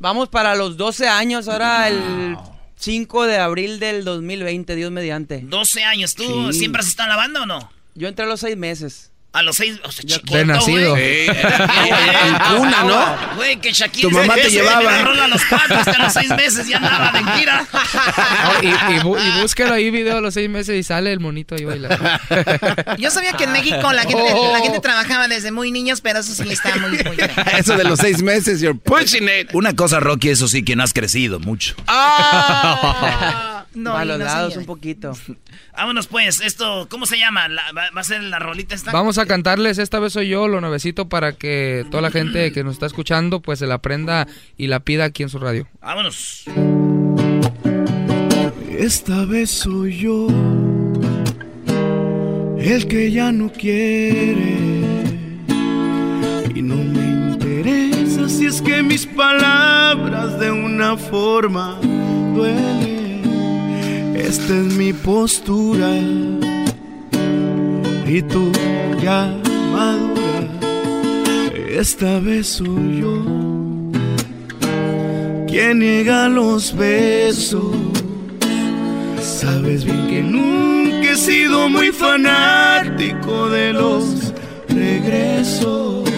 [SPEAKER 34] Vamos para los 12 años, ahora el 5 de abril del 2020, Dios mediante.
[SPEAKER 4] 12 años. ¿Tú
[SPEAKER 34] Sí.
[SPEAKER 4] siempre has estado en la banda o no?
[SPEAKER 34] Yo entré a los 6 meses.
[SPEAKER 4] A los seis, o sea, chiquito,
[SPEAKER 34] de nacido.
[SPEAKER 4] güey.
[SPEAKER 34] Sí. *laughs* Cuna, ¿no?
[SPEAKER 4] Güey, que Shakira
[SPEAKER 34] Tu mamá te llevaba.
[SPEAKER 4] me a los cuatro, hasta los seis meses ya andaba de gira.
[SPEAKER 33] No, y, y, bu- y búsquelo ahí video a los seis meses y sale el monito ahí bailando. *laughs*
[SPEAKER 13] Yo sabía que en México la gente,
[SPEAKER 33] Oh.
[SPEAKER 13] la gente trabajaba desde muy niños, pero eso sí está muy, muy feo. *laughs*
[SPEAKER 5] Eso de los seis meses, you're pushing it.
[SPEAKER 3] Una cosa, Rocky, eso sí, que no has crecido mucho.
[SPEAKER 13] No,
[SPEAKER 34] los
[SPEAKER 13] no,
[SPEAKER 34] lados un poquito. *laughs*
[SPEAKER 4] Vámonos pues, esto, ¿cómo se llama? La- va, va a ser la rolita esta?
[SPEAKER 33] Vamos a cantarles Esta vez soy yo, lo nuevecito, para que toda la gente que nos está escuchando pues se la aprenda y la pida aquí en su radio.
[SPEAKER 4] Vámonos.
[SPEAKER 25] Esta vez soy yo el que ya no quiere y no me interesa si es que mis palabras de una forma duelen. Esta es mi postura y tú ya madura. Esta vez soy yo quien niega los besos. Sabes bien que nunca he sido muy fanático de los regresos,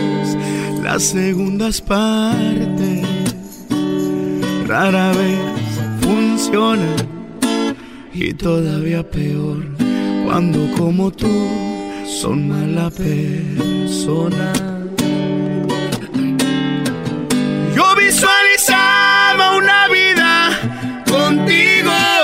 [SPEAKER 25] las segundas partes rara vez funcionan y todavía peor cuando como tú son mala persona. Yo visualizaba una vida contigo.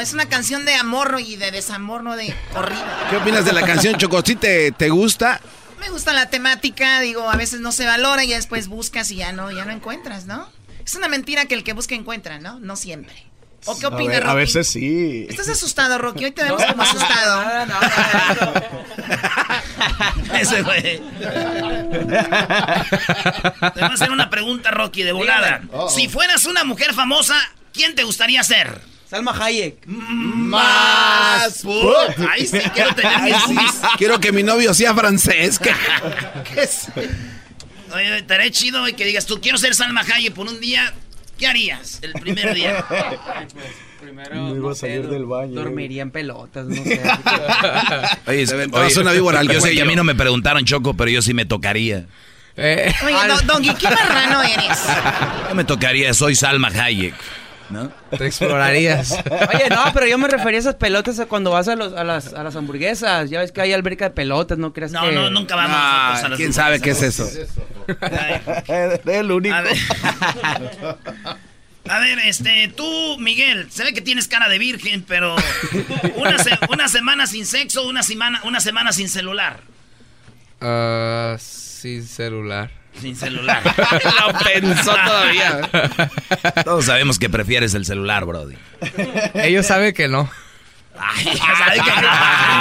[SPEAKER 13] Es una canción de amor y de desamor, no de corrido.
[SPEAKER 5] ¿Qué opinas de la canción, Choco? ¿Sí te, te gusta?
[SPEAKER 13] Me gusta la temática, digo, a veces no se valora y ya después buscas y ya no, ya no encuentras, ¿no? Es una mentira que el que busca encuentra, ¿no? No siempre. ¿O qué
[SPEAKER 6] A,
[SPEAKER 13] opinas,
[SPEAKER 6] ver-
[SPEAKER 13] Rocky?
[SPEAKER 6] a veces sí.
[SPEAKER 13] ¿Estás asustado, Rocky? Hoy te vemos como asustado. *laughs* *laughs*
[SPEAKER 4] Ese güey. Te voy a hacer una pregunta, Rocky, de volada. Si fueras una mujer famosa, ¿quién te gustaría ser?
[SPEAKER 34] Salma Hayek.
[SPEAKER 5] Más.
[SPEAKER 4] Ay, sí, quiero tener mis
[SPEAKER 5] Ay, sí. Quiero que mi novio sea francés. ¿Qué? *laughs* ¿Qué es?
[SPEAKER 4] Oye, estaría chido que digas, tú quiero ser Salma Hayek por un día. ¿Qué harías el primer día?
[SPEAKER 34] Primero,
[SPEAKER 6] No iba a salir del baño.
[SPEAKER 34] Dormiría en pelotas, no sé.
[SPEAKER 3] Oye,
[SPEAKER 5] aventabas una víbora
[SPEAKER 3] yo sé
[SPEAKER 5] cuello.
[SPEAKER 3] a mí no me preguntaron, Choco, pero yo sí me tocaría.
[SPEAKER 13] Oye, Don- Doggy, ¿qué marrano eres?
[SPEAKER 3] Yo me tocaría, soy Salma Hayek. ¿No?
[SPEAKER 33] Te explorarías. *laughs*
[SPEAKER 34] Oye, no, pero yo me refería a esas pelotas cuando vas a, los, a, las, a las hamburguesas. Ya ves que hay alberca de pelotas, ¿no crees
[SPEAKER 4] No,
[SPEAKER 34] que...?
[SPEAKER 4] no, nunca vamos a las
[SPEAKER 5] ¿Quién sabe qué es eso? *laughs*
[SPEAKER 6] el único.
[SPEAKER 4] A ver. *laughs* A ver, este, tú, Miguel, se ve que tienes cara de virgen, pero una, se- una semana sin sexo, una semana, una semana sin celular.
[SPEAKER 33] Ah, sin celular.
[SPEAKER 4] Sin celular. *laughs*
[SPEAKER 3] Lo pensó todavía. Todos sabemos que prefieres el celular, Brody.
[SPEAKER 33] Ellos saben que no.
[SPEAKER 4] Ay, ya sabe que no.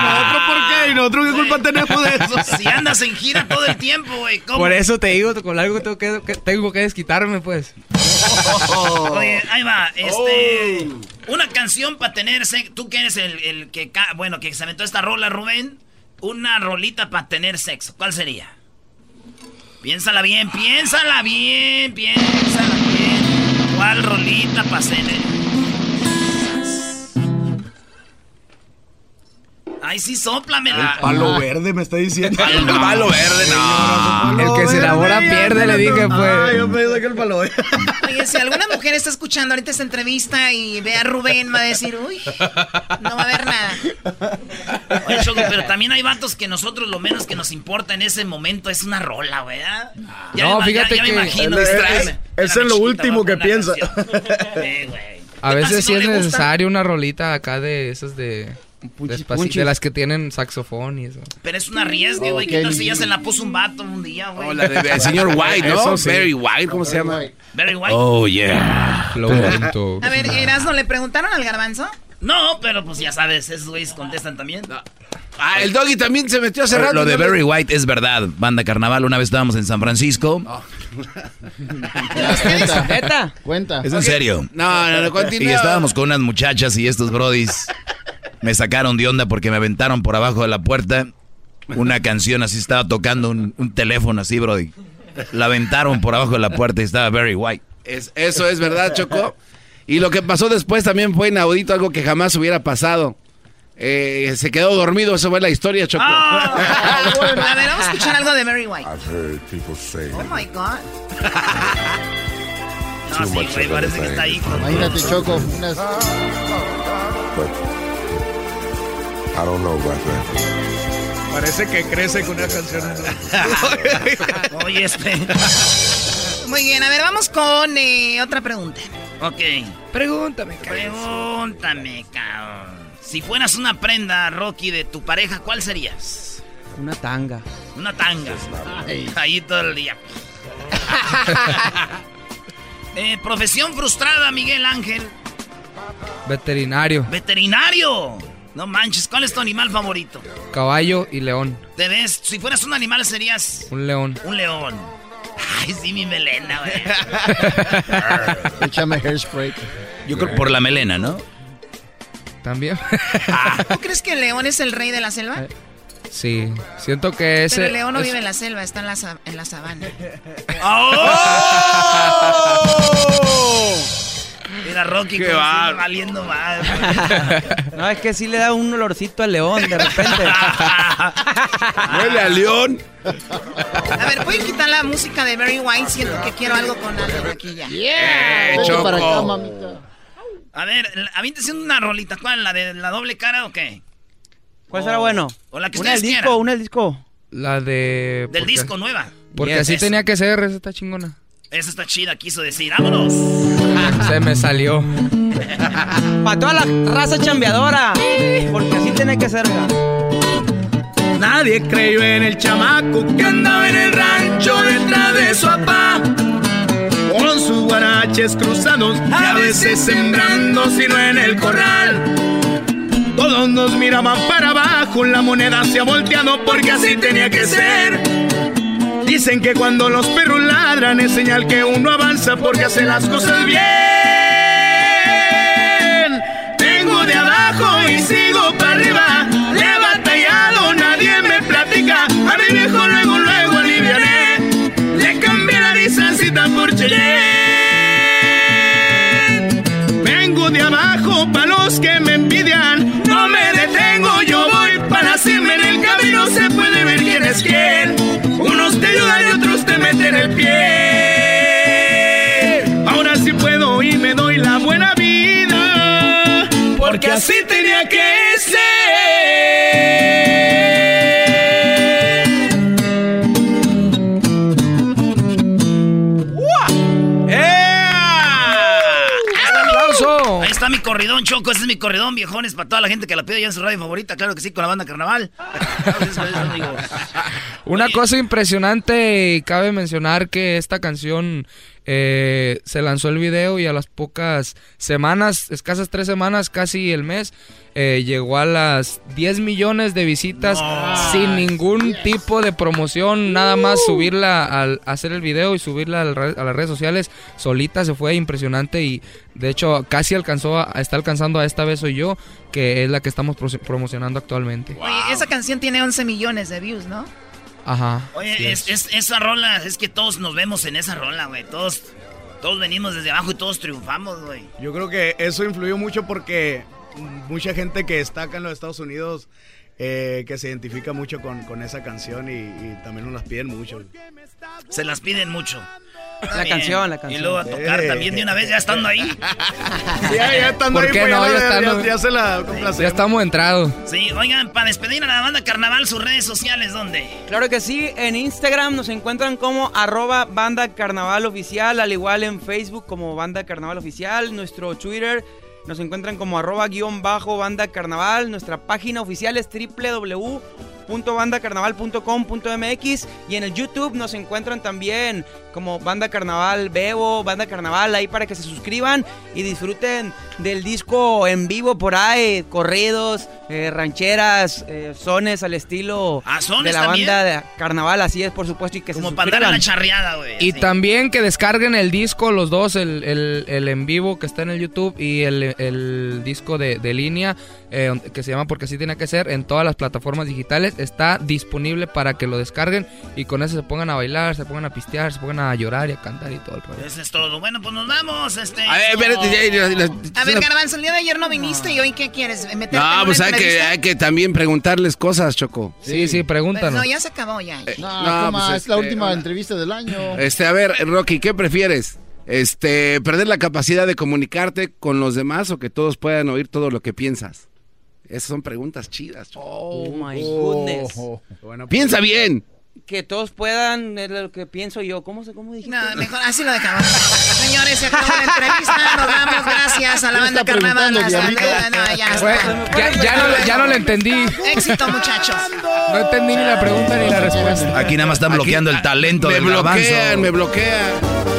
[SPEAKER 6] ¿Nosotros por qué? ¿Y nosotros qué culpa tenemos de eso?
[SPEAKER 4] Si andas en gira todo el tiempo, güey, ¿cómo?
[SPEAKER 33] Por eso te digo, con algo tengo que, que- tengo que desquitarme, pues. *laughs*
[SPEAKER 4] Oye, ahí va, este. Una canción para tener sexo. Tú que eres el, el que. Bueno, que se aventó esta rola, Rubén. Una rolita para tener sexo. ¿Cuál sería? Piénsala bien, piénsala bien, piénsala bien. ¿Cuál rolita para Ay, sí, sóplamela.
[SPEAKER 6] Palo verde me está diciendo.
[SPEAKER 3] El palo verde, no.
[SPEAKER 33] El que se enamora pierde, le dije, pues.
[SPEAKER 6] yo pensé que el palo verde.
[SPEAKER 13] Oye, si alguna mujer está escuchando ahorita esta entrevista y ve a Rubén, va a decir, uy, no va a haber nada.
[SPEAKER 4] Oye, Choco, pero también hay vatos que nosotros lo menos que nos importa en ese momento es una rola. Ya
[SPEAKER 33] No,
[SPEAKER 4] me- ya-
[SPEAKER 33] fíjate
[SPEAKER 4] ya me
[SPEAKER 33] que-
[SPEAKER 4] imagino.
[SPEAKER 6] Es- es
[SPEAKER 4] Espérame,
[SPEAKER 6] lo último que piensa.
[SPEAKER 4] Sí, güey.
[SPEAKER 33] A
[SPEAKER 4] ¿Qué tal
[SPEAKER 33] veces
[SPEAKER 4] si
[SPEAKER 33] sí
[SPEAKER 4] no
[SPEAKER 33] es
[SPEAKER 4] gusta?
[SPEAKER 33] necesario una rolita acá de esas de. Despacito,
[SPEAKER 34] punchis.
[SPEAKER 33] de las que tienen saxofón y eso.
[SPEAKER 4] Pero es una riesgo, güey.
[SPEAKER 6] Oh,
[SPEAKER 4] ¿Qué tal
[SPEAKER 6] Kenny
[SPEAKER 4] si ya se la puso un vato un día, güey?
[SPEAKER 5] Oh, el señor *laughs* White, ¿no?
[SPEAKER 6] Eso sí.
[SPEAKER 5] Very White, ¿cómo se llama?
[SPEAKER 4] Very white.
[SPEAKER 3] Oh, yeah.
[SPEAKER 33] Lento.
[SPEAKER 13] A ver, Erasmo, ¿le preguntaron al garbanzo?
[SPEAKER 4] No, pero pues ya sabes, esos güeyes contestan también.
[SPEAKER 5] Ah, el doggy también se metió hace rato.
[SPEAKER 3] Lo de. Barry White es verdad. Banda Carnaval, una vez estábamos en San Francisco. *laughs*
[SPEAKER 6] Cuenta.
[SPEAKER 34] ¿Neta?
[SPEAKER 6] Cuenta.
[SPEAKER 3] Es en serio.
[SPEAKER 5] No, no, no,
[SPEAKER 3] Y
[SPEAKER 5] continúa.
[SPEAKER 3] estábamos con unas muchachas y estos brodis me sacaron de onda porque me aventaron por abajo de la puerta una canción así, estaba tocando un, un teléfono así, brody. La aventaron por abajo de la puerta y estaba Barry White.
[SPEAKER 5] Es- eso es verdad, Choco. Y lo que pasó después también fue inaudito, algo que jamás hubiera pasado. Eh, se quedó dormido, eso fue la historia, Choco.
[SPEAKER 13] Ah, *laughs* a ver, vamos a escuchar algo de Mary White.
[SPEAKER 35] I've heard people say
[SPEAKER 13] Oh my God.
[SPEAKER 4] No, sí, güey, parece que está ahí.
[SPEAKER 6] Imagínate, Choco. Unas...
[SPEAKER 35] I don't know about that.
[SPEAKER 36] Parece que crece con una canción. *laughs*
[SPEAKER 4] Oye, este.
[SPEAKER 13] Muy bien, a ver, vamos con eh, otra pregunta.
[SPEAKER 4] Ok.
[SPEAKER 33] Pregúntame, cabrón.
[SPEAKER 4] Pregúntame, cabrón. Si fueras una prenda, Rocky, de tu pareja, ¿cuál serías?
[SPEAKER 34] Una tanga.
[SPEAKER 4] Una tanga. Ahí todo el día. *laughs* Eh, profesión frustrada, Miguel Ángel.
[SPEAKER 33] Veterinario,
[SPEAKER 4] Veterinario. No manches, ¿cuál es tu animal favorito?
[SPEAKER 33] caballo y león.
[SPEAKER 4] Te ves, si fueras un animal serías
[SPEAKER 33] Un león.
[SPEAKER 4] un león. Ay, sí, mi melena, güey. *laughs*
[SPEAKER 6] Échame hairspray.
[SPEAKER 3] Yo creo por la melena, ¿no?
[SPEAKER 33] También. *laughs*
[SPEAKER 13] ¿Tú crees que el león es el rey de la selva?
[SPEAKER 33] sí. Siento que ese.
[SPEAKER 13] Pero el león no
[SPEAKER 33] es-
[SPEAKER 13] vive en la selva, está en la, en la sabana. *laughs*
[SPEAKER 4] ¡Oh! Llega Rocky
[SPEAKER 5] Qué va.
[SPEAKER 4] valiendo mal. *laughs*
[SPEAKER 34] No, es que sí le da un olorcito al león de repente. *laughs*
[SPEAKER 5] Huele a león.
[SPEAKER 13] A ver, ¿pueden quitar la música de Barry White? Siento que quiero algo con alguien aquí ya.
[SPEAKER 4] Yeah. Choco.
[SPEAKER 13] para acá,
[SPEAKER 4] mamita. A ver, a mí te haciendo una rolita. ¿Cuál? ¿La de la doble cara o qué?
[SPEAKER 34] ¿Cuál será bueno?
[SPEAKER 4] O la que
[SPEAKER 34] una del disco, una del disco.
[SPEAKER 33] La de...
[SPEAKER 4] Del
[SPEAKER 33] porque-
[SPEAKER 4] disco nueva.
[SPEAKER 33] Porque
[SPEAKER 4] Yes.
[SPEAKER 33] así
[SPEAKER 4] Eso.
[SPEAKER 33] tenía que ser, esa está chingona.
[SPEAKER 4] Esa está chida, quiso decir. ¡Vámonos!
[SPEAKER 33] Se me salió. *laughs*
[SPEAKER 34] Para toda la raza chambeadora. Porque así tiene que ser.
[SPEAKER 25] Nadie creyó en el chamaco que andaba en el rancho detrás de su papá. Con sus guaraches cruzados, y a veces sembrando, sino en el corral. Todos nos miraban para abajo, la moneda se ha volteado porque así tenía que ser. Dicen que cuando los perros ladran es señal que uno avanza porque hace las cosas bien. Vengo de abajo y sigo para arriba. Le he batallado, nadie me platica. A mi viejo luego, luego aliviaré. Le cambié la licencita por Cheyenne. Vengo de abajo para los que me envidian. No me detengo, yo voy para la. En el camino se puede ver quién es quién. Te ayudan y otros te meten el pie. Ahora sí puedo y me doy la buena vida. Porque así tenía que
[SPEAKER 4] mi corridón, viejones, para toda la gente que la pide ya en su radio favorita. Claro que sí, con la banda Carnaval.
[SPEAKER 33] Una cosa impresionante, y cabe mencionar que esta canción eh, se lanzó el video y a las pocas semanas, escasas tres semanas, casi el mes, eh, llegó a las 10 millones de visitas sin ningún tipo de promoción, nada más subirla al hacer el video y subirla al re- a las redes sociales, solita se fue impresionante y de hecho casi alcanzó, a, está alcanzando a esta vez soy yo, que es la que estamos pro- promocionando actualmente.
[SPEAKER 13] Oye, esa canción tiene 11 millones de views, ¿no?
[SPEAKER 33] Ajá.
[SPEAKER 4] Oye,
[SPEAKER 33] sí
[SPEAKER 4] es, es- esa rola, es que todos nos vemos en esa rola, güey. Todos, todos venimos desde abajo y todos triunfamos, güey.
[SPEAKER 6] Yo creo que eso influyó mucho porque mucha gente que está acá en los Estados Unidos eh, que se identifica mucho con, con esa canción y, y también nos las piden mucho.
[SPEAKER 4] Se las piden mucho.
[SPEAKER 34] La canción, la canción.
[SPEAKER 4] Y luego a tocar
[SPEAKER 6] Sí.
[SPEAKER 4] también de una vez, ya estando ahí.
[SPEAKER 6] Ya, ya estando
[SPEAKER 33] ¿Por
[SPEAKER 6] ahí,
[SPEAKER 33] qué
[SPEAKER 6] pues,
[SPEAKER 33] no?
[SPEAKER 6] ya,
[SPEAKER 33] Ya
[SPEAKER 6] ya- se la complacemos.
[SPEAKER 33] Ya estamos entrados.
[SPEAKER 4] Sí, oigan, para despedir a la banda Carnaval, sus redes sociales, ¿dónde?
[SPEAKER 34] Claro que sí, en Instagram nos encuentran como arroba banda carnaval oficial, al igual en Facebook como banda carnaval oficial, nuestro Twitter nos encuentran como arroba guion bajo banda carnaval, nuestra página oficial es www.bandacarnaval.com.mx y en el YouTube nos encuentran también como Banda Carnaval Bebo, Banda Carnaval, ahí para que se suscriban y disfruten del disco en vivo por ahí, corridos, eh, rancheras, eh, sones al estilo
[SPEAKER 4] Ah, sones
[SPEAKER 34] de la
[SPEAKER 4] también.
[SPEAKER 34] banda de Carnaval, así es por supuesto y que
[SPEAKER 4] Como
[SPEAKER 34] se
[SPEAKER 4] para darle
[SPEAKER 34] suscriban.
[SPEAKER 4] la charreada, güey.
[SPEAKER 33] Y
[SPEAKER 4] así.
[SPEAKER 33] también que descarguen el disco, los dos, el, el- el en vivo que está en el YouTube y el, el disco de, de línea eh, que se llama Porque así tiene que ser en todas las plataformas digitales. Está disponible para que lo descarguen y con eso se pongan a bailar, se pongan a pistear, se pongan a llorar y a cantar y todo el rollo.
[SPEAKER 4] Eso es todo. Bueno, pues nos vamos. Este,
[SPEAKER 5] A ver, espérate, ya, ya, ya,
[SPEAKER 13] A ver, Garbanzo, el día de ayer no viniste y hoy ¿qué quieres? ¿Meterte en
[SPEAKER 5] No, pues hay que,
[SPEAKER 13] entrevista?
[SPEAKER 5] hay que también preguntarles cosas, Choco.
[SPEAKER 33] Sí, sí, pregúntanos.
[SPEAKER 13] no, ya se acabó ya.
[SPEAKER 37] No,
[SPEAKER 5] No, pues,
[SPEAKER 37] es la
[SPEAKER 5] este,
[SPEAKER 37] última
[SPEAKER 5] hola.
[SPEAKER 37] entrevista del año.
[SPEAKER 5] Este, a ver, Rocky, ¿qué prefieres? Este, perder la capacidad de comunicarte con los demás o que todos puedan oír todo lo que piensas. Esas son preguntas chidas. Choco.
[SPEAKER 34] Oh my goodness.
[SPEAKER 5] Piensa bien.
[SPEAKER 34] Que todos puedan, es lo que pienso yo. ¿Cómo se cómo dijiste?
[SPEAKER 13] No, mejor así lo dejamos. Señores, se acabó la entrevista. Nos damos gracias a la
[SPEAKER 37] ¿Qué
[SPEAKER 13] banda Carnaval. no, ya
[SPEAKER 33] Fue-
[SPEAKER 13] está.
[SPEAKER 33] ya, ya no, ya no le entendí.
[SPEAKER 13] Éxito, muchachos.
[SPEAKER 33] No entendí ni la pregunta ni la respuesta.
[SPEAKER 3] Aquí nada más están
[SPEAKER 5] Aquí-
[SPEAKER 3] bloqueando el talento
[SPEAKER 5] me
[SPEAKER 3] del
[SPEAKER 5] bloquean,
[SPEAKER 3] garbanzo.
[SPEAKER 5] me bloquean.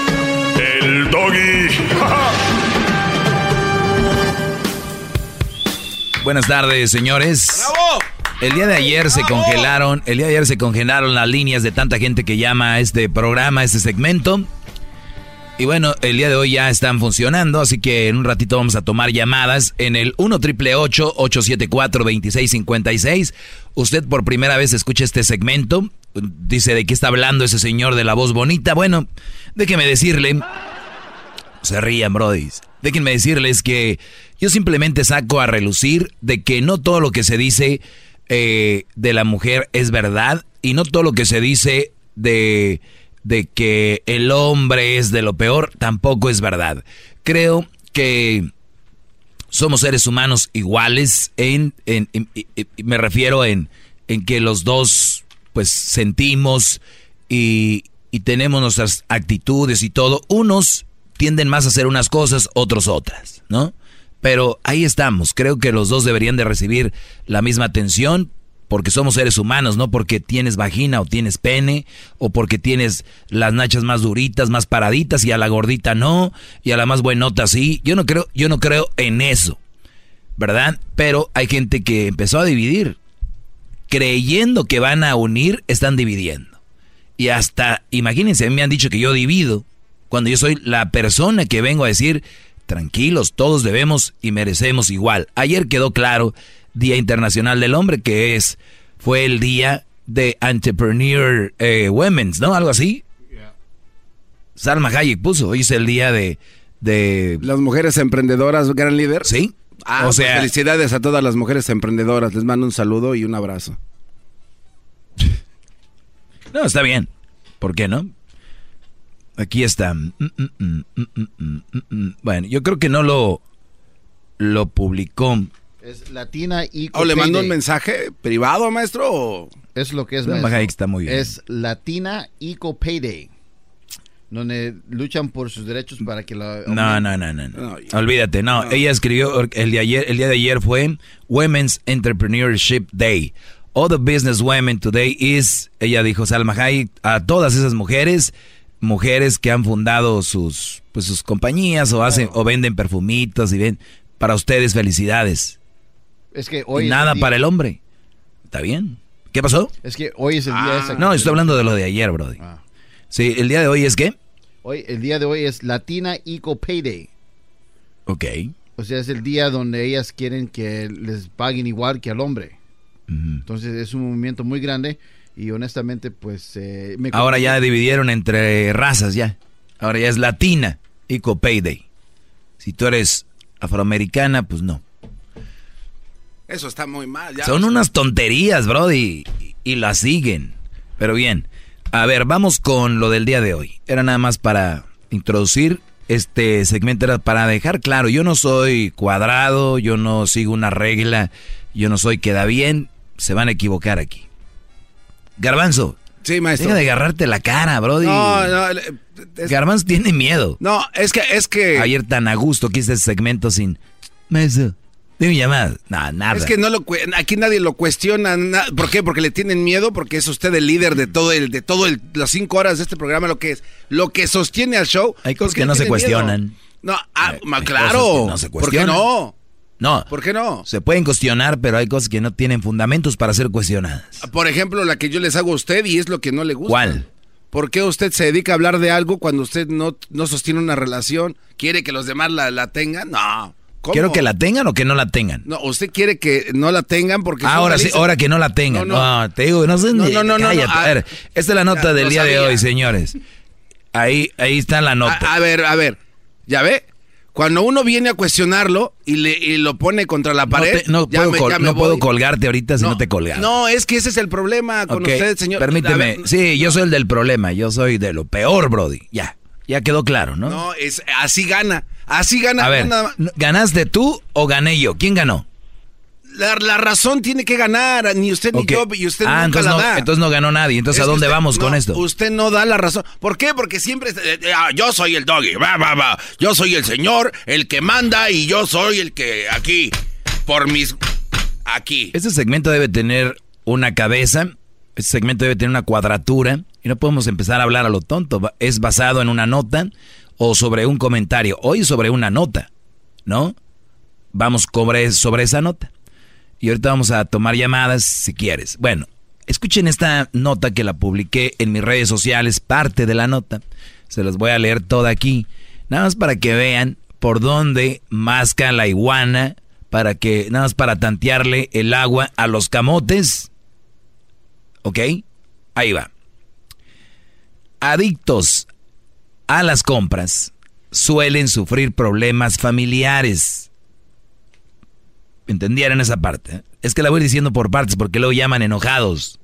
[SPEAKER 1] doggy. *laughs*
[SPEAKER 3] Buenas tardes, señores. El día de ayer se congelaron, el día de ayer se congelaron las líneas de tanta gente que llama a este programa, a este segmento. Y bueno, el día de hoy ya están funcionando, así que en un ratito vamos a tomar llamadas en el 1 triple 874 2656. Usted por primera vez escucha este segmento, dice de qué está hablando ese señor de la voz bonita. Bueno, déjeme decirle, se rían, brodis. Déjenme decirles que yo simplemente saco a relucir de que no todo lo que se dice eh, de la mujer es verdad y no todo lo que se dice de, de que el hombre es de lo peor tampoco es verdad. Creo que somos seres humanos iguales en, en, me refiero en, que los dos pues sentimos y, y tenemos nuestras actitudes y todo. Unos tienden más a hacer unas cosas, otros otras, ¿no? Pero ahí estamos. Creo que los dos deberían de recibir la misma atención porque somos seres humanos, no porque tienes vagina o tienes pene o porque tienes las nachas más duritas, más paraditas y a la gordita no y a la más buenota sí. Yo no creo, yo no creo en eso, ¿verdad? Pero hay gente que empezó a dividir, creyendo que van a unir, están dividiendo. Y hasta, imagínense, me han dicho que yo divido cuando yo soy la persona que vengo a decir tranquilos, todos debemos y merecemos igual. Ayer quedó claro, Día Internacional del Hombre, que es, fue el día de Entrepreneur eh, Women's, ¿no? Algo así. Salma Hayek puso, hoy es el día de, de...
[SPEAKER 5] Las mujeres emprendedoras, gran líder.
[SPEAKER 3] Sí.
[SPEAKER 5] Ah, o pues sea, felicidades a todas las mujeres emprendedoras. Les mando un saludo y un abrazo. *laughs*
[SPEAKER 3] No, está bien. ¿Por qué no? Aquí está. Mm, mm, mm, bueno, yo creo que no lo, lo publicó.
[SPEAKER 37] Es Latina y
[SPEAKER 5] ¿O le mando un mensaje privado, maestro?
[SPEAKER 37] Es lo que es,
[SPEAKER 3] maestro. Está muy bien.
[SPEAKER 37] Es Latina Eco Payday. Donde luchan por sus derechos para que la...
[SPEAKER 3] No, no, no, no. Olvídate, no. Ella escribió, el, de ayer, el día de ayer fue Women's Entrepreneurship Day. All the business women today is, ella dijo, Salma Hayek, a todas esas mujeres mujeres que han fundado sus pues sus compañías o hacen o venden perfumitos y ven para ustedes felicidades.
[SPEAKER 37] Es que hoy
[SPEAKER 3] nada para el hombre. Está bien. ¿Qué pasó?
[SPEAKER 37] Es que hoy es el día
[SPEAKER 3] ah. No, estoy hablando de lo de ayer, brody. Ah. Sí, el día de hoy es qué?
[SPEAKER 37] Hoy el día de hoy es Latina Eco Payday.
[SPEAKER 3] Ok.
[SPEAKER 37] O sea, es el día donde ellas quieren que les paguen igual que al hombre. Entonces es un movimiento muy grande y honestamente pues eh,
[SPEAKER 3] ahora ya dividieron entre razas ya. Ahora ya es latina y Payday si tú eres afroamericana pues no.
[SPEAKER 5] Eso está muy mal
[SPEAKER 3] son unas tonterías brody y, y las siguen. Pero bien a ver vamos con lo del día de hoy. Era nada más para introducir este segmento era para dejar claro yo no soy cuadrado yo no sigo una regla yo no soy queda bien se van a equivocar aquí Garbanzo.
[SPEAKER 5] Sí, maestro.
[SPEAKER 3] Deja de agarrarte la cara, brody. No, no. Garbanzo tiene miedo.
[SPEAKER 5] No, es que, es que.
[SPEAKER 3] Ayer tan a gusto que este segmento sin. Maestro. Dime llamada. No, nada.
[SPEAKER 5] Es que no lo, aquí nadie lo cuestiona. ¿Por qué? Porque le tienen miedo, porque es usted el líder de todo el, de todo el, las cinco horas de este programa, lo que es, lo que sostiene al show.
[SPEAKER 3] Hay cosas que no se cuestionan.
[SPEAKER 5] No, ah, claro. No se ¿Por qué no?
[SPEAKER 3] No.
[SPEAKER 5] ¿Por qué no?
[SPEAKER 3] Se pueden cuestionar, pero hay cosas que no tienen fundamentos para ser cuestionadas.
[SPEAKER 5] Por ejemplo, la que yo les hago a usted y es lo que no le gusta.
[SPEAKER 3] ¿Cuál?
[SPEAKER 5] ¿Por qué usted se dedica a hablar de algo cuando usted no, no sostiene una relación? ¿Quiere que los demás la, tengan? No.
[SPEAKER 3] ¿Quiero que la tengan o que no la tengan?
[SPEAKER 5] No, usted quiere que no la tengan porque...
[SPEAKER 3] Ahora sí, ahora que no la tengan. No, te digo, no sé. No, no, no, cállate. A ver, esta es la nota del día de hoy, señores. Ahí, ahí está la nota.
[SPEAKER 5] a ver, a ver. ¿Ya ve? Cuando uno viene a cuestionarlo y, le, lo pone contra la pared.
[SPEAKER 3] No, puedo, colgarte ahorita si no, te colgas.
[SPEAKER 5] No, es que ese es el problema con usted, señor.
[SPEAKER 3] Permíteme. sí, yo soy el del problema. Yo soy de lo peor, Brody. Ya. Ya quedó claro, ¿no?
[SPEAKER 5] No, es, así gana. Así gana.
[SPEAKER 3] A ver, ¿ganaste tú o gané yo? ¿Quién ganó?
[SPEAKER 5] La, razón tiene que ganar, ni usted ni yo, y usted
[SPEAKER 3] ah,
[SPEAKER 5] nunca
[SPEAKER 3] la
[SPEAKER 5] no,
[SPEAKER 3] da. Entonces no ganó nadie. Entonces, ¿a dónde vamos con esto?
[SPEAKER 5] Usted no da la razón. ¿Por qué? Porque siempre, eh, eh, ah, yo soy el doggy, va, va, va. Yo soy el señor, el que manda, y yo soy el que aquí, por mis, aquí.
[SPEAKER 3] Este segmento debe tener una cabeza Este segmento debe tener una cuadratura y no podemos empezar a hablar a lo tonto. Es basado en una nota o sobre un comentario. Hoy sobre una nota, ¿no? Vamos sobre, sobre esa nota. Y ahorita vamos a tomar llamadas si quieres. Bueno, escuchen esta nota que la publiqué en mis redes sociales, parte de la nota. Se las voy a leer toda aquí. Nada más para que vean por dónde masca la iguana, para que, nada más para tantearle el agua a los camotes. ¿Ok? Ahí va. Adictos a las compras suelen sufrir problemas familiares. ¿Entendieron esa parte? Es que la voy diciendo por partes porque luego llaman enojados.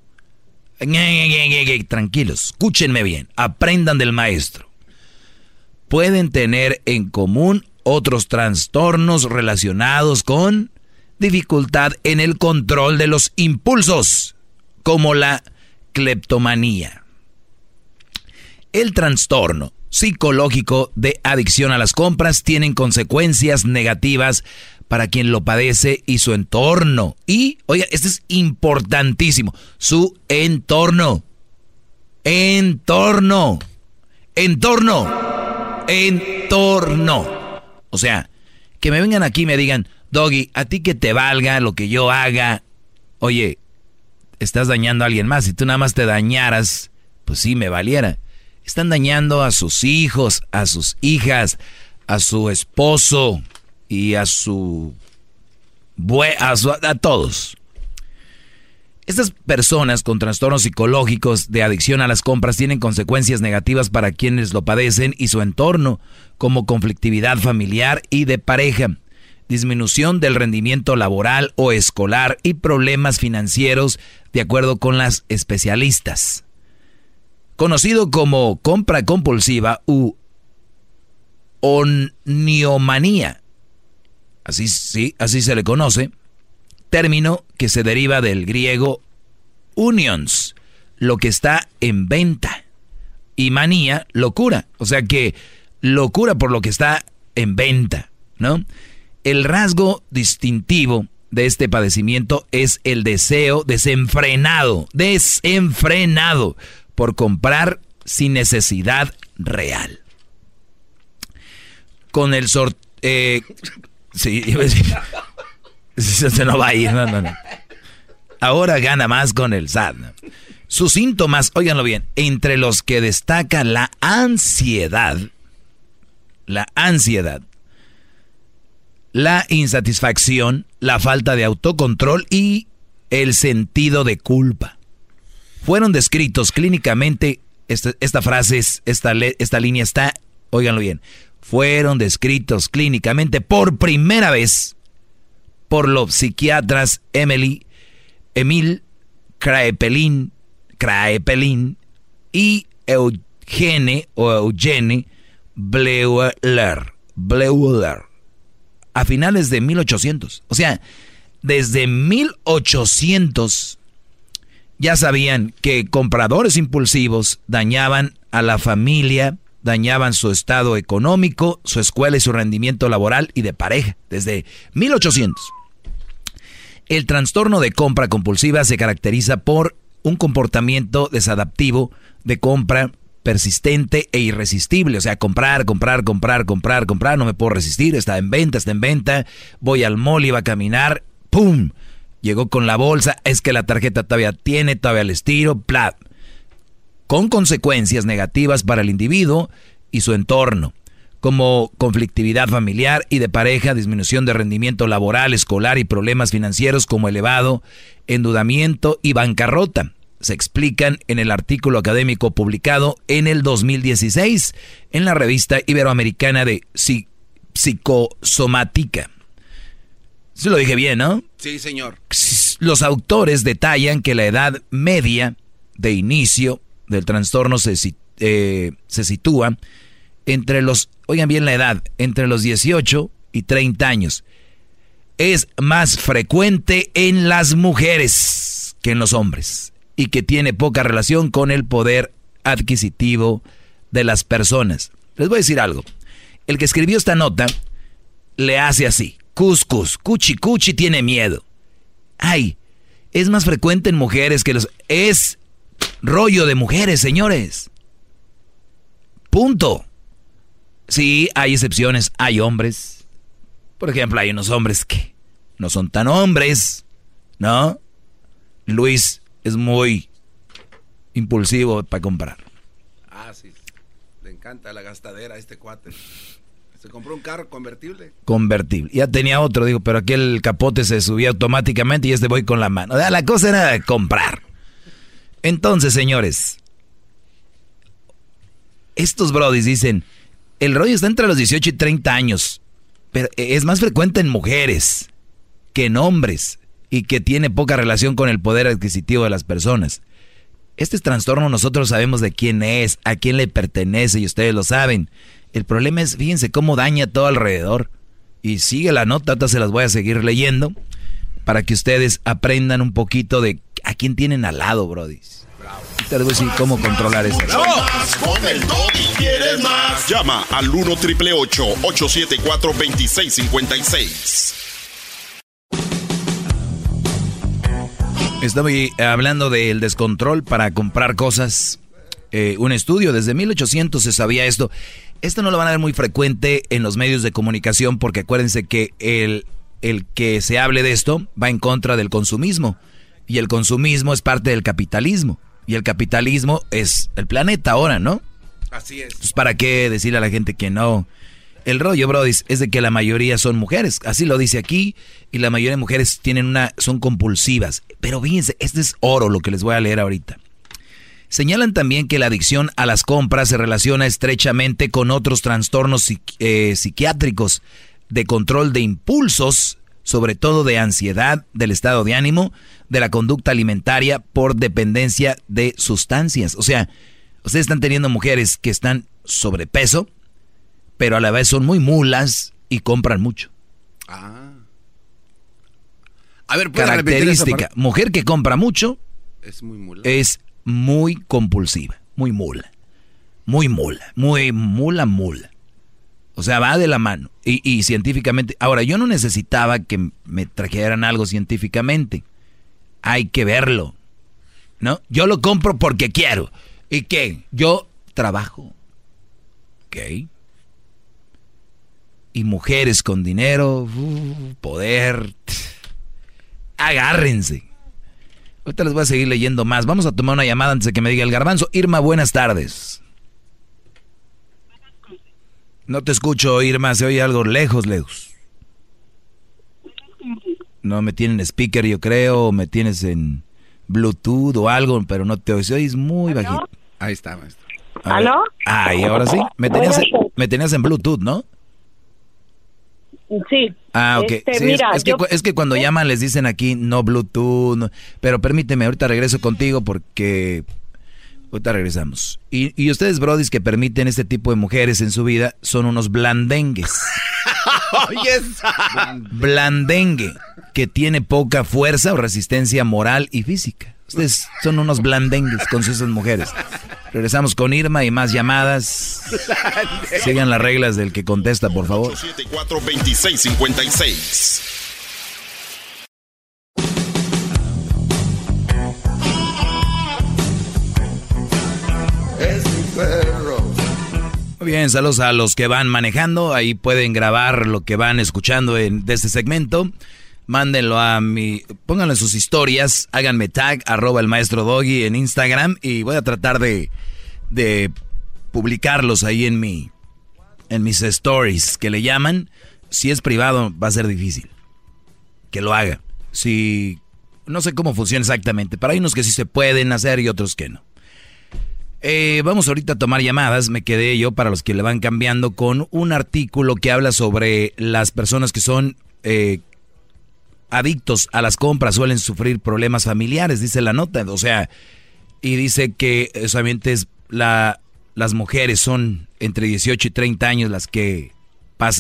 [SPEAKER 3] Tranquilos, escúchenme bien, aprendan del maestro. Pueden tener en común otros trastornos relacionados con dificultad en el control de los impulsos, como la cleptomanía. El trastorno psicológico de adicción a las compras tiene consecuencias negativas para quien lo padece y su entorno. Y, oiga, esto es importantísimo, su entorno. Entorno. Entorno. Entorno. O sea, que me vengan aquí y me digan, Doggy, a ti que te valga lo que yo haga. Oye, estás dañando a alguien más. Si tú nada más te dañaras, pues sí, me valiera. Están dañando a sus hijos, a sus hijas, a su esposo y a su... a, a todos. Estas personas con trastornos psicológicos de adicción a las compras tienen consecuencias negativas para quienes lo padecen y su entorno, como conflictividad familiar y de pareja, disminución del rendimiento laboral o escolar y problemas financieros, de acuerdo con las especialistas. Conocido como compra compulsiva u oniomanía, así, sí, así se le conoce, término que se deriva del griego unions, lo que está en venta, y manía, locura, o sea que locura por lo que está en venta, ¿no? El rasgo distintivo de este padecimiento es el deseo desenfrenado, desenfrenado por comprar sin necesidad real. Con el. Eh, sí, *laughs* iba a decir... Se no va a ir, no, no, no. Ahora gana más con el SAT. Sus síntomas, óiganlo bien, entre los que destaca la ansiedad, la ansiedad, la insatisfacción, la falta de autocontrol y el sentido de culpa. Fueron descritos clínicamente, esta, esta frase, es, esta, esta línea está, óiganlo bien, fueron descritos clínicamente por primera vez por los psiquiatras Emily, Emil Kraepelin, Kraepelin y Eugene o Eugene Bleuler, Bleuler a finales de 1800. O sea, desde 1800 ya sabían que compradores impulsivos dañaban a la familia, dañaban su estado económico, su escuela y su rendimiento laboral y de pareja, desde 1800. El trastorno de compra compulsiva se caracteriza por un comportamiento desadaptivo de compra persistente e irresistible. O sea, comprar, comprar, comprar, comprar, comprar, no me puedo resistir, está en venta, está en venta, voy al mall, iba a caminar, ¡pum! Llegó con la bolsa, es que la tarjeta todavía tiene, todavía el estiro, ¡plap! Con consecuencias negativas para el individuo y su entorno, como conflictividad familiar y de pareja, disminución de rendimiento laboral, escolar y problemas financieros como elevado endeudamiento y bancarrota. Se explican en el artículo académico publicado en el 2016 en la revista iberoamericana de Psi- Psicosomática. Se lo dije bien, ¿no?
[SPEAKER 5] Sí, señor.
[SPEAKER 3] Los autores detallan que la edad media de inicio del trastorno se, eh, se sitúa entre los, oigan bien la edad, entre los 18 y 30 años. Es más frecuente en las mujeres que en los hombres y que tiene poca relación con el poder adquisitivo de las personas. Les voy a decir algo. El que escribió esta nota le hace así. Cuscus, cuchi cuchi tiene miedo. Ay, es más frecuente en mujeres que los... Es rollo de mujeres, señores. Punto. Sí, hay excepciones, hay hombres. Por ejemplo, hay unos hombres que no son tan hombres, ¿no? Luis es muy impulsivo para comprar.
[SPEAKER 5] Ah, sí. Le encanta la gastadera a este cuate. Se compró un carro convertible.
[SPEAKER 3] Convertible. Ya tenía otro, digo, pero aquí el capote se subía automáticamente y este voy con la mano. La cosa era comprar. Entonces, señores, estos brodis dicen, el rollo está entre los 18 y 30 años, pero es más frecuente en mujeres que en hombres y que tiene poca relación con el poder adquisitivo de las personas. Este trastorno nosotros sabemos de quién es, a quién le pertenece y ustedes lo saben. El problema es, fíjense cómo daña todo alrededor. Y sigue la nota, ahorita se las voy a seguir leyendo para que ustedes aprendan un poquito de a quién tienen al lado, Brody. Te voy a decir cómo controlar eso.
[SPEAKER 2] Con el quieres más.
[SPEAKER 1] Llama al 1 triple 874 2656.
[SPEAKER 3] Estoy hablando del descontrol para comprar cosas. Eh, un estudio, desde 1800 se sabía esto. Esto no lo van a ver muy frecuente en los medios de comunicación porque acuérdense que el, el que se hable de esto va en contra del consumismo. Y el consumismo es parte del capitalismo. Y el capitalismo es el planeta ahora, ¿no?
[SPEAKER 5] Así es.
[SPEAKER 3] Pues para qué decirle a la gente que no. El rollo, Brody, es de que la mayoría son mujeres. Así lo dice aquí. Y la mayoría de mujeres tienen una, son compulsivas. Pero fíjense, este es oro lo que les voy a leer ahorita. Señalan también que la adicción a las compras se relaciona estrechamente con otros trastornos eh, psiquiátricos de control de impulsos, sobre todo de ansiedad, del estado de ánimo, de la conducta alimentaria por dependencia de sustancias. O sea, ustedes están teniendo mujeres que están sobrepeso, pero a la vez son muy mulas y compran mucho.
[SPEAKER 5] Ah. A ver,
[SPEAKER 3] Característica, mujer que compra mucho
[SPEAKER 5] es muy mula.
[SPEAKER 3] Es muy compulsiva, muy mula. Muy mula, muy mula, mula. O sea, va de la mano. Y, y, científicamente, ahora yo no necesitaba que me trajeran algo científicamente. Hay que verlo. ¿No? Yo lo compro porque quiero. ¿Y qué? Yo trabajo. ¿Ok? Y mujeres con dinero, uh, poder. Agárrense. Ahorita les voy a seguir leyendo más. Vamos a tomar una llamada antes de que me diga el garbanzo. Irma, buenas tardes. No te escucho, Irma. Se oye algo lejos, lejos. No me tienen speaker, yo creo. O me tienes en Bluetooth o algo, pero no te oyes. Es muy bajito.
[SPEAKER 5] Ahí está, maestro.
[SPEAKER 38] ¿Aló?
[SPEAKER 3] Ah, y ahora sí. Me tenías, me tenías en Bluetooth, ¿no?
[SPEAKER 38] Sí.
[SPEAKER 3] Ah, ok.
[SPEAKER 38] Este,
[SPEAKER 3] Sí, es-
[SPEAKER 38] mira,
[SPEAKER 3] es, que,
[SPEAKER 38] yo-
[SPEAKER 3] cu- es que cuando llaman les dicen aquí no Bluetooth, no- pero permíteme, ahorita regreso contigo porque ahorita regresamos. Y, y ustedes, brodis, que permiten este tipo de mujeres en su vida, son unos blandengues. *laughs*
[SPEAKER 5] Oye.
[SPEAKER 3] Blandengue, que tiene poca fuerza o resistencia moral y física. Ustedes son unos blandengues con esas mujeres. Regresamos con Irma y más llamadas. Sigan las reglas del que contesta, por favor.
[SPEAKER 1] 74 2656.
[SPEAKER 3] Muy bien, saludos a los que van manejando. Ahí pueden grabar lo que van escuchando en, de este segmento. Mándenlo a mi. Pónganlo en sus historias. Háganme tag, arroba el maestro Doggy en Instagram. Y voy a tratar de, de publicarlos ahí en mi. En mis stories que le llaman. Si es privado, va a ser difícil. Que lo haga. Si. No sé cómo funciona exactamente. Pero hay unos que sí se pueden hacer y otros que no. Eh, vamos ahorita a tomar llamadas. Me quedé yo, para los que le van cambiando, con un artículo que habla sobre las personas que son eh, adictos a las compras suelen sufrir problemas familiares, dice la nota. O sea, y dice que eh, solamente es la, las mujeres son entre 18 y 30 años las que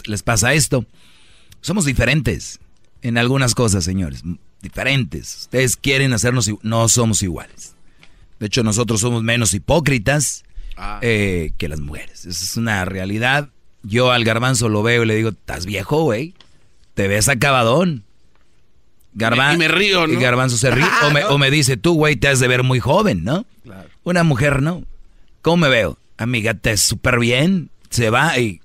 [SPEAKER 3] les pasa esto. Somos diferentes en algunas cosas, señores. Diferentes. Ustedes quieren hacernos, no somos iguales. De hecho, nosotros somos menos hipócritas eh, que las mujeres. Esa es una realidad. Yo al garbanzo lo veo y le digo, estás viejo, güey. Te ves acabadón. Garban-
[SPEAKER 5] Y me río, ¿no?
[SPEAKER 3] Y Garbanzo se ríe. *laughs* o, me, o me dice, tú, güey, te has de ver muy joven, ¿no?
[SPEAKER 5] Claro.
[SPEAKER 3] Una mujer, ¿no? ¿Cómo me veo? Amiga, te súper bien. Se va y...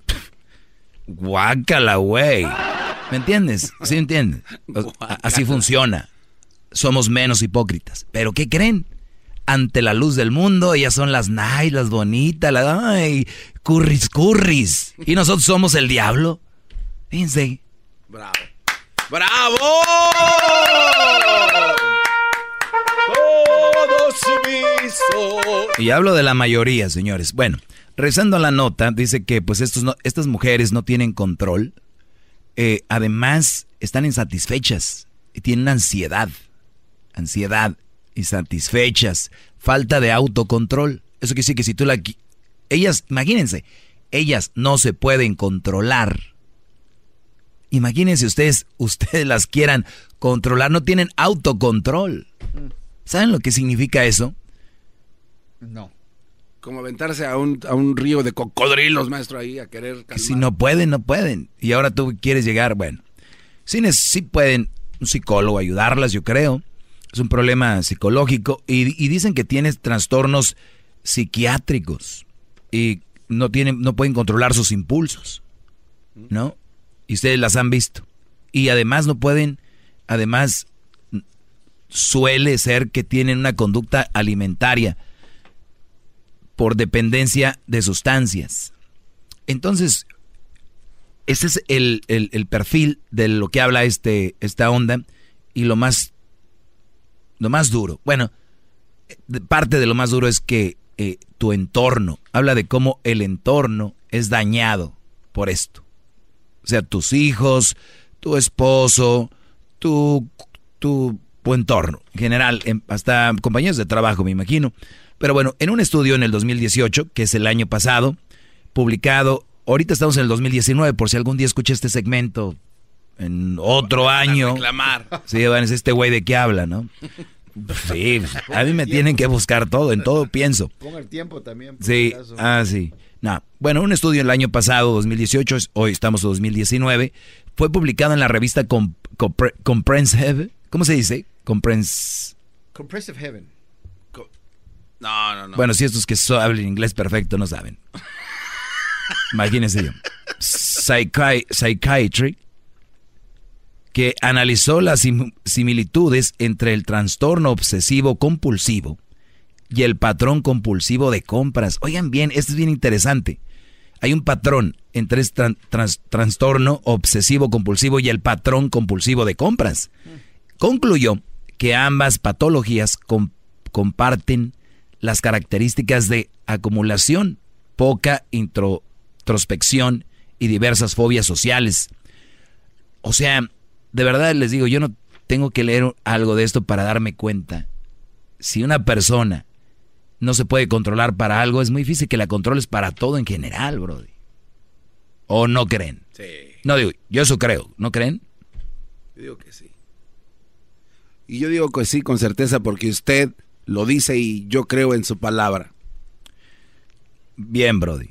[SPEAKER 3] *laughs* Guácala, güey. ¿Me entiendes? ¿Sí me entiendes? *laughs* Así funciona. Somos menos hipócritas. ¿Pero qué creen? Ante la luz del mundo, ellas son las nice, las bonitas, las... Ay, curris, curris. Y nosotros somos el diablo. Fíjense.
[SPEAKER 5] Bravo. ¡Bravo! Todo sumiso.
[SPEAKER 3] Y hablo de la mayoría, señores. Bueno, rezando a la nota, dice que pues estos no- estas mujeres no tienen control. Eh, además, están insatisfechas y tienen ansiedad. Ansiedad, insatisfechas, falta de autocontrol. Eso quiere decir que si tú la... Ellas, imagínense, ellas no se pueden controlar. Imagínense ustedes, *laughs* ustedes las quieran controlar, no tienen autocontrol. ¿Saben lo que significa eso?
[SPEAKER 37] No.
[SPEAKER 5] Como aventarse a un, a un río de cocodrilos, maestro, ahí a querer
[SPEAKER 3] Que
[SPEAKER 5] calmar.
[SPEAKER 3] si no pueden, no pueden. Y ahora tú quieres llegar, bueno. Sí, sí pueden un psicólogo ayudarlas, yo creo. Es un problema psicológico. Y, dicen que tienes trastornos psiquiátricos. Y no, tienen, no pueden controlar sus impulsos. ¿No? Y ustedes las han visto. Y además no pueden, además suele ser que tienen una conducta alimentaria por dependencia de sustancias. Entonces, ese es el, el- el perfil de lo que habla este, esta onda y lo más, lo más duro. Bueno, parte de lo más duro es que eh, tu entorno, habla de cómo el entorno es dañado por esto. O sea, tus hijos, tu esposo, tu, tu, entorno, en general, em- hasta compañeros de trabajo, me imagino. Pero bueno, en un estudio en el 2018, que es el año pasado, publicado, ahorita estamos en el 2019, por si algún día escuché este segmento en otro año.
[SPEAKER 5] reclamar.
[SPEAKER 3] Sí, van a decir, este güey de qué habla, ¿no? Sí, a mí me tienen que buscar todo, en todo pienso.
[SPEAKER 37] Ponga el tiempo también. por
[SPEAKER 3] Sí, ah, sí. No. Bueno, un estudio el año pasado, 2018, es- hoy estamos en 2019, fue publicado en la revista Com- Compre- Comprehensive. ¿Cómo se dice? Comprens...
[SPEAKER 37] Compressive Heaven.
[SPEAKER 5] No, no, no.
[SPEAKER 3] Bueno, si estos que so- hablan inglés perfecto no saben. *laughs* Imagínense yo. Psychi- Psychiatry, que analizó las sim- similitudes entre el trastorno obsesivo compulsivo y el patrón compulsivo de compras. Oigan bien, esto es bien interesante. Hay un patrón entre este trastorno obsesivo compulsivo y el patrón compulsivo de compras. Concluyó que ambas patologías com- comparten las características de acumulación, poca intro- introspección y diversas fobias sociales. O sea, de verdad les digo, yo no tengo que leer algo de esto para darme cuenta. Si una persona no se puede controlar para algo, es muy difícil que la controles para todo en general, brody. ¿O no creen?
[SPEAKER 5] Sí,
[SPEAKER 3] No digo, yo eso creo, ¿no creen?
[SPEAKER 5] yo digo que sí. Y yo digo que sí con certeza porque usted lo dice y yo creo en su palabra.
[SPEAKER 3] Bien, Brody.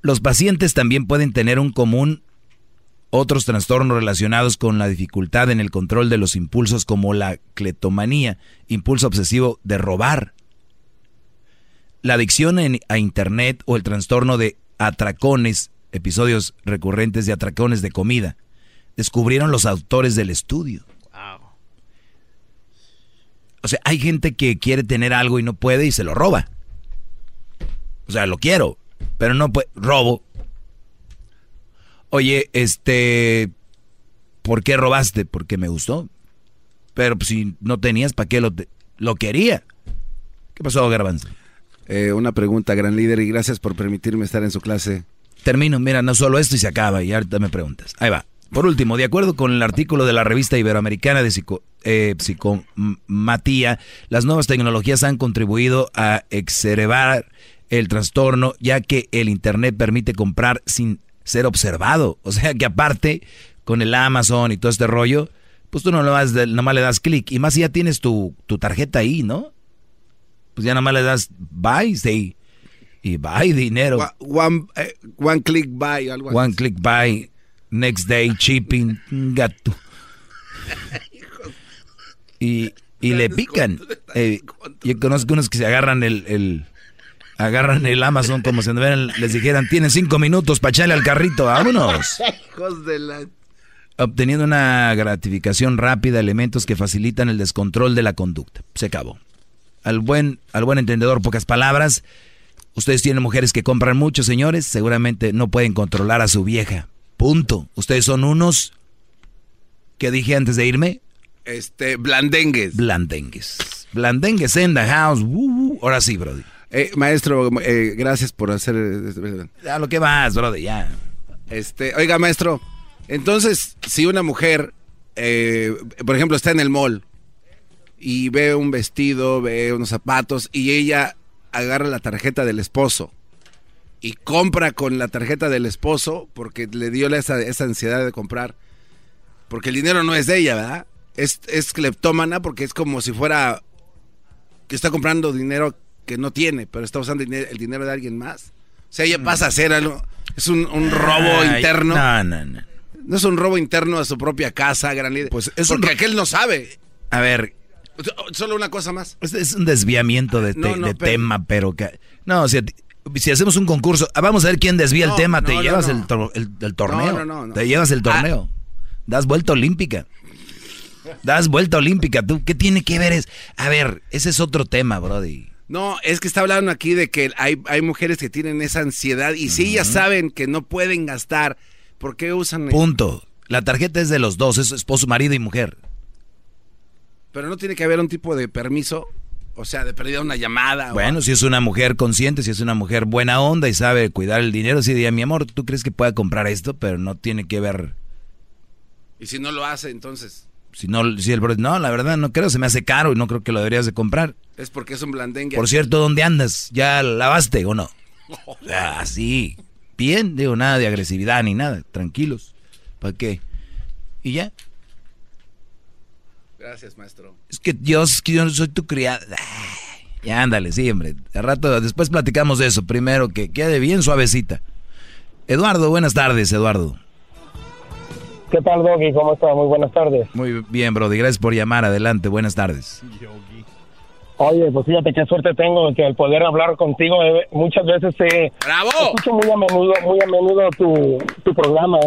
[SPEAKER 3] Los pacientes también pueden tener un común otros trastornos relacionados con la dificultad en el control de los impulsos como la cletomanía, impulso obsesivo de robar, la adicción a Internet o el trastorno de atracones, episodios recurrentes de atracones de comida, descubrieron los autores del estudio. O sea, hay gente que quiere tener algo y no puede y se lo roba. O sea, lo quiero, pero no puede. Robo. Oye, este. ¿Por qué robaste? Porque me gustó. Pero pues, si no tenías, ¿para qué lo, te- lo quería? ¿Qué pasó, Garbanzo?
[SPEAKER 5] Eh, una pregunta, gran líder, y gracias por permitirme estar en su clase.
[SPEAKER 3] Termino, mira, no solo esto y se acaba, y ahorita me preguntas. Ahí va. Por último, de acuerdo con el artículo de la revista iberoamericana de psico, eh, psicomatía, las nuevas tecnologías han contribuido a exacerbar el trastorno, ya que el Internet permite comprar sin ser observado. O sea que aparte, con el Amazon y todo este rollo, pues tú no lo vas de- nomás le das clic. Y más si ya tienes tu, tu tarjeta ahí, ¿no? Pues ya nomás le das buy, sí, y buy dinero.
[SPEAKER 5] One, eh, one click buy, algo así.
[SPEAKER 3] One click buy, next day shipping, gato. *laughs* Y, y le pican. Eh, yo conozco unos que se agarran el, el agarran el Amazon como si les dijeran, tienen cinco minutos para echarle al carrito, vámonos. *laughs*
[SPEAKER 5] Hijos de la...
[SPEAKER 3] Obteniendo una gratificación rápida, elementos que facilitan el descontrol de la conducta. Se acabó. Al buen, al buen entendedor, pocas palabras. Ustedes tienen mujeres que compran mucho, señores. Seguramente no pueden controlar a su vieja. Punto. Ustedes son unos... ¿Qué dije antes de irme?
[SPEAKER 5] Este, blandengues.
[SPEAKER 3] Blandengues. Blandengues en the house. Ahora sí, Brody.
[SPEAKER 5] Eh, maestro, eh, gracias por hacer...
[SPEAKER 3] Ya lo que vas, Brody, ya.
[SPEAKER 5] Este, oiga, maestro, entonces, si una mujer, eh, por ejemplo, está en el mall y ve un vestido, ve unos zapatos y ella agarra la tarjeta del esposo y compra con la tarjeta del esposo porque le dio esa, esa ansiedad de comprar, porque el dinero no es de ella, ¿verdad? Es, es cleptómana porque es como si fuera que está comprando dinero que no tiene, pero está usando el dinero de alguien más. O sea, ella pasa a ser algo, es un, robo interno.
[SPEAKER 3] No, no, no.
[SPEAKER 5] No es un robo interno a su propia casa, gran líder. Pues es porque aquel no sabe.
[SPEAKER 3] A ver.
[SPEAKER 5] Solo una cosa más.
[SPEAKER 3] Es un desviamiento de, tema, pero que... No, si, si, hacemos un concurso, ah, vamos a ver quién desvía el tema, te llevas el, el, torneo. Te llevas el torneo. Das vuelta olímpica. Das vuelta olímpica. ¿Tú qué tiene que ver? Es, a ver, ese es otro tema, Brody.
[SPEAKER 5] No, es que está hablando aquí de que hay, hay mujeres que tienen esa ansiedad y si ellas saben que no pueden gastar, ¿por qué usan?
[SPEAKER 3] Punto. La tarjeta es de los dos, es esposo, marido y mujer.
[SPEAKER 5] Pero no tiene que haber un tipo de permiso, o sea, de perdida una llamada.
[SPEAKER 3] Bueno, si es una mujer consciente, si es una mujer buena onda y sabe cuidar el dinero, si diría, mi amor, ¿tú crees que pueda comprar esto? Pero no tiene que ver.
[SPEAKER 5] Y si no lo hace, entonces.
[SPEAKER 3] Si no, si el no, la verdad no creo, se me hace caro y no creo que lo deberías de comprar.
[SPEAKER 5] Es porque es un blandengue.
[SPEAKER 3] Por cierto, ¿dónde andas? ¿Ya lavaste o no? Así. Bien, digo, nada de agresividad ni nada, tranquilos. ¿Para qué? ¿Y ya?
[SPEAKER 5] Gracias, maestro.
[SPEAKER 3] Es que Dios, que yo no soy tu criada. Ya ándale, sí, hombre. De rato, después platicamos de eso. Primero, que quede bien suavecita. Eduardo, buenas tardes, Eduardo.
[SPEAKER 38] ¿Qué tal, Doggy? ¿Cómo está? Muy buenas tardes.
[SPEAKER 3] Muy bien, Brody. Gracias por llamar. Adelante. Buenas tardes.
[SPEAKER 38] Oye, pues fíjate qué suerte tengo que el poder hablar contigo. Eh, muchas veces te
[SPEAKER 5] ¡Bravo!
[SPEAKER 38] escucho muy a menudo, muy a menudo tu, tu programa.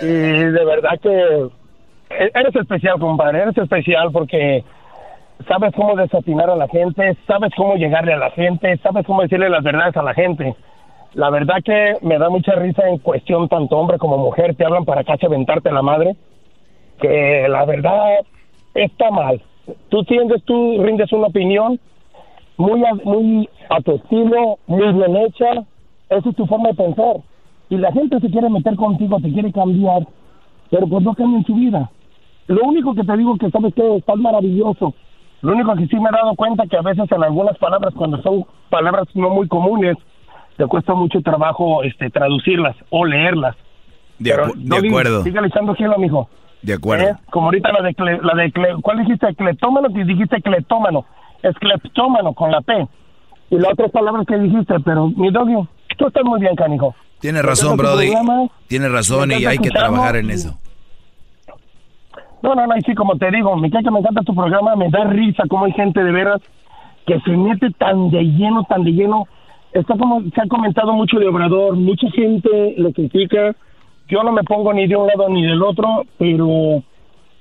[SPEAKER 38] Y de verdad que e-, eres especial, compadre. Eres especial porque sabes cómo desatinar a la gente, sabes cómo llegarle a la gente, sabes cómo decirle las verdades a la gente. La verdad que me da mucha risa en cuestión tanto hombre como mujer te hablan para casi aventarte la madre, que la verdad está mal. Tú tiendes, tú rindes una opinión muy muy a tu estilo, muy bien hecha, esa es tu forma de pensar. Y la gente se quiere meter contigo, te quiere cambiar, pero pues no cambia en su vida. Lo único que te digo que sabes que estás maravilloso. Lo único que sí me he dado cuenta que a veces en algunas palabras, cuando son palabras no muy comunes, te cuesta mucho trabajo este traducirlas o leerlas.
[SPEAKER 3] De, acuerdo.
[SPEAKER 38] Sigue echando cielo, mijo.
[SPEAKER 3] De acuerdo. ¿Eh?
[SPEAKER 38] Como ahorita la de, la de ¿cuál dijiste? Cleptómano, que dijiste cleptómano. Es cleptómano con la P. Y la otra palabra que dijiste, pero mi doggy, tú estás muy bien, canijo.
[SPEAKER 3] Tienes razón, Brody. Tienes razón y hay que trabajar en eso.
[SPEAKER 38] No, no, no, y sí, como te digo, me encanta, me encanta tu programa, me da risa como hay gente de veras que se mete tan de lleno, tan de lleno está como se ha comentado mucho de Obrador, mucha gente lo critica. Yo no me pongo ni de un lado ni del otro, pero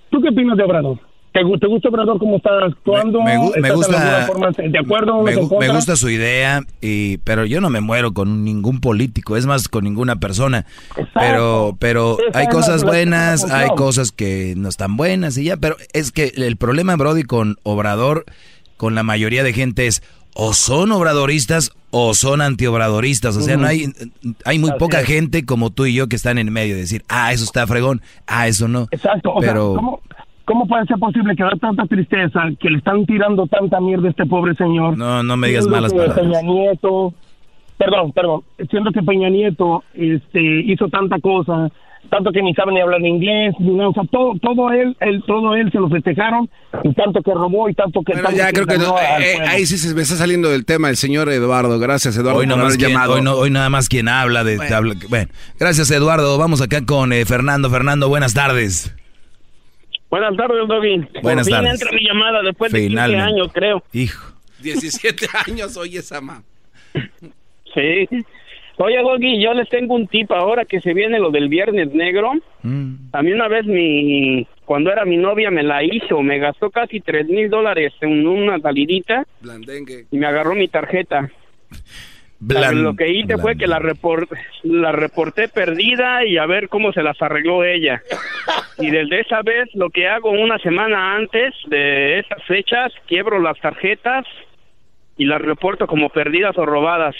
[SPEAKER 38] ¿tú qué opinas de Obrador? ¿Te, te gusta Obrador cómo está actuando?
[SPEAKER 3] Me, gusta.
[SPEAKER 38] ¿De acuerdo?
[SPEAKER 3] Me, gusta su idea, y, pero yo no me muero con ningún político, es más, con ninguna persona. Pero, pero hay cosas buenas, hay cosas que no están buenas y ya. Pero es que el problema, Brody, con Obrador, con la mayoría de gente es o son obradoristas o son antiobradoristas. O sea, no hay, hay muy poca gente como tú y yo que están en medio de decir, ah, eso está fregón, ah, eso no.
[SPEAKER 38] Exacto. Pero... ¿cómo, puede ser posible que da tanta tristeza, que le están tirando tanta mierda a este pobre señor?
[SPEAKER 3] No, no me digas malas palabras.
[SPEAKER 38] Peña Nieto, perdón, perdón, siendo que Peña Nieto este, hizo tanta cosa, tanto que ni sabe ni hablar inglés, ni nada, o sea, todo, todo él, él, todo él se lo festejaron, y tanto que robó y tanto que...
[SPEAKER 5] Bueno, ya creo que eh, ahí sí se me está saliendo del tema el señor Eduardo, gracias Eduardo
[SPEAKER 3] hoy, no más llamado. Hoy, nada más quien habla de... Bueno, gracias Eduardo, vamos acá con eh, Fernando, Fernando, buenas tardes.
[SPEAKER 39] Buenas tardes, Doggy.
[SPEAKER 3] Buenas
[SPEAKER 39] Por fin
[SPEAKER 3] tardes.
[SPEAKER 39] entra mi llamada después de 15
[SPEAKER 3] Finalmente.
[SPEAKER 39] años, creo.
[SPEAKER 3] Hijo.
[SPEAKER 5] 17 *laughs* años, oye, Sama.
[SPEAKER 39] Sí. Oye, Doggy, yo les tengo un tip ahora que se viene lo del Viernes Negro. A mí una vez mi, cuando era mi novia me la hizo, me gastó casi tres mil dólares en una salidita
[SPEAKER 5] Blandengue.
[SPEAKER 39] y me agarró mi tarjeta.
[SPEAKER 3] Blan-
[SPEAKER 39] lo que hice fue que la, repor- la reporté perdida y a ver cómo se las arregló ella. Y desde esa vez lo que hago una semana antes de esas fechas, quiebro las tarjetas y las reporto como perdidas o robadas.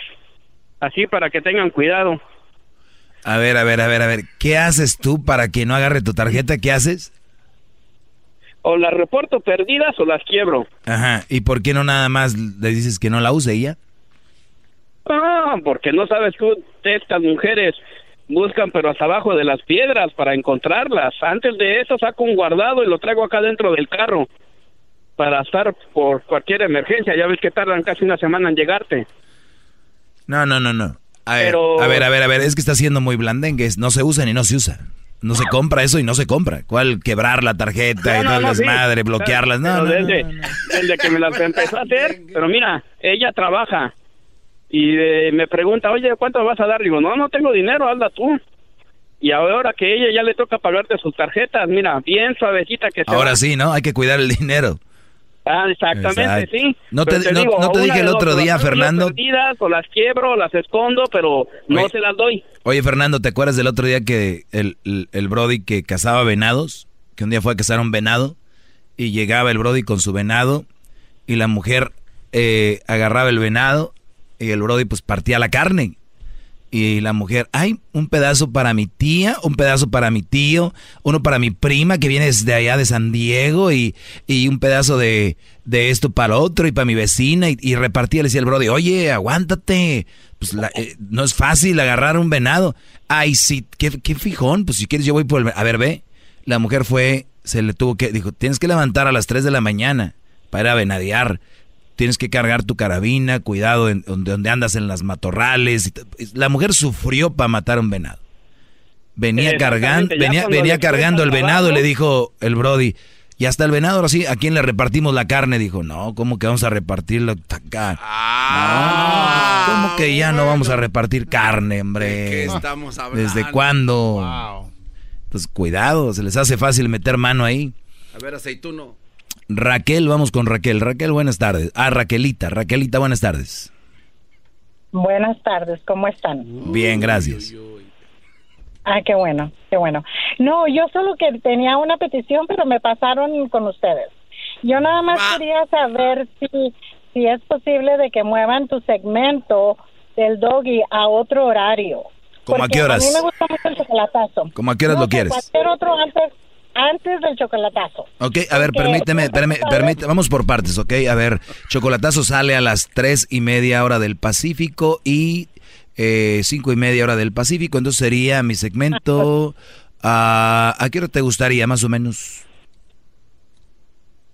[SPEAKER 39] Así para que tengan cuidado.
[SPEAKER 3] A ver, a ver, a ver, a ver. ¿Qué haces tú para que no agarre tu tarjeta? ¿Qué haces?
[SPEAKER 39] O las reporto perdidas o las quiebro.
[SPEAKER 3] Ajá. ¿Y por qué no nada más le dices que no la use ella?
[SPEAKER 39] Ah, porque no sabes tú, estas mujeres buscan pero hasta abajo de las piedras para encontrarlas. Antes de eso saco un guardado y lo traigo acá dentro del carro para estar por cualquier emergencia. Ya ves que tardan casi una semana en llegarte.
[SPEAKER 3] No, no, no, no. A ver,
[SPEAKER 39] Pero-
[SPEAKER 3] a ver, a ver, a ver. Es que está siendo muy blandengue. No se usa ni no se usa. No se compra eso y no se compra. ¿Cuál quebrar la tarjeta y
[SPEAKER 39] No,
[SPEAKER 3] todo
[SPEAKER 39] no, sí.
[SPEAKER 3] desmadre, bloquearlas? No,
[SPEAKER 39] desde, desde que me las empezó a hacer, pero mira, ella trabaja y eh, me pregunta, oye, ¿cuánto vas a dar? Digo, no, no tengo dinero, hazla tú. Y ahora que ella ya le toca pagarte sus tarjetas, mira, bien suavecita que se
[SPEAKER 3] Ahora
[SPEAKER 39] va.
[SPEAKER 3] sí, ¿no? Hay que cuidar el dinero.
[SPEAKER 39] Ah, exactamente,
[SPEAKER 3] Exacto.
[SPEAKER 39] sí.
[SPEAKER 3] No te- no-
[SPEAKER 39] digo,
[SPEAKER 3] no te
[SPEAKER 39] una
[SPEAKER 3] dije el otro día, Fernando.
[SPEAKER 39] perdidas, o las quiebro, o las escondo, pero no se las doy.
[SPEAKER 3] Oye, Fernando, ¿te acuerdas del otro día que el, el, el Brody que cazaba venados? Que un día fue a cazar un venado y llegaba el Brody con su venado y la mujer eh, agarraba el venado y el Brody pues partía la carne. Y la mujer, ay, un pedazo para mi tía, un pedazo para mi tío, uno para mi prima que viene desde allá de San Diego y, y un pedazo de, de esto para otro y para mi vecina y, y repartía, le decía el Brody, oye, aguántate, pues la- eh, no es fácil agarrar un venado. Ay, sí, qué, qué fijón, pues si quieres yo voy por el... A ver, ve, la mujer fue, se le tuvo que, dijo, tienes que levantar a las 3 de la mañana para ir a venadear. Tienes que cargar tu carabina, cuidado en donde, donde andas en las matorrales. La mujer sufrió para matar un venado. Venía cargando, venía, venía cargando el venado y le dijo el Brody, ya está el venado, ahora sí, ¿a quién le repartimos la carne? Dijo, no, ¿cómo que vamos a repartirlo acá?
[SPEAKER 5] Ah.
[SPEAKER 3] No, ¿cómo que ya no vamos a repartir carne, hombre?
[SPEAKER 5] ¿De qué estamos hablando?
[SPEAKER 3] ¿Desde cuándo? Entonces, cuidado, se les hace fácil meter mano ahí.
[SPEAKER 5] A ver, aceituno.
[SPEAKER 3] Raquel, vamos con Raquel. Raquel, buenas tardes. Ah, Raquelita, Raquelita, buenas tardes.
[SPEAKER 40] Buenas tardes, ¿cómo están?
[SPEAKER 3] Bien, gracias.
[SPEAKER 40] Ah, qué bueno, qué bueno. No, yo solo que tenía una petición, pero me pasaron con ustedes. Yo nada más quería saber si, si es posible de que muevan tu segmento del doggy a otro horario.
[SPEAKER 3] ¿Cómo a qué horas?
[SPEAKER 40] A mí me gusta mucho el chocolatazo.
[SPEAKER 3] ¿Cómo a qué horas
[SPEAKER 40] No
[SPEAKER 3] lo quieres?
[SPEAKER 40] Cualquier otro antes, antes del chocolatazo.
[SPEAKER 3] Ok, a ver,
[SPEAKER 40] Porque-
[SPEAKER 3] permíteme, permí- permíteme, vamos por partes, ok. A ver, Chocolatazo sale a las tres y media hora del Pacífico y eh, cinco y media hora del Pacífico, entonces sería mi segmento. ah, ¿A qué hora te gustaría, más o menos?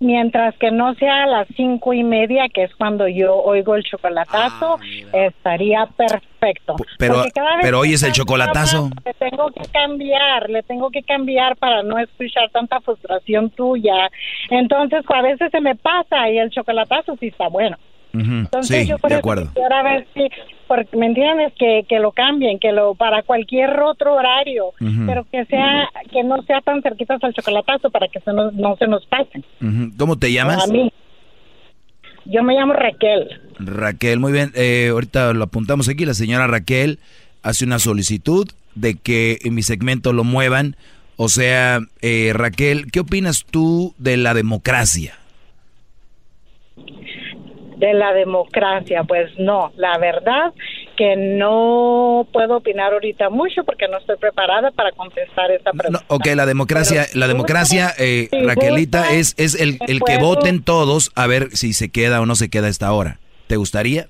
[SPEAKER 40] Mientras que no sea a las cinco y media, que es cuando yo oigo el chocolatazo, estaría perfecto.
[SPEAKER 3] Pero,
[SPEAKER 40] vez
[SPEAKER 3] pero hoy
[SPEAKER 40] que
[SPEAKER 3] es el chocolatazo.
[SPEAKER 40] Le tengo que cambiar, le tengo que cambiar para no escuchar tanta frustración tuya. Entonces, a veces se me pasa y el chocolatazo sí está bueno.
[SPEAKER 3] Ujú,
[SPEAKER 40] Entonces,
[SPEAKER 3] Sí,
[SPEAKER 40] yo por
[SPEAKER 3] de acuerdo.
[SPEAKER 40] quisiera ver si, porque, ¿me entiendes? Que, que lo cambien, que lo para cualquier otro horario, pero que sea que no sea tan cerquitas al chocolatazo para que se nos- no se nos pasen.
[SPEAKER 3] ¿Cómo te llamas?
[SPEAKER 40] A mí. Yo me llamo Raquel.
[SPEAKER 3] Raquel, muy bien. Eh, ahorita lo apuntamos aquí. La señora Raquel hace una solicitud de que en mi segmento lo muevan. O sea, eh, Raquel, ¿qué opinas tú de la democracia?
[SPEAKER 40] De la democracia, pues no, la verdad que no puedo opinar ahorita mucho porque no estoy preparada para contestar esa pregunta.
[SPEAKER 3] Ok, la democracia, la democracia, eh,
[SPEAKER 40] si
[SPEAKER 3] Raquelita,
[SPEAKER 40] gusta,
[SPEAKER 3] es, es el, el que
[SPEAKER 40] puedo-
[SPEAKER 3] voten todos a ver si se queda o no se queda a esta hora. ¿Te gustaría?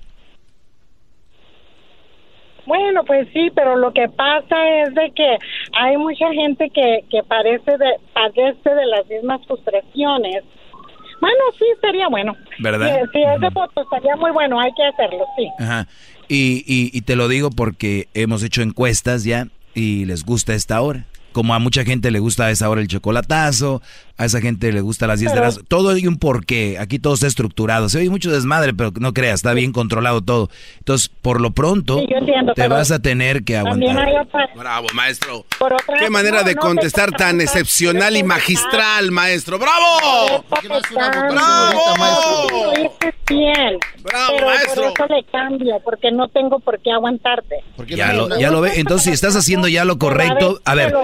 [SPEAKER 40] Bueno, pues sí, pero lo que pasa es de que hay mucha gente que, que parece de, padece de las mismas frustraciones. Bueno, sí, sería bueno.
[SPEAKER 3] ¿Verdad?
[SPEAKER 40] Si, si es de voto, estaría muy bueno, hay que hacerlo, sí.
[SPEAKER 3] Ajá. Y, y, y te lo digo porque hemos hecho encuestas ya y les gusta esta hora. Como a mucha gente le gusta a esa hora el chocolatazo, A esa gente le gusta a las 10 de la Todo hay un porqué. Aquí todo está estructurado. Se oye mucho desmadre, pero no creas, está bien controlado todo. Entonces, por lo pronto,
[SPEAKER 40] Sí, yo entiendo,
[SPEAKER 3] te
[SPEAKER 40] pero
[SPEAKER 3] vas a tener que aguantar.
[SPEAKER 40] otra-
[SPEAKER 5] Bravo, maestro.
[SPEAKER 40] por otra-
[SPEAKER 5] Qué manera
[SPEAKER 40] no,
[SPEAKER 5] de contestar
[SPEAKER 40] te-
[SPEAKER 5] tan excepcional y magistral, maestro. ¡Bravo!
[SPEAKER 40] ¡Bravo! bien.
[SPEAKER 5] ¡Bravo,
[SPEAKER 40] pero
[SPEAKER 5] maestro!
[SPEAKER 40] por eso le cambio, porque no tengo por qué aguantarte.
[SPEAKER 3] Ya lo, ya lo ve. Entonces, si estás haciendo ya lo correcto, a ver,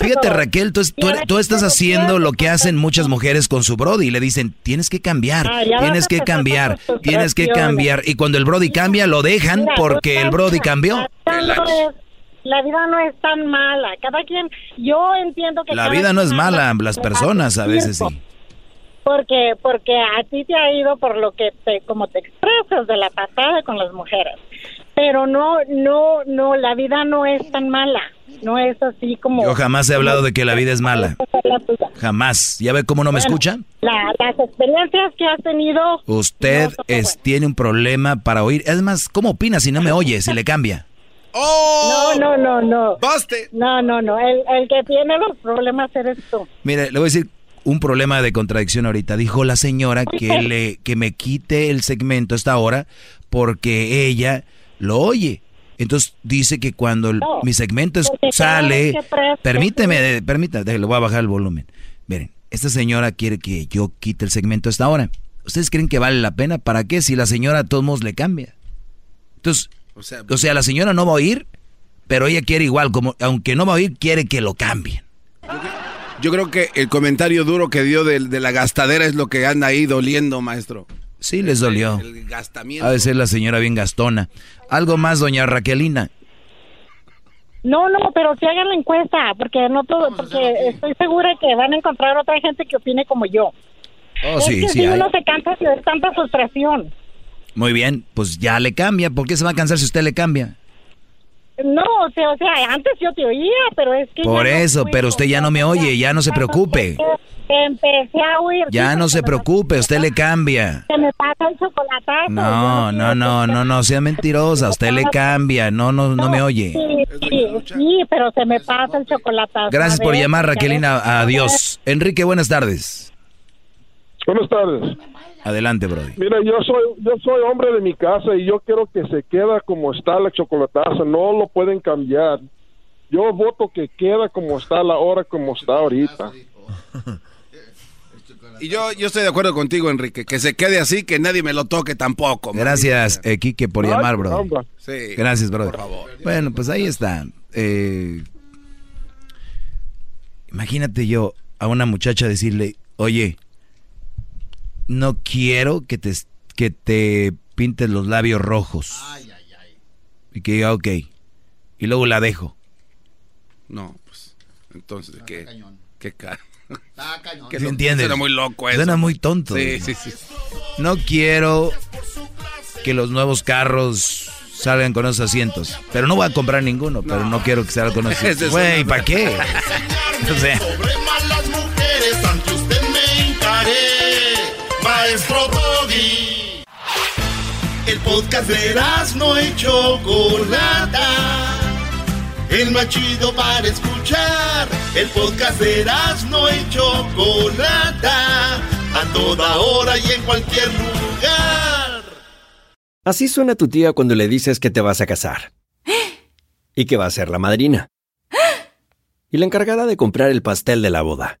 [SPEAKER 3] fíjate Raquel, tú, tú- tú estás haciendo lo que hacen muchas mujeres con su Brody y le dicen, tienes que cambiar,
[SPEAKER 40] Ah,
[SPEAKER 3] tienes que cambiar, tienes que cambiar. Y cuando el Brody cambia, lo dejan
[SPEAKER 40] Mira,
[SPEAKER 3] porque el Brody cambió.
[SPEAKER 40] La vida no es- tan mala. Cada quien, yo entiendo que
[SPEAKER 3] La vida no es mala, las personas a veces sí.
[SPEAKER 40] Porque, porque a ti te ha ido por lo que te, como te expresas de la pasada con las mujeres. Pero no, no, no, la vida no es tan mala. No es así como.
[SPEAKER 3] Yo jamás he hablado de que la vida es mala. Jamás. ¿Ya ve cómo no me
[SPEAKER 40] Bueno,
[SPEAKER 3] escucha?
[SPEAKER 40] la- las experiencias que has tenido.
[SPEAKER 3] Usted es, tiene un problema para oír. Es más, ¿cómo opina si no me oye, si le cambia?
[SPEAKER 40] No, no, no, no. No, no, no. El, el que tiene los problemas eres tú.
[SPEAKER 3] Mire, le voy a decir un problema de contradicción ahorita. Dijo la señora que le que me quite el segmento a esta hora porque ella lo oye. Entonces dice que cuando el-
[SPEAKER 40] No,
[SPEAKER 3] mi segmento sale, permíteme, permítame, déjale, le voy a bajar el volumen. Miren, esta señora quiere que yo quite el segmento a esta hora. ¿Ustedes creen que vale la pena? ¿Para qué? Si la señora a todos modos le cambia. Entonces,
[SPEAKER 5] O sea,
[SPEAKER 3] o sea, la señora no va a oír, pero ella quiere igual, como aunque no va a oír, quiere que lo cambien.
[SPEAKER 5] Yo creo que el comentario duro que dio de, de la gastadera es lo que anda ahí doliendo, maestro.
[SPEAKER 3] Sí, les dolió.
[SPEAKER 5] El gastamiento.
[SPEAKER 3] Ha de ser la señora bien gastona. Algo más, doña Raquelina.
[SPEAKER 40] No, no, pero sí hagan la encuesta, porque no todo, porque estoy segura que van a encontrar otra gente que opine como yo.
[SPEAKER 3] Oh,
[SPEAKER 40] es
[SPEAKER 3] sí,
[SPEAKER 40] que
[SPEAKER 3] sí
[SPEAKER 40] si
[SPEAKER 3] hay.
[SPEAKER 40] uno se cansa de tanta frustración.
[SPEAKER 3] Muy bien, pues ya le cambia. ¿Por qué se va a cansar si usted le cambia?
[SPEAKER 40] No, o sea, o sea, antes yo te oía, pero es que
[SPEAKER 3] Por
[SPEAKER 40] no
[SPEAKER 3] eso, pero usted ya no me oye, ya no se preocupe.
[SPEAKER 40] Empecé a oír.
[SPEAKER 3] Ya no se preocupe, usted le cambia.
[SPEAKER 40] Se me pasa el chocolatazo.
[SPEAKER 3] No, no, no, no, no, sea mentirosa, usted le cambia, no, no, no me oye.
[SPEAKER 40] Sí, sí, sí, pero se me pasa el chocolatazo.
[SPEAKER 3] Gracias por llamar, Raquelina. Adiós. Enrique, buenas tardes.
[SPEAKER 41] Buenas tardes.
[SPEAKER 3] Adelante, Brody.
[SPEAKER 41] Mira, yo soy yo soy hombre de mi casa y yo quiero que se queda como está la chocolataza, no lo pueden cambiar. Yo voto que queda como está la hora como está ahorita.
[SPEAKER 5] Y yo, yo estoy de acuerdo contigo, Enrique, que se quede así, que nadie me lo toque tampoco.
[SPEAKER 3] Gracias, eh, Quique, por
[SPEAKER 5] Ay,
[SPEAKER 3] llamar, Brody.
[SPEAKER 5] Sí,
[SPEAKER 3] Gracias, Brody.
[SPEAKER 5] por favor.
[SPEAKER 3] Bueno, pues ahí está. Eh, imagínate yo a una muchacha decirle, oye, no quiero que te, que te pintes los labios rojos. Y que diga, ok. Y luego la dejo.
[SPEAKER 5] No, pues, entonces, ¿qué? ¿Qué ca-
[SPEAKER 3] ¿Qué
[SPEAKER 5] lo-
[SPEAKER 3] entiendes?
[SPEAKER 5] Suena muy loco eso.
[SPEAKER 3] Suena muy tonto.
[SPEAKER 5] Sí, sí, sí.
[SPEAKER 3] No quiero que los nuevos carros salgan con esos asientos. Pero no voy a comprar ninguno, pero no quiero que salgan con *laughs* esos asientos. Güey, ¿para qué? *laughs* *laughs* O sea,
[SPEAKER 2] Maestro Doggy. El podcast de no y Chocolata. El más chido para escuchar. El podcast de no y Chocolata. A toda hora y en cualquier lugar.
[SPEAKER 42] Así suena tu tía cuando le dices que te vas a casar. *gasps* Y que va a ser la madrina. *gasps* Y la encargada de comprar el pastel de la boda.